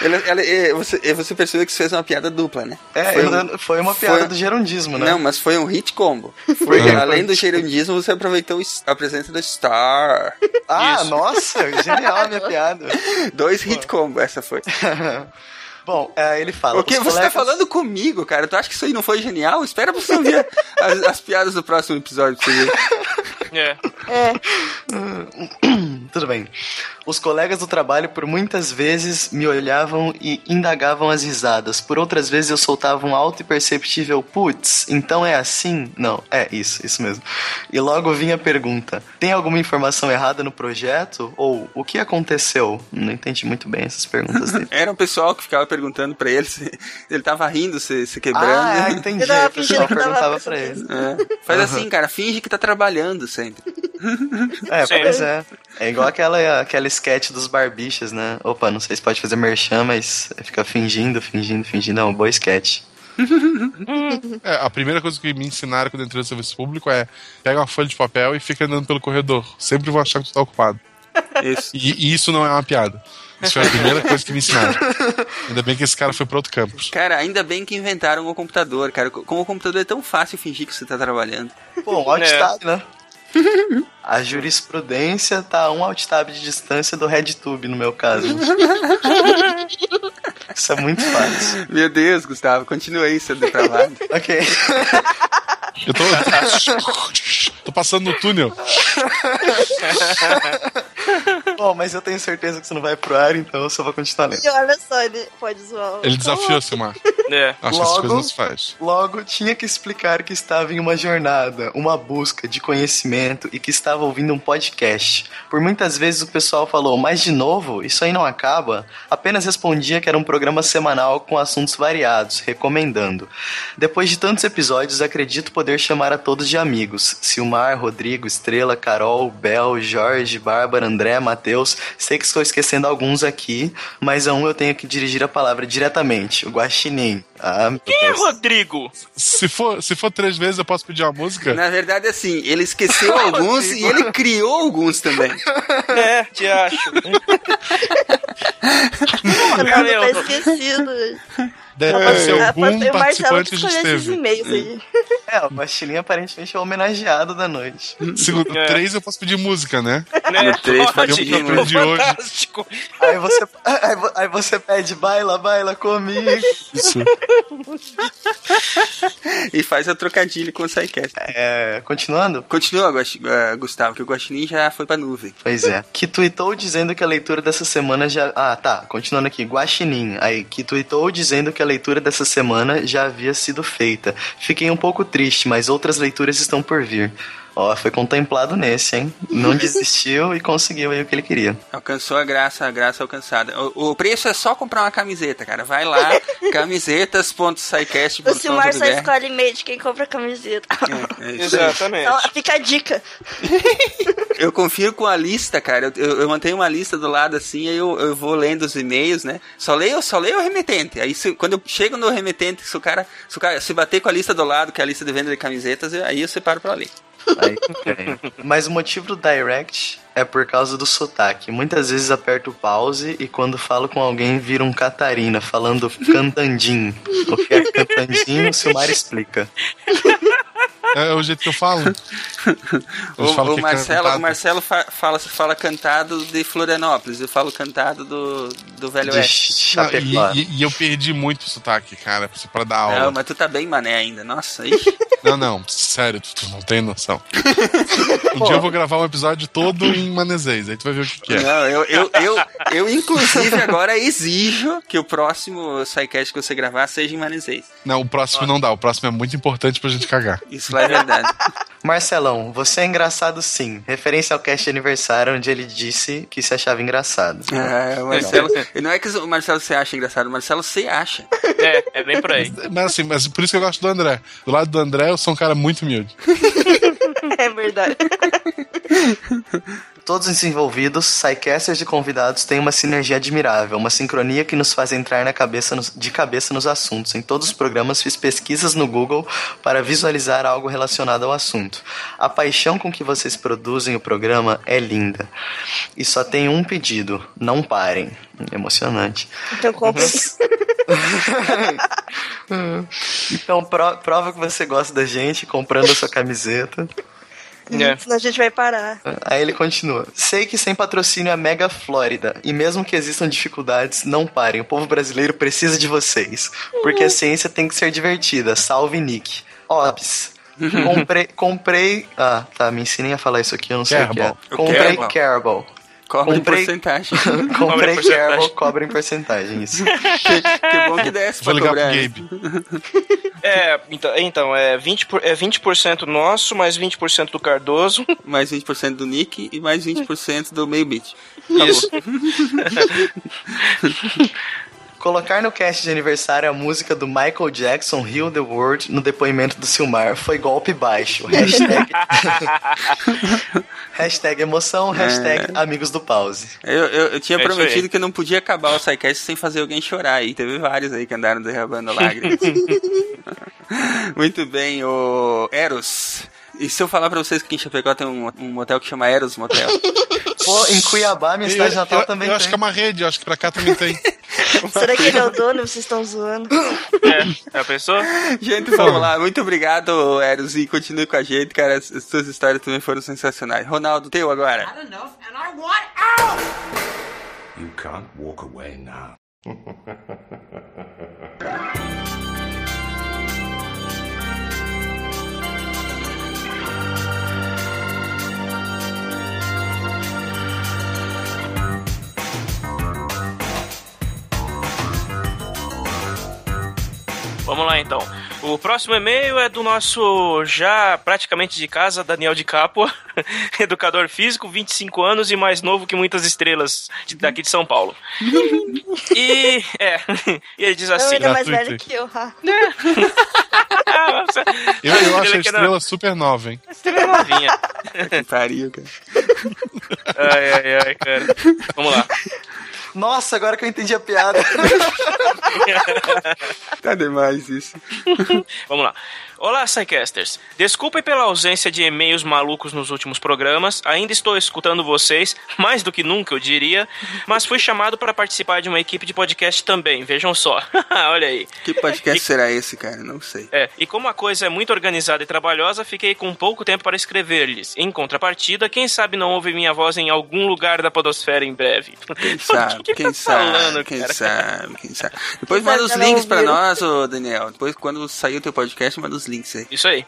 Ele, ela- e você, você percebeu que você fez uma piada dupla, né? É, Foi um- foi uma piada foi- do gerundismo, né? Não, mas foi um hit combo. Foi, além do gerundismo, você aproveitou a presença do Star. Ah, Isso. nossa, genial a minha piada. Dois hit combo, essa foi. Bom, é, ele fala. O que você tá colegas- falando comigo, cara? Tu acha que isso aí não foi genial? Espera pra você ouvir as, as piadas do próximo episódio pra você ver. É. Tudo bem. Os colegas do trabalho por muitas vezes me olhavam e indagavam as risadas. Por outras vezes eu soltava um alto e perceptível putz, então é assim? Não, é isso, isso mesmo. E logo vinha a pergunta: tem alguma informação errada no projeto? Ou o que aconteceu? Não entendi muito bem essas perguntas dele. Era um pessoal que ficava perguntando pra ele se ele tava rindo, se, se quebrando. Ah, entendi. O pessoal fingindo que tava perguntava pra ele. É. Faz assim, cara, finge que tá trabalhando sempre. É, Sim. pois é. É igual aquela, aquela sketch dos barbichas, né? Opa, não sei se pode fazer merchan, mas fica fingindo, fingindo, fingindo. É uma boa sketch. É, a primeira coisa que me ensinaram quando entrei no serviço público é pega uma folha de papel e fica andando pelo corredor. Sempre vão achar que tu tá ocupado. Isso. E, e isso não é uma piada. Isso foi a primeira coisa que me ensinaram. Ainda bem que esse cara foi para outro campus. Cara, ainda bem que inventaram o computador, cara. Como o computador é tão fácil fingir que você tá trabalhando. Pô, um alt tab, né? A jurisprudência tá a um alt tab de distância do RedTube, no meu caso. Isso é muito fácil. Meu Deus, Gustavo, continua aí, seu depravado. ok. Eu tô. Tô passando no túnel. Bom, mas eu tenho certeza que você não vai pro ar, então eu só vou continuar lendo. E olha só, ele pode zoar. Ele desafiou a Silmar. É. Acho que essas coisas não Logo, se faz. logo tinha que explicar que estava em uma jornada, uma busca de conhecimento e que estava ouvindo um podcast. Por muitas vezes o pessoal falou, mas de novo, isso aí não acaba? Apenas respondia que era um programa semanal com assuntos variados, recomendando. Depois de tantos episódios, acredito poder chamar a todos de amigos. Silmar, Rodrigo, Estrela, Carol, Bel, Jorge, Bárbara, André, Matheus. Sei que estou esquecendo alguns aqui, mas a um eu tenho que dirigir a palavra diretamente, o Guaxinim. Ah, Quem é. Rodrigo? Se for, se for três vezes, eu posso pedir uma música? Na verdade, assim, ele esqueceu alguns e ele criou alguns também. É, te acho. Porra, Cara, tá eu- esquecido. Deve ser o Marcelo participante que esteve. e-mails aí. É, o Guaxinim aparentemente é o homenageado da noite. Segundo, É. três eu posso pedir música, né? Né? três Pode, pode ir, mano. fantástico. Aí você, aí, aí você pede, baila, baila comigo. Isso. E faz a trocadilho com o SciCast. É, continuando? Continua, eh, Gustavo, que o Guaxinim já foi pra nuvem. Pois é. Que tweetou dizendo que a leitura dessa semana já. Ah, tá. Continuando aqui. Guaxinim. Aí, que tweetou dizendo que a leitura dessa semana já havia sido feita. Fiquei um pouco triste, mas outras leituras estão por vir. Ó, foi contemplado nesse, hein? Não desistiu e conseguiu aí o que ele queria. Alcançou a graça, a graça alcançada. O, o preço é só comprar uma camiseta, cara. Vai lá, camisetas.sicast.com.br O Silmar só escolhe meio de quem compra camiseta. É, é. Exatamente. Então, fica a dica. Eu confiro com a lista, cara. Eu, eu, eu mantenho uma lista do lado assim, aí eu, eu vou lendo os e-mails, né? Só leio, só leio o remetente. Aí se- quando eu chego no remetente, se o cara se, o cara, se bater com a lista do lado, que é a lista de venda de camisetas, aí eu separo pra ler. Aí. Mas o motivo do direct é por causa do sotaque. Muitas vezes aperto pause e quando falo com alguém vira um Catarina, falando cantandinho. O que é cantandinho, o Silmar explica. É o jeito que eu falo. O, falam o que é Marcelo, cantado. o Marcelo fa- fala, fala cantado de Florianópolis, eu falo cantado do, do Velho De Oeste. Não, e, e- e eu perdi muito o sotaque, cara, pra dar aula. Não, mas tu tá bem mané ainda. Nossa, ixi. Não, não, sério, tu, tu não tem noção. Um dia eu vou gravar um episódio todo em manezês, aí tu vai ver o que, que é. Não, eu, eu, eu, eu, inclusive, agora exijo que o próximo SciCast que você gravar seja em Manezês. Não, o próximo não dá, o próximo é muito importante pra gente cagar. Isso lá é verdade. Marcelão, você é engraçado sim. Referência ao cast de aniversário, onde ele disse que se achava engraçado. É, o Marcelo, não é que o Marcelo se acha engraçado, o Marcelo se acha. É, é bem por aí. Mas assim, mas por isso que eu gosto do André. Do lado do André, eu sou um cara muito humilde. É verdade. Todos os envolvidos, sidecasters e convidados têm uma sinergia admirável, uma sincronia que nos faz entrar na cabeça nos- de cabeça nos assuntos. Em todos os programas fiz pesquisas no Google para visualizar algo relacionado ao assunto. A paixão com que vocês produzem o programa é linda. E só tem um pedido: não parem. Emocionante. Então compra. Então pro- prova que você gosta da gente comprando a sua camiseta. É. Senão a gente vai parar. Aí ele continua. Sei que sem patrocínio é mega Flórida. E mesmo que existam dificuldades, não parem. O povo brasileiro precisa de vocês. Porque a ciência tem que ser divertida. Salve, Nick. Ops. Comprei. Comprei. Ah, tá. Me ensinem a falar isso aqui, eu não sei o que é. Comprei Carabao. Carabao. Cobra em porcentagem. Comprei Cobra em porcentagem. Carabao, cobra em porcentagem. Isso. que bom que desce Vou pra ligar pro cobrar. Gabe. É, então, então é, 20 por, é 20% nosso, mais 20% do Cardoso. Mais 20% do Nick e mais 20% do meio bit. Isso. Colocar no cast de aniversário a música do Michael Jackson, Heal the World, no depoimento do Silmar foi golpe baixo. Hashtag, hashtag emoção, hashtag amigos do pause. Eu, eu, eu tinha É prometido que eu não podia acabar o SciCast sem fazer alguém chorar. E teve vários aí que andaram derramando lágrimas. Muito bem, o Eros. E se eu falar pra vocês que em Chapecó tem um, um motel que chama Eros Motel? Pô, em Cuiabá, minha cidade Eu, natal eu- também eu tem. acho que é uma rede, eu acho que pra cá também tem. Será que ele é o dono? Vocês estão zoando? É, já pensou? Gente, vamos lá. Muito obrigado, Eros, e continue com a gente, cara. As, as suas histórias também foram sensacionais. Ronaldo, teu agora. Not enough, and I want out! You can't walk away now. Vamos lá então. O próximo e-mail é do nosso já praticamente de casa, Daniel de Capua, educador físico, 25 anos e mais novo que muitas estrelas de- daqui de São Paulo. E é, e ele diz assim. ele é mais velho que eu. ha. Eu, eu acho a é que não- estrela super nova, hein? Estrela novinha. Que pariu, cara. Ai, ai, ai, cara. Vamos lá. Nossa, agora que eu entendi a piada. Tá demais isso. Vamos lá. Olá, Psycasters. Desculpem pela ausência de e-mails malucos nos últimos programas. Ainda estou escutando vocês, mais do que nunca, eu diria. Mas fui chamado para participar de uma equipe de podcast também. Vejam só. Olha aí. Que podcast será esse, cara? Não sei. É, e como a coisa é muito organizada e trabalhosa, fiquei com pouco tempo para escrever-lhes. Em contrapartida, quem sabe não ouve minha voz em algum lugar da podosfera em breve. Quem sabe, quem tá sabe, falando, quem cara? sabe, quem sabe. Depois Quem manda sabe os links pra ouviram. nós, ô Daniel. Depois, quando sair o teu podcast, manda os links aí. Isso aí.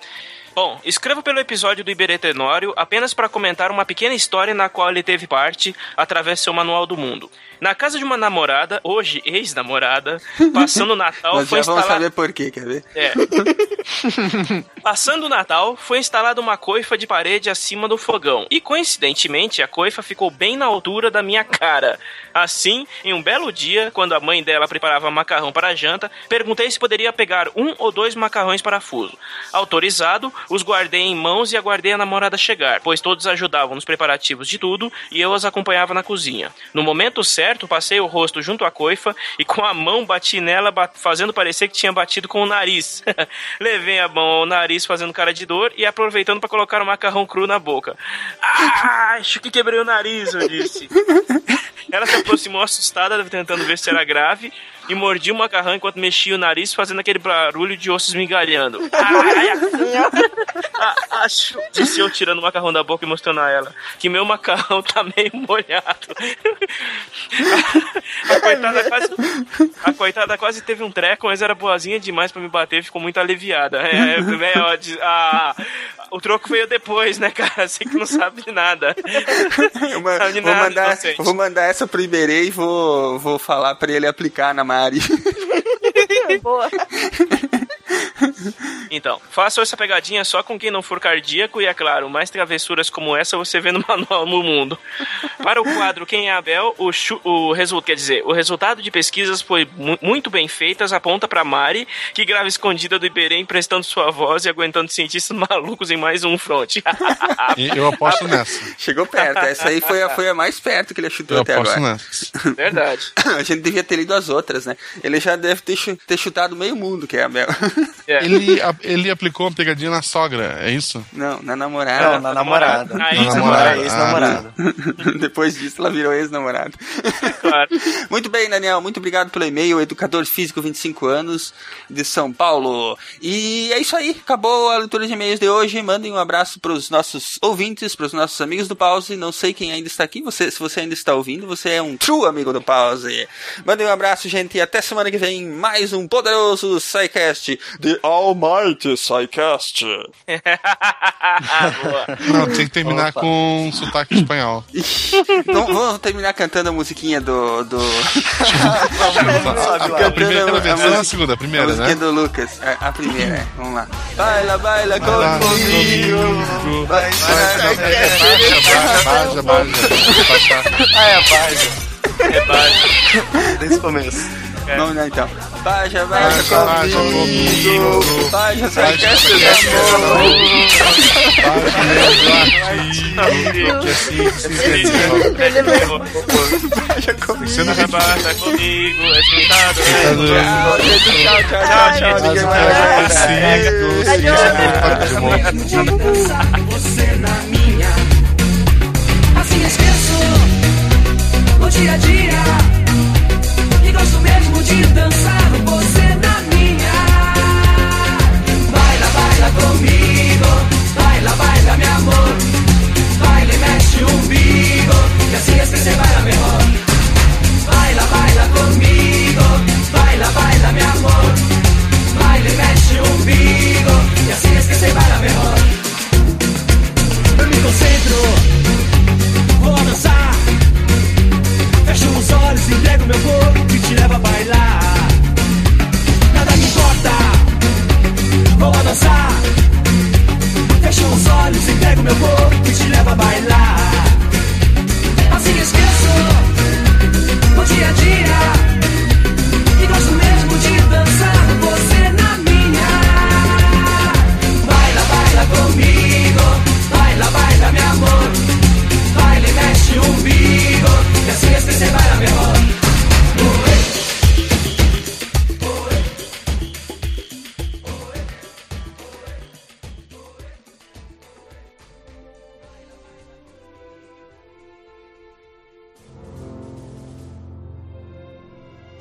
Bom, escrevo pelo episódio do Iberê Tenório apenas para comentar uma pequena história na qual ele teve parte através seu Manual do Mundo. Na casa de uma namorada, hoje ex-namorada, passando o Natal, Mas foi já vamos instalado... saber por quê, quer ver? É. Passando o Natal, foi instalada uma coifa de parede acima do fogão. E coincidentemente, a coifa ficou bem na altura da minha cara. Assim, em um belo dia, quando a mãe dela preparava macarrão para a janta, perguntei se poderia pegar um ou dois macarrões parafuso. Autorizado, os guardei em mãos e aguardei a namorada chegar, pois todos ajudavam nos preparativos de tudo e eu as acompanhava na cozinha. No momento certo, passei o rosto junto à coifa e com a mão bati nela, fazendo parecer que tinha batido com o nariz. Levei a mão ao nariz fazendo cara de dor e aproveitando para colocar o macarrão cru na boca. Ah, acho que quebrei o nariz, eu disse. Ela se aproximou assustada, tentando ver se era grave, e mordia o macarrão enquanto mexia o nariz, fazendo aquele barulho de ossos migalhando. Ai, ah, acho, disse eu tirando o macarrão da boca e mostrando a ela que meu macarrão tá meio molhado. A coitada quase, a coitada quase teve um treco, mas era boazinha demais pra me bater ficou muito aliviada. É, é, ó, de- ah, o troco veio depois, né, cara? Você que não sabe de nada. Sabe de vou, nada, mandar, vou mandar essa pro Iberê e vou, vou falar pra ele aplicar na Mari. Boa. Então, façam essa pegadinha só com quem não for cardíaco e, é claro, mais travessuras como essa você vê no manual no mundo. Para o quadro Quem é Abel, o, o resultado, quer dizer, o resultado de pesquisas foi mu- muito bem feitas, aponta para Mari, que grava escondida do Iberê emprestando sua voz e aguentando cientistas malucos em mais um front. E eu aposto nessa. Chegou perto, essa aí foi a, foi a mais perto que ele chutou Eu até aposto agora. nessa. Verdade. A gente devia ter lido as outras, né? Ele já deve ter, chu- ter chutado meio mundo, que é a Bel. Ele, a- ele aplicou uma pegadinha na sogra, é isso? Não, na namorada. Não, na namorada. Na Na namorada. ex-namorada. Depois disso, ela virou ex-namorada. Muito bem, Daniel. Muito obrigado pelo e-mail. Educador físico, 25 anos, de São Paulo. E é isso aí. Acabou a leitura de e-mails de hoje. Mandem um abraço para os nossos ouvintes, para os nossos amigos do Pause. Não sei quem ainda está aqui. Você, se você ainda está ouvindo, você é um true amigo do Pause. Mandem um abraço, gente. E até semana que vem, mais um poderoso SciCast. The Almighty SciCast. Não, tem que terminar Opa. com um sotaque espanhol. Então, vamos terminar cantando a musiquinha do. do... A primeira versão a segunda? A primeira, a musiquinha né? do Lucas. A, a primeira, é. Vamos lá. Baila, baila Baila comigo. Vai, Baja, baja. Ah, é a Baja. É Baja. Desde o começo. Vamos lá então. Baja, baja Baja comigo. Baja, sai que é Que assim se entendeu. Você não Basta comigo, é sentado. Tchau, tchau, tchau, tchau. Ninguém vai Você na minha. Assim esqueço o dia a dia. E gosto mesmo de dançar você na minha. Baila, baila comigo. Baila, baila, meu amor. Baila e mexe o umbigo. Que assim esquecer baila mejor. Baila, baila comigo. Baila, baila, meu amor. Baila e mexe o umbigo. Que assim esquecer baila mejor. Eu me concentro, vou dançar. Fecho os olhos, entrego meu corpo que Nada me importa, vamos dançar. Fecha os olhos e pega meu corpo e te leva a bailar. Assim esqueço o dia a dia. E gosto mesmo de dançar com você na minha. Baila, baila comigo. Baila, baila, minha amor. baila e mexe o umbigo. E assim esquecer, baila, meu amor.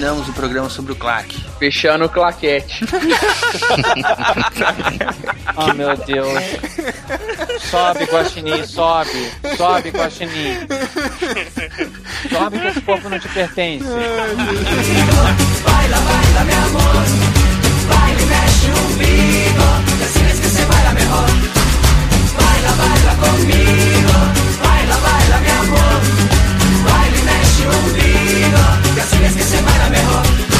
terminamos o programa sobre o claque. Fechando o claquete. oh, meu Deus. Sobe, Guaxinim, sobe. Sobe, Guaxinim. Sobe que esse povo não te pertence. Baila, baila, meu amor. Baile, mexe o umbigo. Que assim que você baila melhor. Baila, baila comigo. Baila, baila, meu amor. Baile, mexe o umbigo. conmigo, canciones que se van mejor.